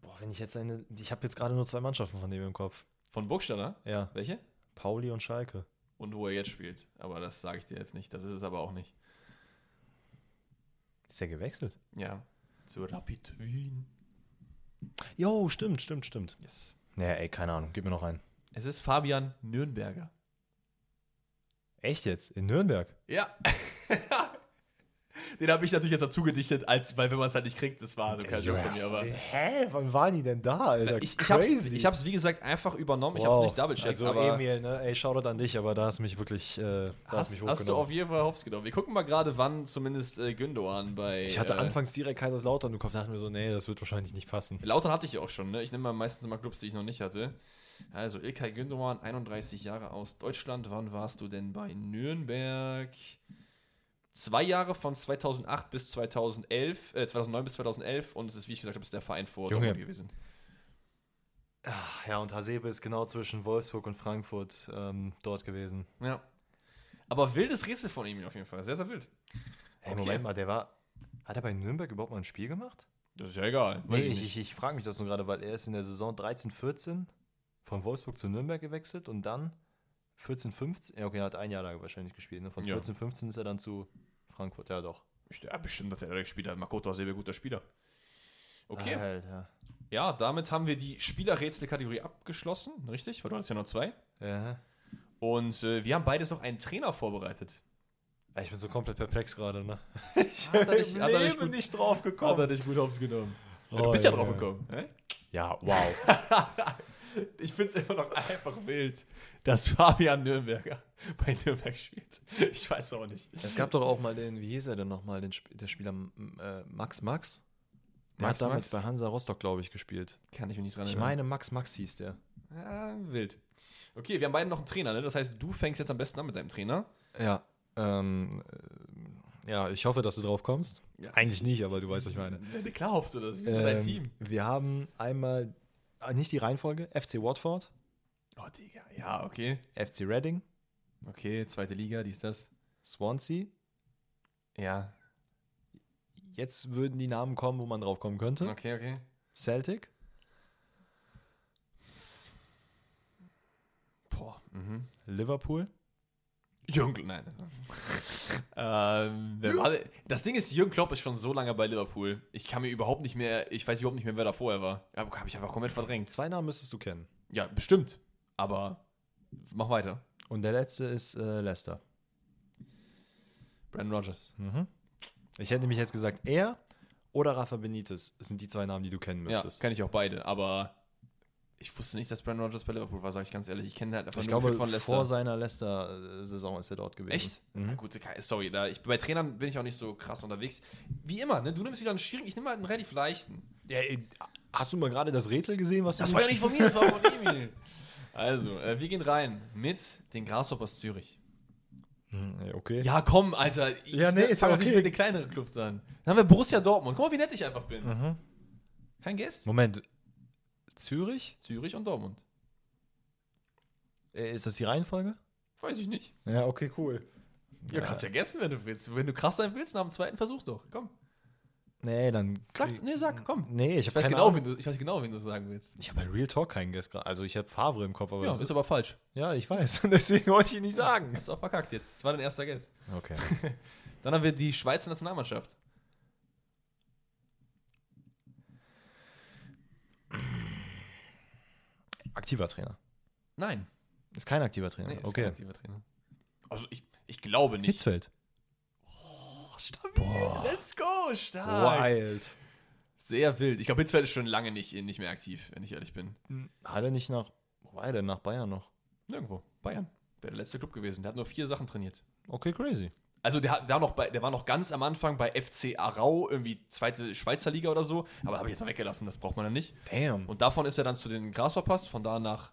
Boah, wenn ich jetzt eine. Ich habe jetzt gerade nur zwei Mannschaften von dem im Kopf. Von Burgstaller? Ja. Welche? Pauli und Schalke. Und wo er jetzt spielt. Aber das sage ich dir jetzt nicht. Das ist es aber auch nicht. Ist er gewechselt? Ja. Zu Rapid Wien. Jo, stimmt, stimmt, stimmt. Yes. Naja, ey, keine Ahnung. Gib mir noch einen. Es ist Fabian Nürnberger. Echt jetzt? In Nürnberg? Ja. Den habe ich natürlich jetzt dazu gedichtet, als, weil wenn man es halt nicht kriegt, das war so kein Joke von mir, aber. Hä? Wann waren die denn da, Alter? Ich, ich habe es, ich hab's, wie gesagt, einfach übernommen. Ich habe es nicht double-checkt. Also, aber Emil, ne? Ey, Shoutout an dich, aber da hast du mich wirklich. Äh, da hast, hast, mich hast du auf jeden Fall hops genommen. Wir gucken mal gerade, wann zumindest äh, Gündogan bei. Ich hatte äh, anfangs direkt Kaiserslautern im Kopf, dachte mir so, nee, das wird wahrscheinlich nicht passen. Lautern hatte ich auch schon, ne? Ich nehme mal meistens immer Clubs, die ich noch nicht hatte. Also, Ilkay Gündogan, 31 Jahre aus Deutschland. Wann warst du denn bei Nürnberg? Zwei Jahre von 2008 bis 2011, äh, 2009 bis 2011 und es ist, wie ich gesagt habe, ist der Verein vor Junge. Dortmund gewesen. Ach, ja, und Hasebe ist genau zwischen Wolfsburg und Frankfurt ähm, dort gewesen. Ja. Aber wildes Rätsel von ihm auf jeden Fall. Sehr, sehr wild. Hey, Okay. Moment mal, der war. Hat er bei Nürnberg überhaupt mal ein Spiel gemacht? Das ist ja egal. Nee, ich, ich, ich frage mich das nur gerade, weil er ist in der Saison 13, 14 von Wolfsburg zu Nürnberg gewechselt und dann 14, 15. Ja, okay, er hat ein Jahr da wahrscheinlich gespielt. Ne? Von Ja. 14, 15 ist er dann zu Frankfurt. Ja, doch. Ja, bestimmt, dass er da gespielt hat. Makoto ist ein sehr guter Spieler. Okay. Alter. Ja, damit haben wir die Spielerrätsel-Kategorie abgeschlossen. Richtig? Weil du hattest ja noch zwei. Ja. Und äh, wir haben beides noch einen Trainer vorbereitet. Ich bin so komplett perplex gerade, ne? Ich Hat er im hat er Leben gut- nicht drauf gekommen. dich gut aufs genommen. Oh, du bist ja Junge. drauf gekommen. Hä? Ja, wow. Ich finde es immer noch einfach wild, dass Fabian Nürnberger bei Nürnberg spielt. Ich weiß auch nicht. es gab doch auch mal den, wie hieß er denn nochmal, den der Spieler äh, Max Max? Der Max hat damals Max? bei Hansa Rostock, glaube ich, gespielt. Kann ich mich nicht dran Ich erinnern. meine, Max Max hieß der. Ja, wild. Okay, wir haben beide noch einen Trainer, ne? Das heißt, du fängst jetzt am besten an mit deinem Trainer. Ja. Ähm, äh, ja, ich hoffe, dass du drauf kommst. Ja. Eigentlich nicht, aber du weißt, was ich meine. Ja, klar hoffst du das. Wie ist denn dein Ähm, Team? Wir haben einmal, äh, nicht die Reihenfolge, FC Watford, Oh, Digga. Ja, okay. FC Reading, Okay, zweite Liga, dies, das. Swansea. Ja. Jetzt würden die Namen kommen, wo man drauf kommen könnte. Okay, okay. Celtic, Boah. Mhm. Liverpool, Jürgen Klopp, nein. ähm, wer war das Ding ist, Jürgen Klopp ist schon so lange bei Liverpool. Ich kann mir überhaupt nicht mehr, ich weiß überhaupt nicht mehr, wer da vorher war. Ja, Habe ich einfach komplett verdrängt. zwei Namen müsstest du kennen. Ja, bestimmt. Aber mach weiter. Und der letzte ist äh, Leicester. Brandon Rogers. Mhm. Ich hätte nämlich jetzt gesagt, er oder Rafa Benitez sind die zwei Namen, die du kennen Ja, müsstest. kenne ich auch beide. Aber ich wusste nicht, dass Brandon Rogers bei Liverpool war, sage ich ganz ehrlich. Ich kenne halt einfach ich nur glaube, von Leicester. vor seiner Leicester-Saison ist er dort gewesen. Echt? Na Mhm. gut, keine- sorry, da ich, bei Trainern bin ich auch nicht so krass unterwegs. Wie immer, ne? Du nimmst wieder einen schwierigen, ich nehme halt einen relativ leichten. Ja, ey, hast du mal gerade das Rätsel gesehen, was du Das war ja nicht von mir, das war von Emil. Also, äh, wir gehen rein mit den Grasshoppers Zürich. Hm, Okay. Ja, komm, Alter. Ich Ja, nee, ist fang ja doch nicht okay. mit den kleineren Clubs an. Dann haben wir Borussia Dortmund. Guck mal, wie nett ich einfach bin. Mhm. Kein Guess? Moment. Zürich? Zürich und Dortmund. Äh, Ist das die Reihenfolge? Weiß ich nicht. Ja, okay, cool. Ja, kannst ja gegessen, wenn du willst. Wenn du krass sein willst, nach dem zweiten Versuch doch. Komm. Nee, dann. Sag, nee, sag, komm. Nee, ich Ich habe weiß, keine genau, Ahnung. wen du, ich weiß genau, wen du sagen willst. Ich habe bei Real Talk keinen Guess gerade. Also ich habe Favre im Kopf, aber Ja, das ist aber falsch. ja, ich weiß. Deswegen wollte ich ihn nicht sagen. Hast du auch verkackt jetzt. Das war dein erster Guess. Okay. Dann haben wir die Schweizer Nationalmannschaft. Aktiver Trainer. Nein. Ist kein aktiver Trainer. Nee, ist okay. kein aktiver Trainer. Also ich, ich glaube nicht. Hitzfeld. Oh, stabil. Boah. Let's go. Stark. Wild. Sehr wild. Ich glaube, Hitzfeld ist schon lange nicht, nicht mehr aktiv, wenn ich ehrlich bin. Hat er nicht nach. Wo war er denn? Nach Bayern noch? Nirgendwo. Bayern. Wäre der letzte Club gewesen. Der hat nur vier Sachen trainiert. Okay, crazy. Also der, der, war noch bei, der war noch ganz am Anfang bei FC Arau, irgendwie zweite Schweizer Liga oder so. Aber habe ich jetzt mal weggelassen, das braucht man dann nicht. Damn. Und davon ist er dann zu den Grasshoppers, von da nach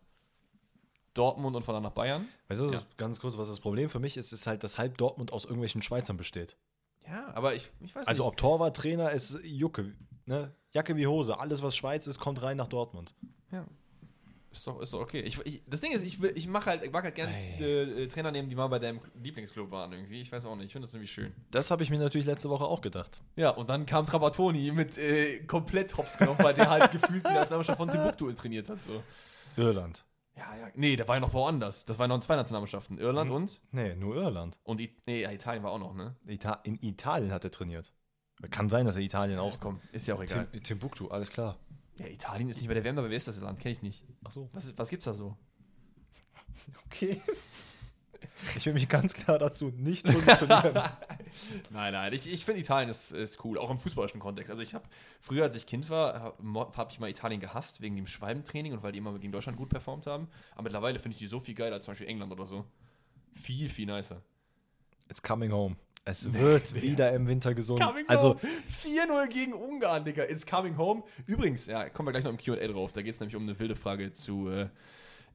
Dortmund und von da nach Bayern. Weißt du, was Ja. ganz kurz, was das Problem für mich ist, ist halt, dass halb Dortmund aus irgendwelchen Schweizern besteht. Ja, aber ich, ich weiß Also nicht. ob Torwart, Trainer ist Jucke, ne? Jacke wie Hose. Alles, was Schweiz ist, kommt rein nach Dortmund. Ja. Ist doch, ist doch okay. Ich, ich, das Ding ist, ich, will, ich mache halt, ich mag halt gerne äh, äh, Trainer nehmen, die mal bei deinem Lieblingsclub waren irgendwie. Ich weiß auch nicht, ich finde das irgendwie schön. Das habe ich mir natürlich letzte Woche auch gedacht. Ja, und dann kam Trapattoni mit äh, komplett hops genommen, weil der halt gefühlt die Nationalmannschaft von Timbuktu trainiert hat. So. Irland. Ja, ja. Nee, der war ja noch woanders. Das waren noch zwei Nationalmannschaften. Irland und? Nee, nur Irland. Und I nee, ja, Italien war auch noch, ne? Ita in Italien hat er trainiert. Kann sein, dass er Italien auch. Auch komm, ist ja auch egal. Tim Timbuktu, alles klar. Ja, Italien ist nicht bei der WM, aber wer ist das Land? Kenn ich nicht. Ach so. Was, was gibt's da so? Okay. Ich will mich ganz klar dazu nicht positionieren. Nein, nein, ich, ich finde Italien ist, ist cool, auch im fußballischen Kontext. Also ich habe früher, als ich Kind war, habe hab ich mal Italien gehasst wegen dem Schwalbentraining und weil die immer gegen Deutschland gut performt haben. Aber mittlerweile finde ich die so viel geiler als zum Beispiel England oder so. Viel, viel nicer. It's coming home. Es wird wer? wieder im Winter gesund. Coming also, home. 4-0 gegen Ungarn, Digga. It's coming home. Übrigens, ja, kommen wir gleich noch im QA drauf. Da geht es nämlich um eine wilde Frage zu äh,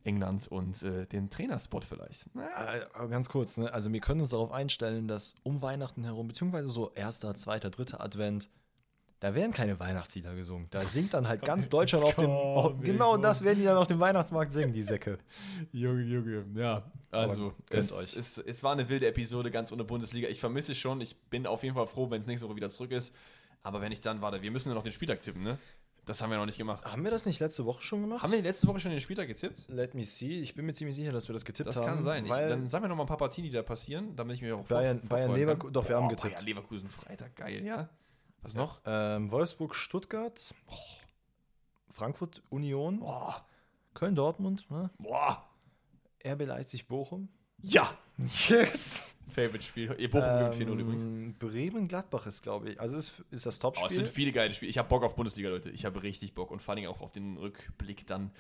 England und äh, den Trainerspot vielleicht. Na, äh, aber ganz kurz, ne? also wir können uns darauf einstellen, dass um Weihnachten herum, beziehungsweise so erster, zweiter, dritter Advent, da werden keine Weihnachtslieder gesungen. Da singt dann halt ganz Deutschland auf dem. Oh, genau das werden die dann auf dem Weihnachtsmarkt singen, die Säcke. Junge, Junge, ja. Also, es, euch. Es, es war eine wilde Episode, ganz ohne Bundesliga. Ich vermisse es schon. Ich bin auf jeden Fall froh, wenn es nächste Woche wieder zurück ist. Aber wenn ich dann, warte, wir müssen ja noch den Spieltag tippen, ne? Das haben wir noch nicht gemacht. Haben wir das nicht letzte Woche schon gemacht? Haben wir letzte Woche schon den Spieltag getippt? Let me see. Ich bin mir ziemlich sicher, dass wir das getippt Das haben. kann sein. Ich, dann sagen wir noch mal ein paar Partien, die da passieren, damit ich mir auch Bayern- Bayern vorfreuen Leverku- kann. doch, wir haben getippt. Bayern Leverkusen Freitag, geil, ja. Was noch? ähm, Wolfsburg, Stuttgart, Frankfurt, Union, Boah, Köln, Dortmund, ne? boah, RB Leipzig, Bochum. ja. Yes! Favorite-Spiel. Ihr Bochum gewinnt 4-0 übrigens. Ähm, Bremen, Gladbach ist, glaube ich. Also ist, ist das Oh, es Topspiel. sind viele geile Spiele. Ich habe Bock auf Bundesliga, Leute. Ich habe richtig Bock und vor allem auch auf den Rückblick dann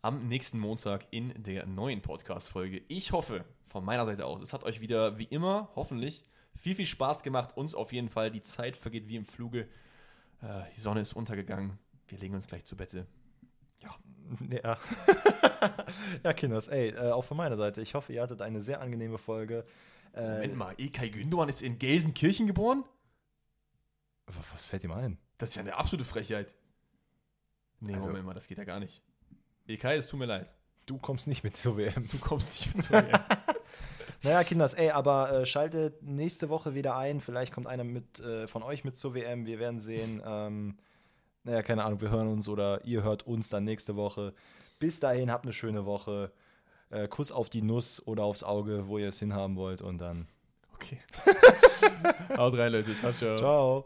am nächsten Montag in der neuen Podcast-Folge. Ich hoffe von meiner Seite aus, es hat euch wieder wie immer, hoffentlich, viel, viel Spaß gemacht. Uns auf jeden Fall. Die Zeit vergeht wie im Fluge. Äh, die Sonne ist untergegangen. Wir legen uns gleich zu Bette. Ja. ja, Kinders, ey, äh, auch von meiner Seite. Ich hoffe, ihr hattet eine sehr angenehme Folge. Äh, Moment mal, Ilkay Gündogan ist in Gelsenkirchen geboren? was fällt ihm ein? Das ist ja eine absolute Frechheit. Nee, Also- Moment mal, das geht ja gar nicht. Ilkay, es tut mir leid. Du kommst nicht mit zur WM. Du kommst nicht mit zu mir. Naja, Kinders, ey, aber äh, schaltet nächste Woche wieder ein. Vielleicht kommt einer mit, äh, von euch mit zur WM. Wir werden sehen. Ähm, naja, keine Ahnung, wir hören uns oder ihr hört uns dann nächste Woche. Bis dahin, habt eine schöne Woche. Äh, Kuss auf die Nuss oder aufs Auge, wo ihr es hinhaben wollt. Und dann Okay. Haut rein, Leute. Ciao, ciao. ciao.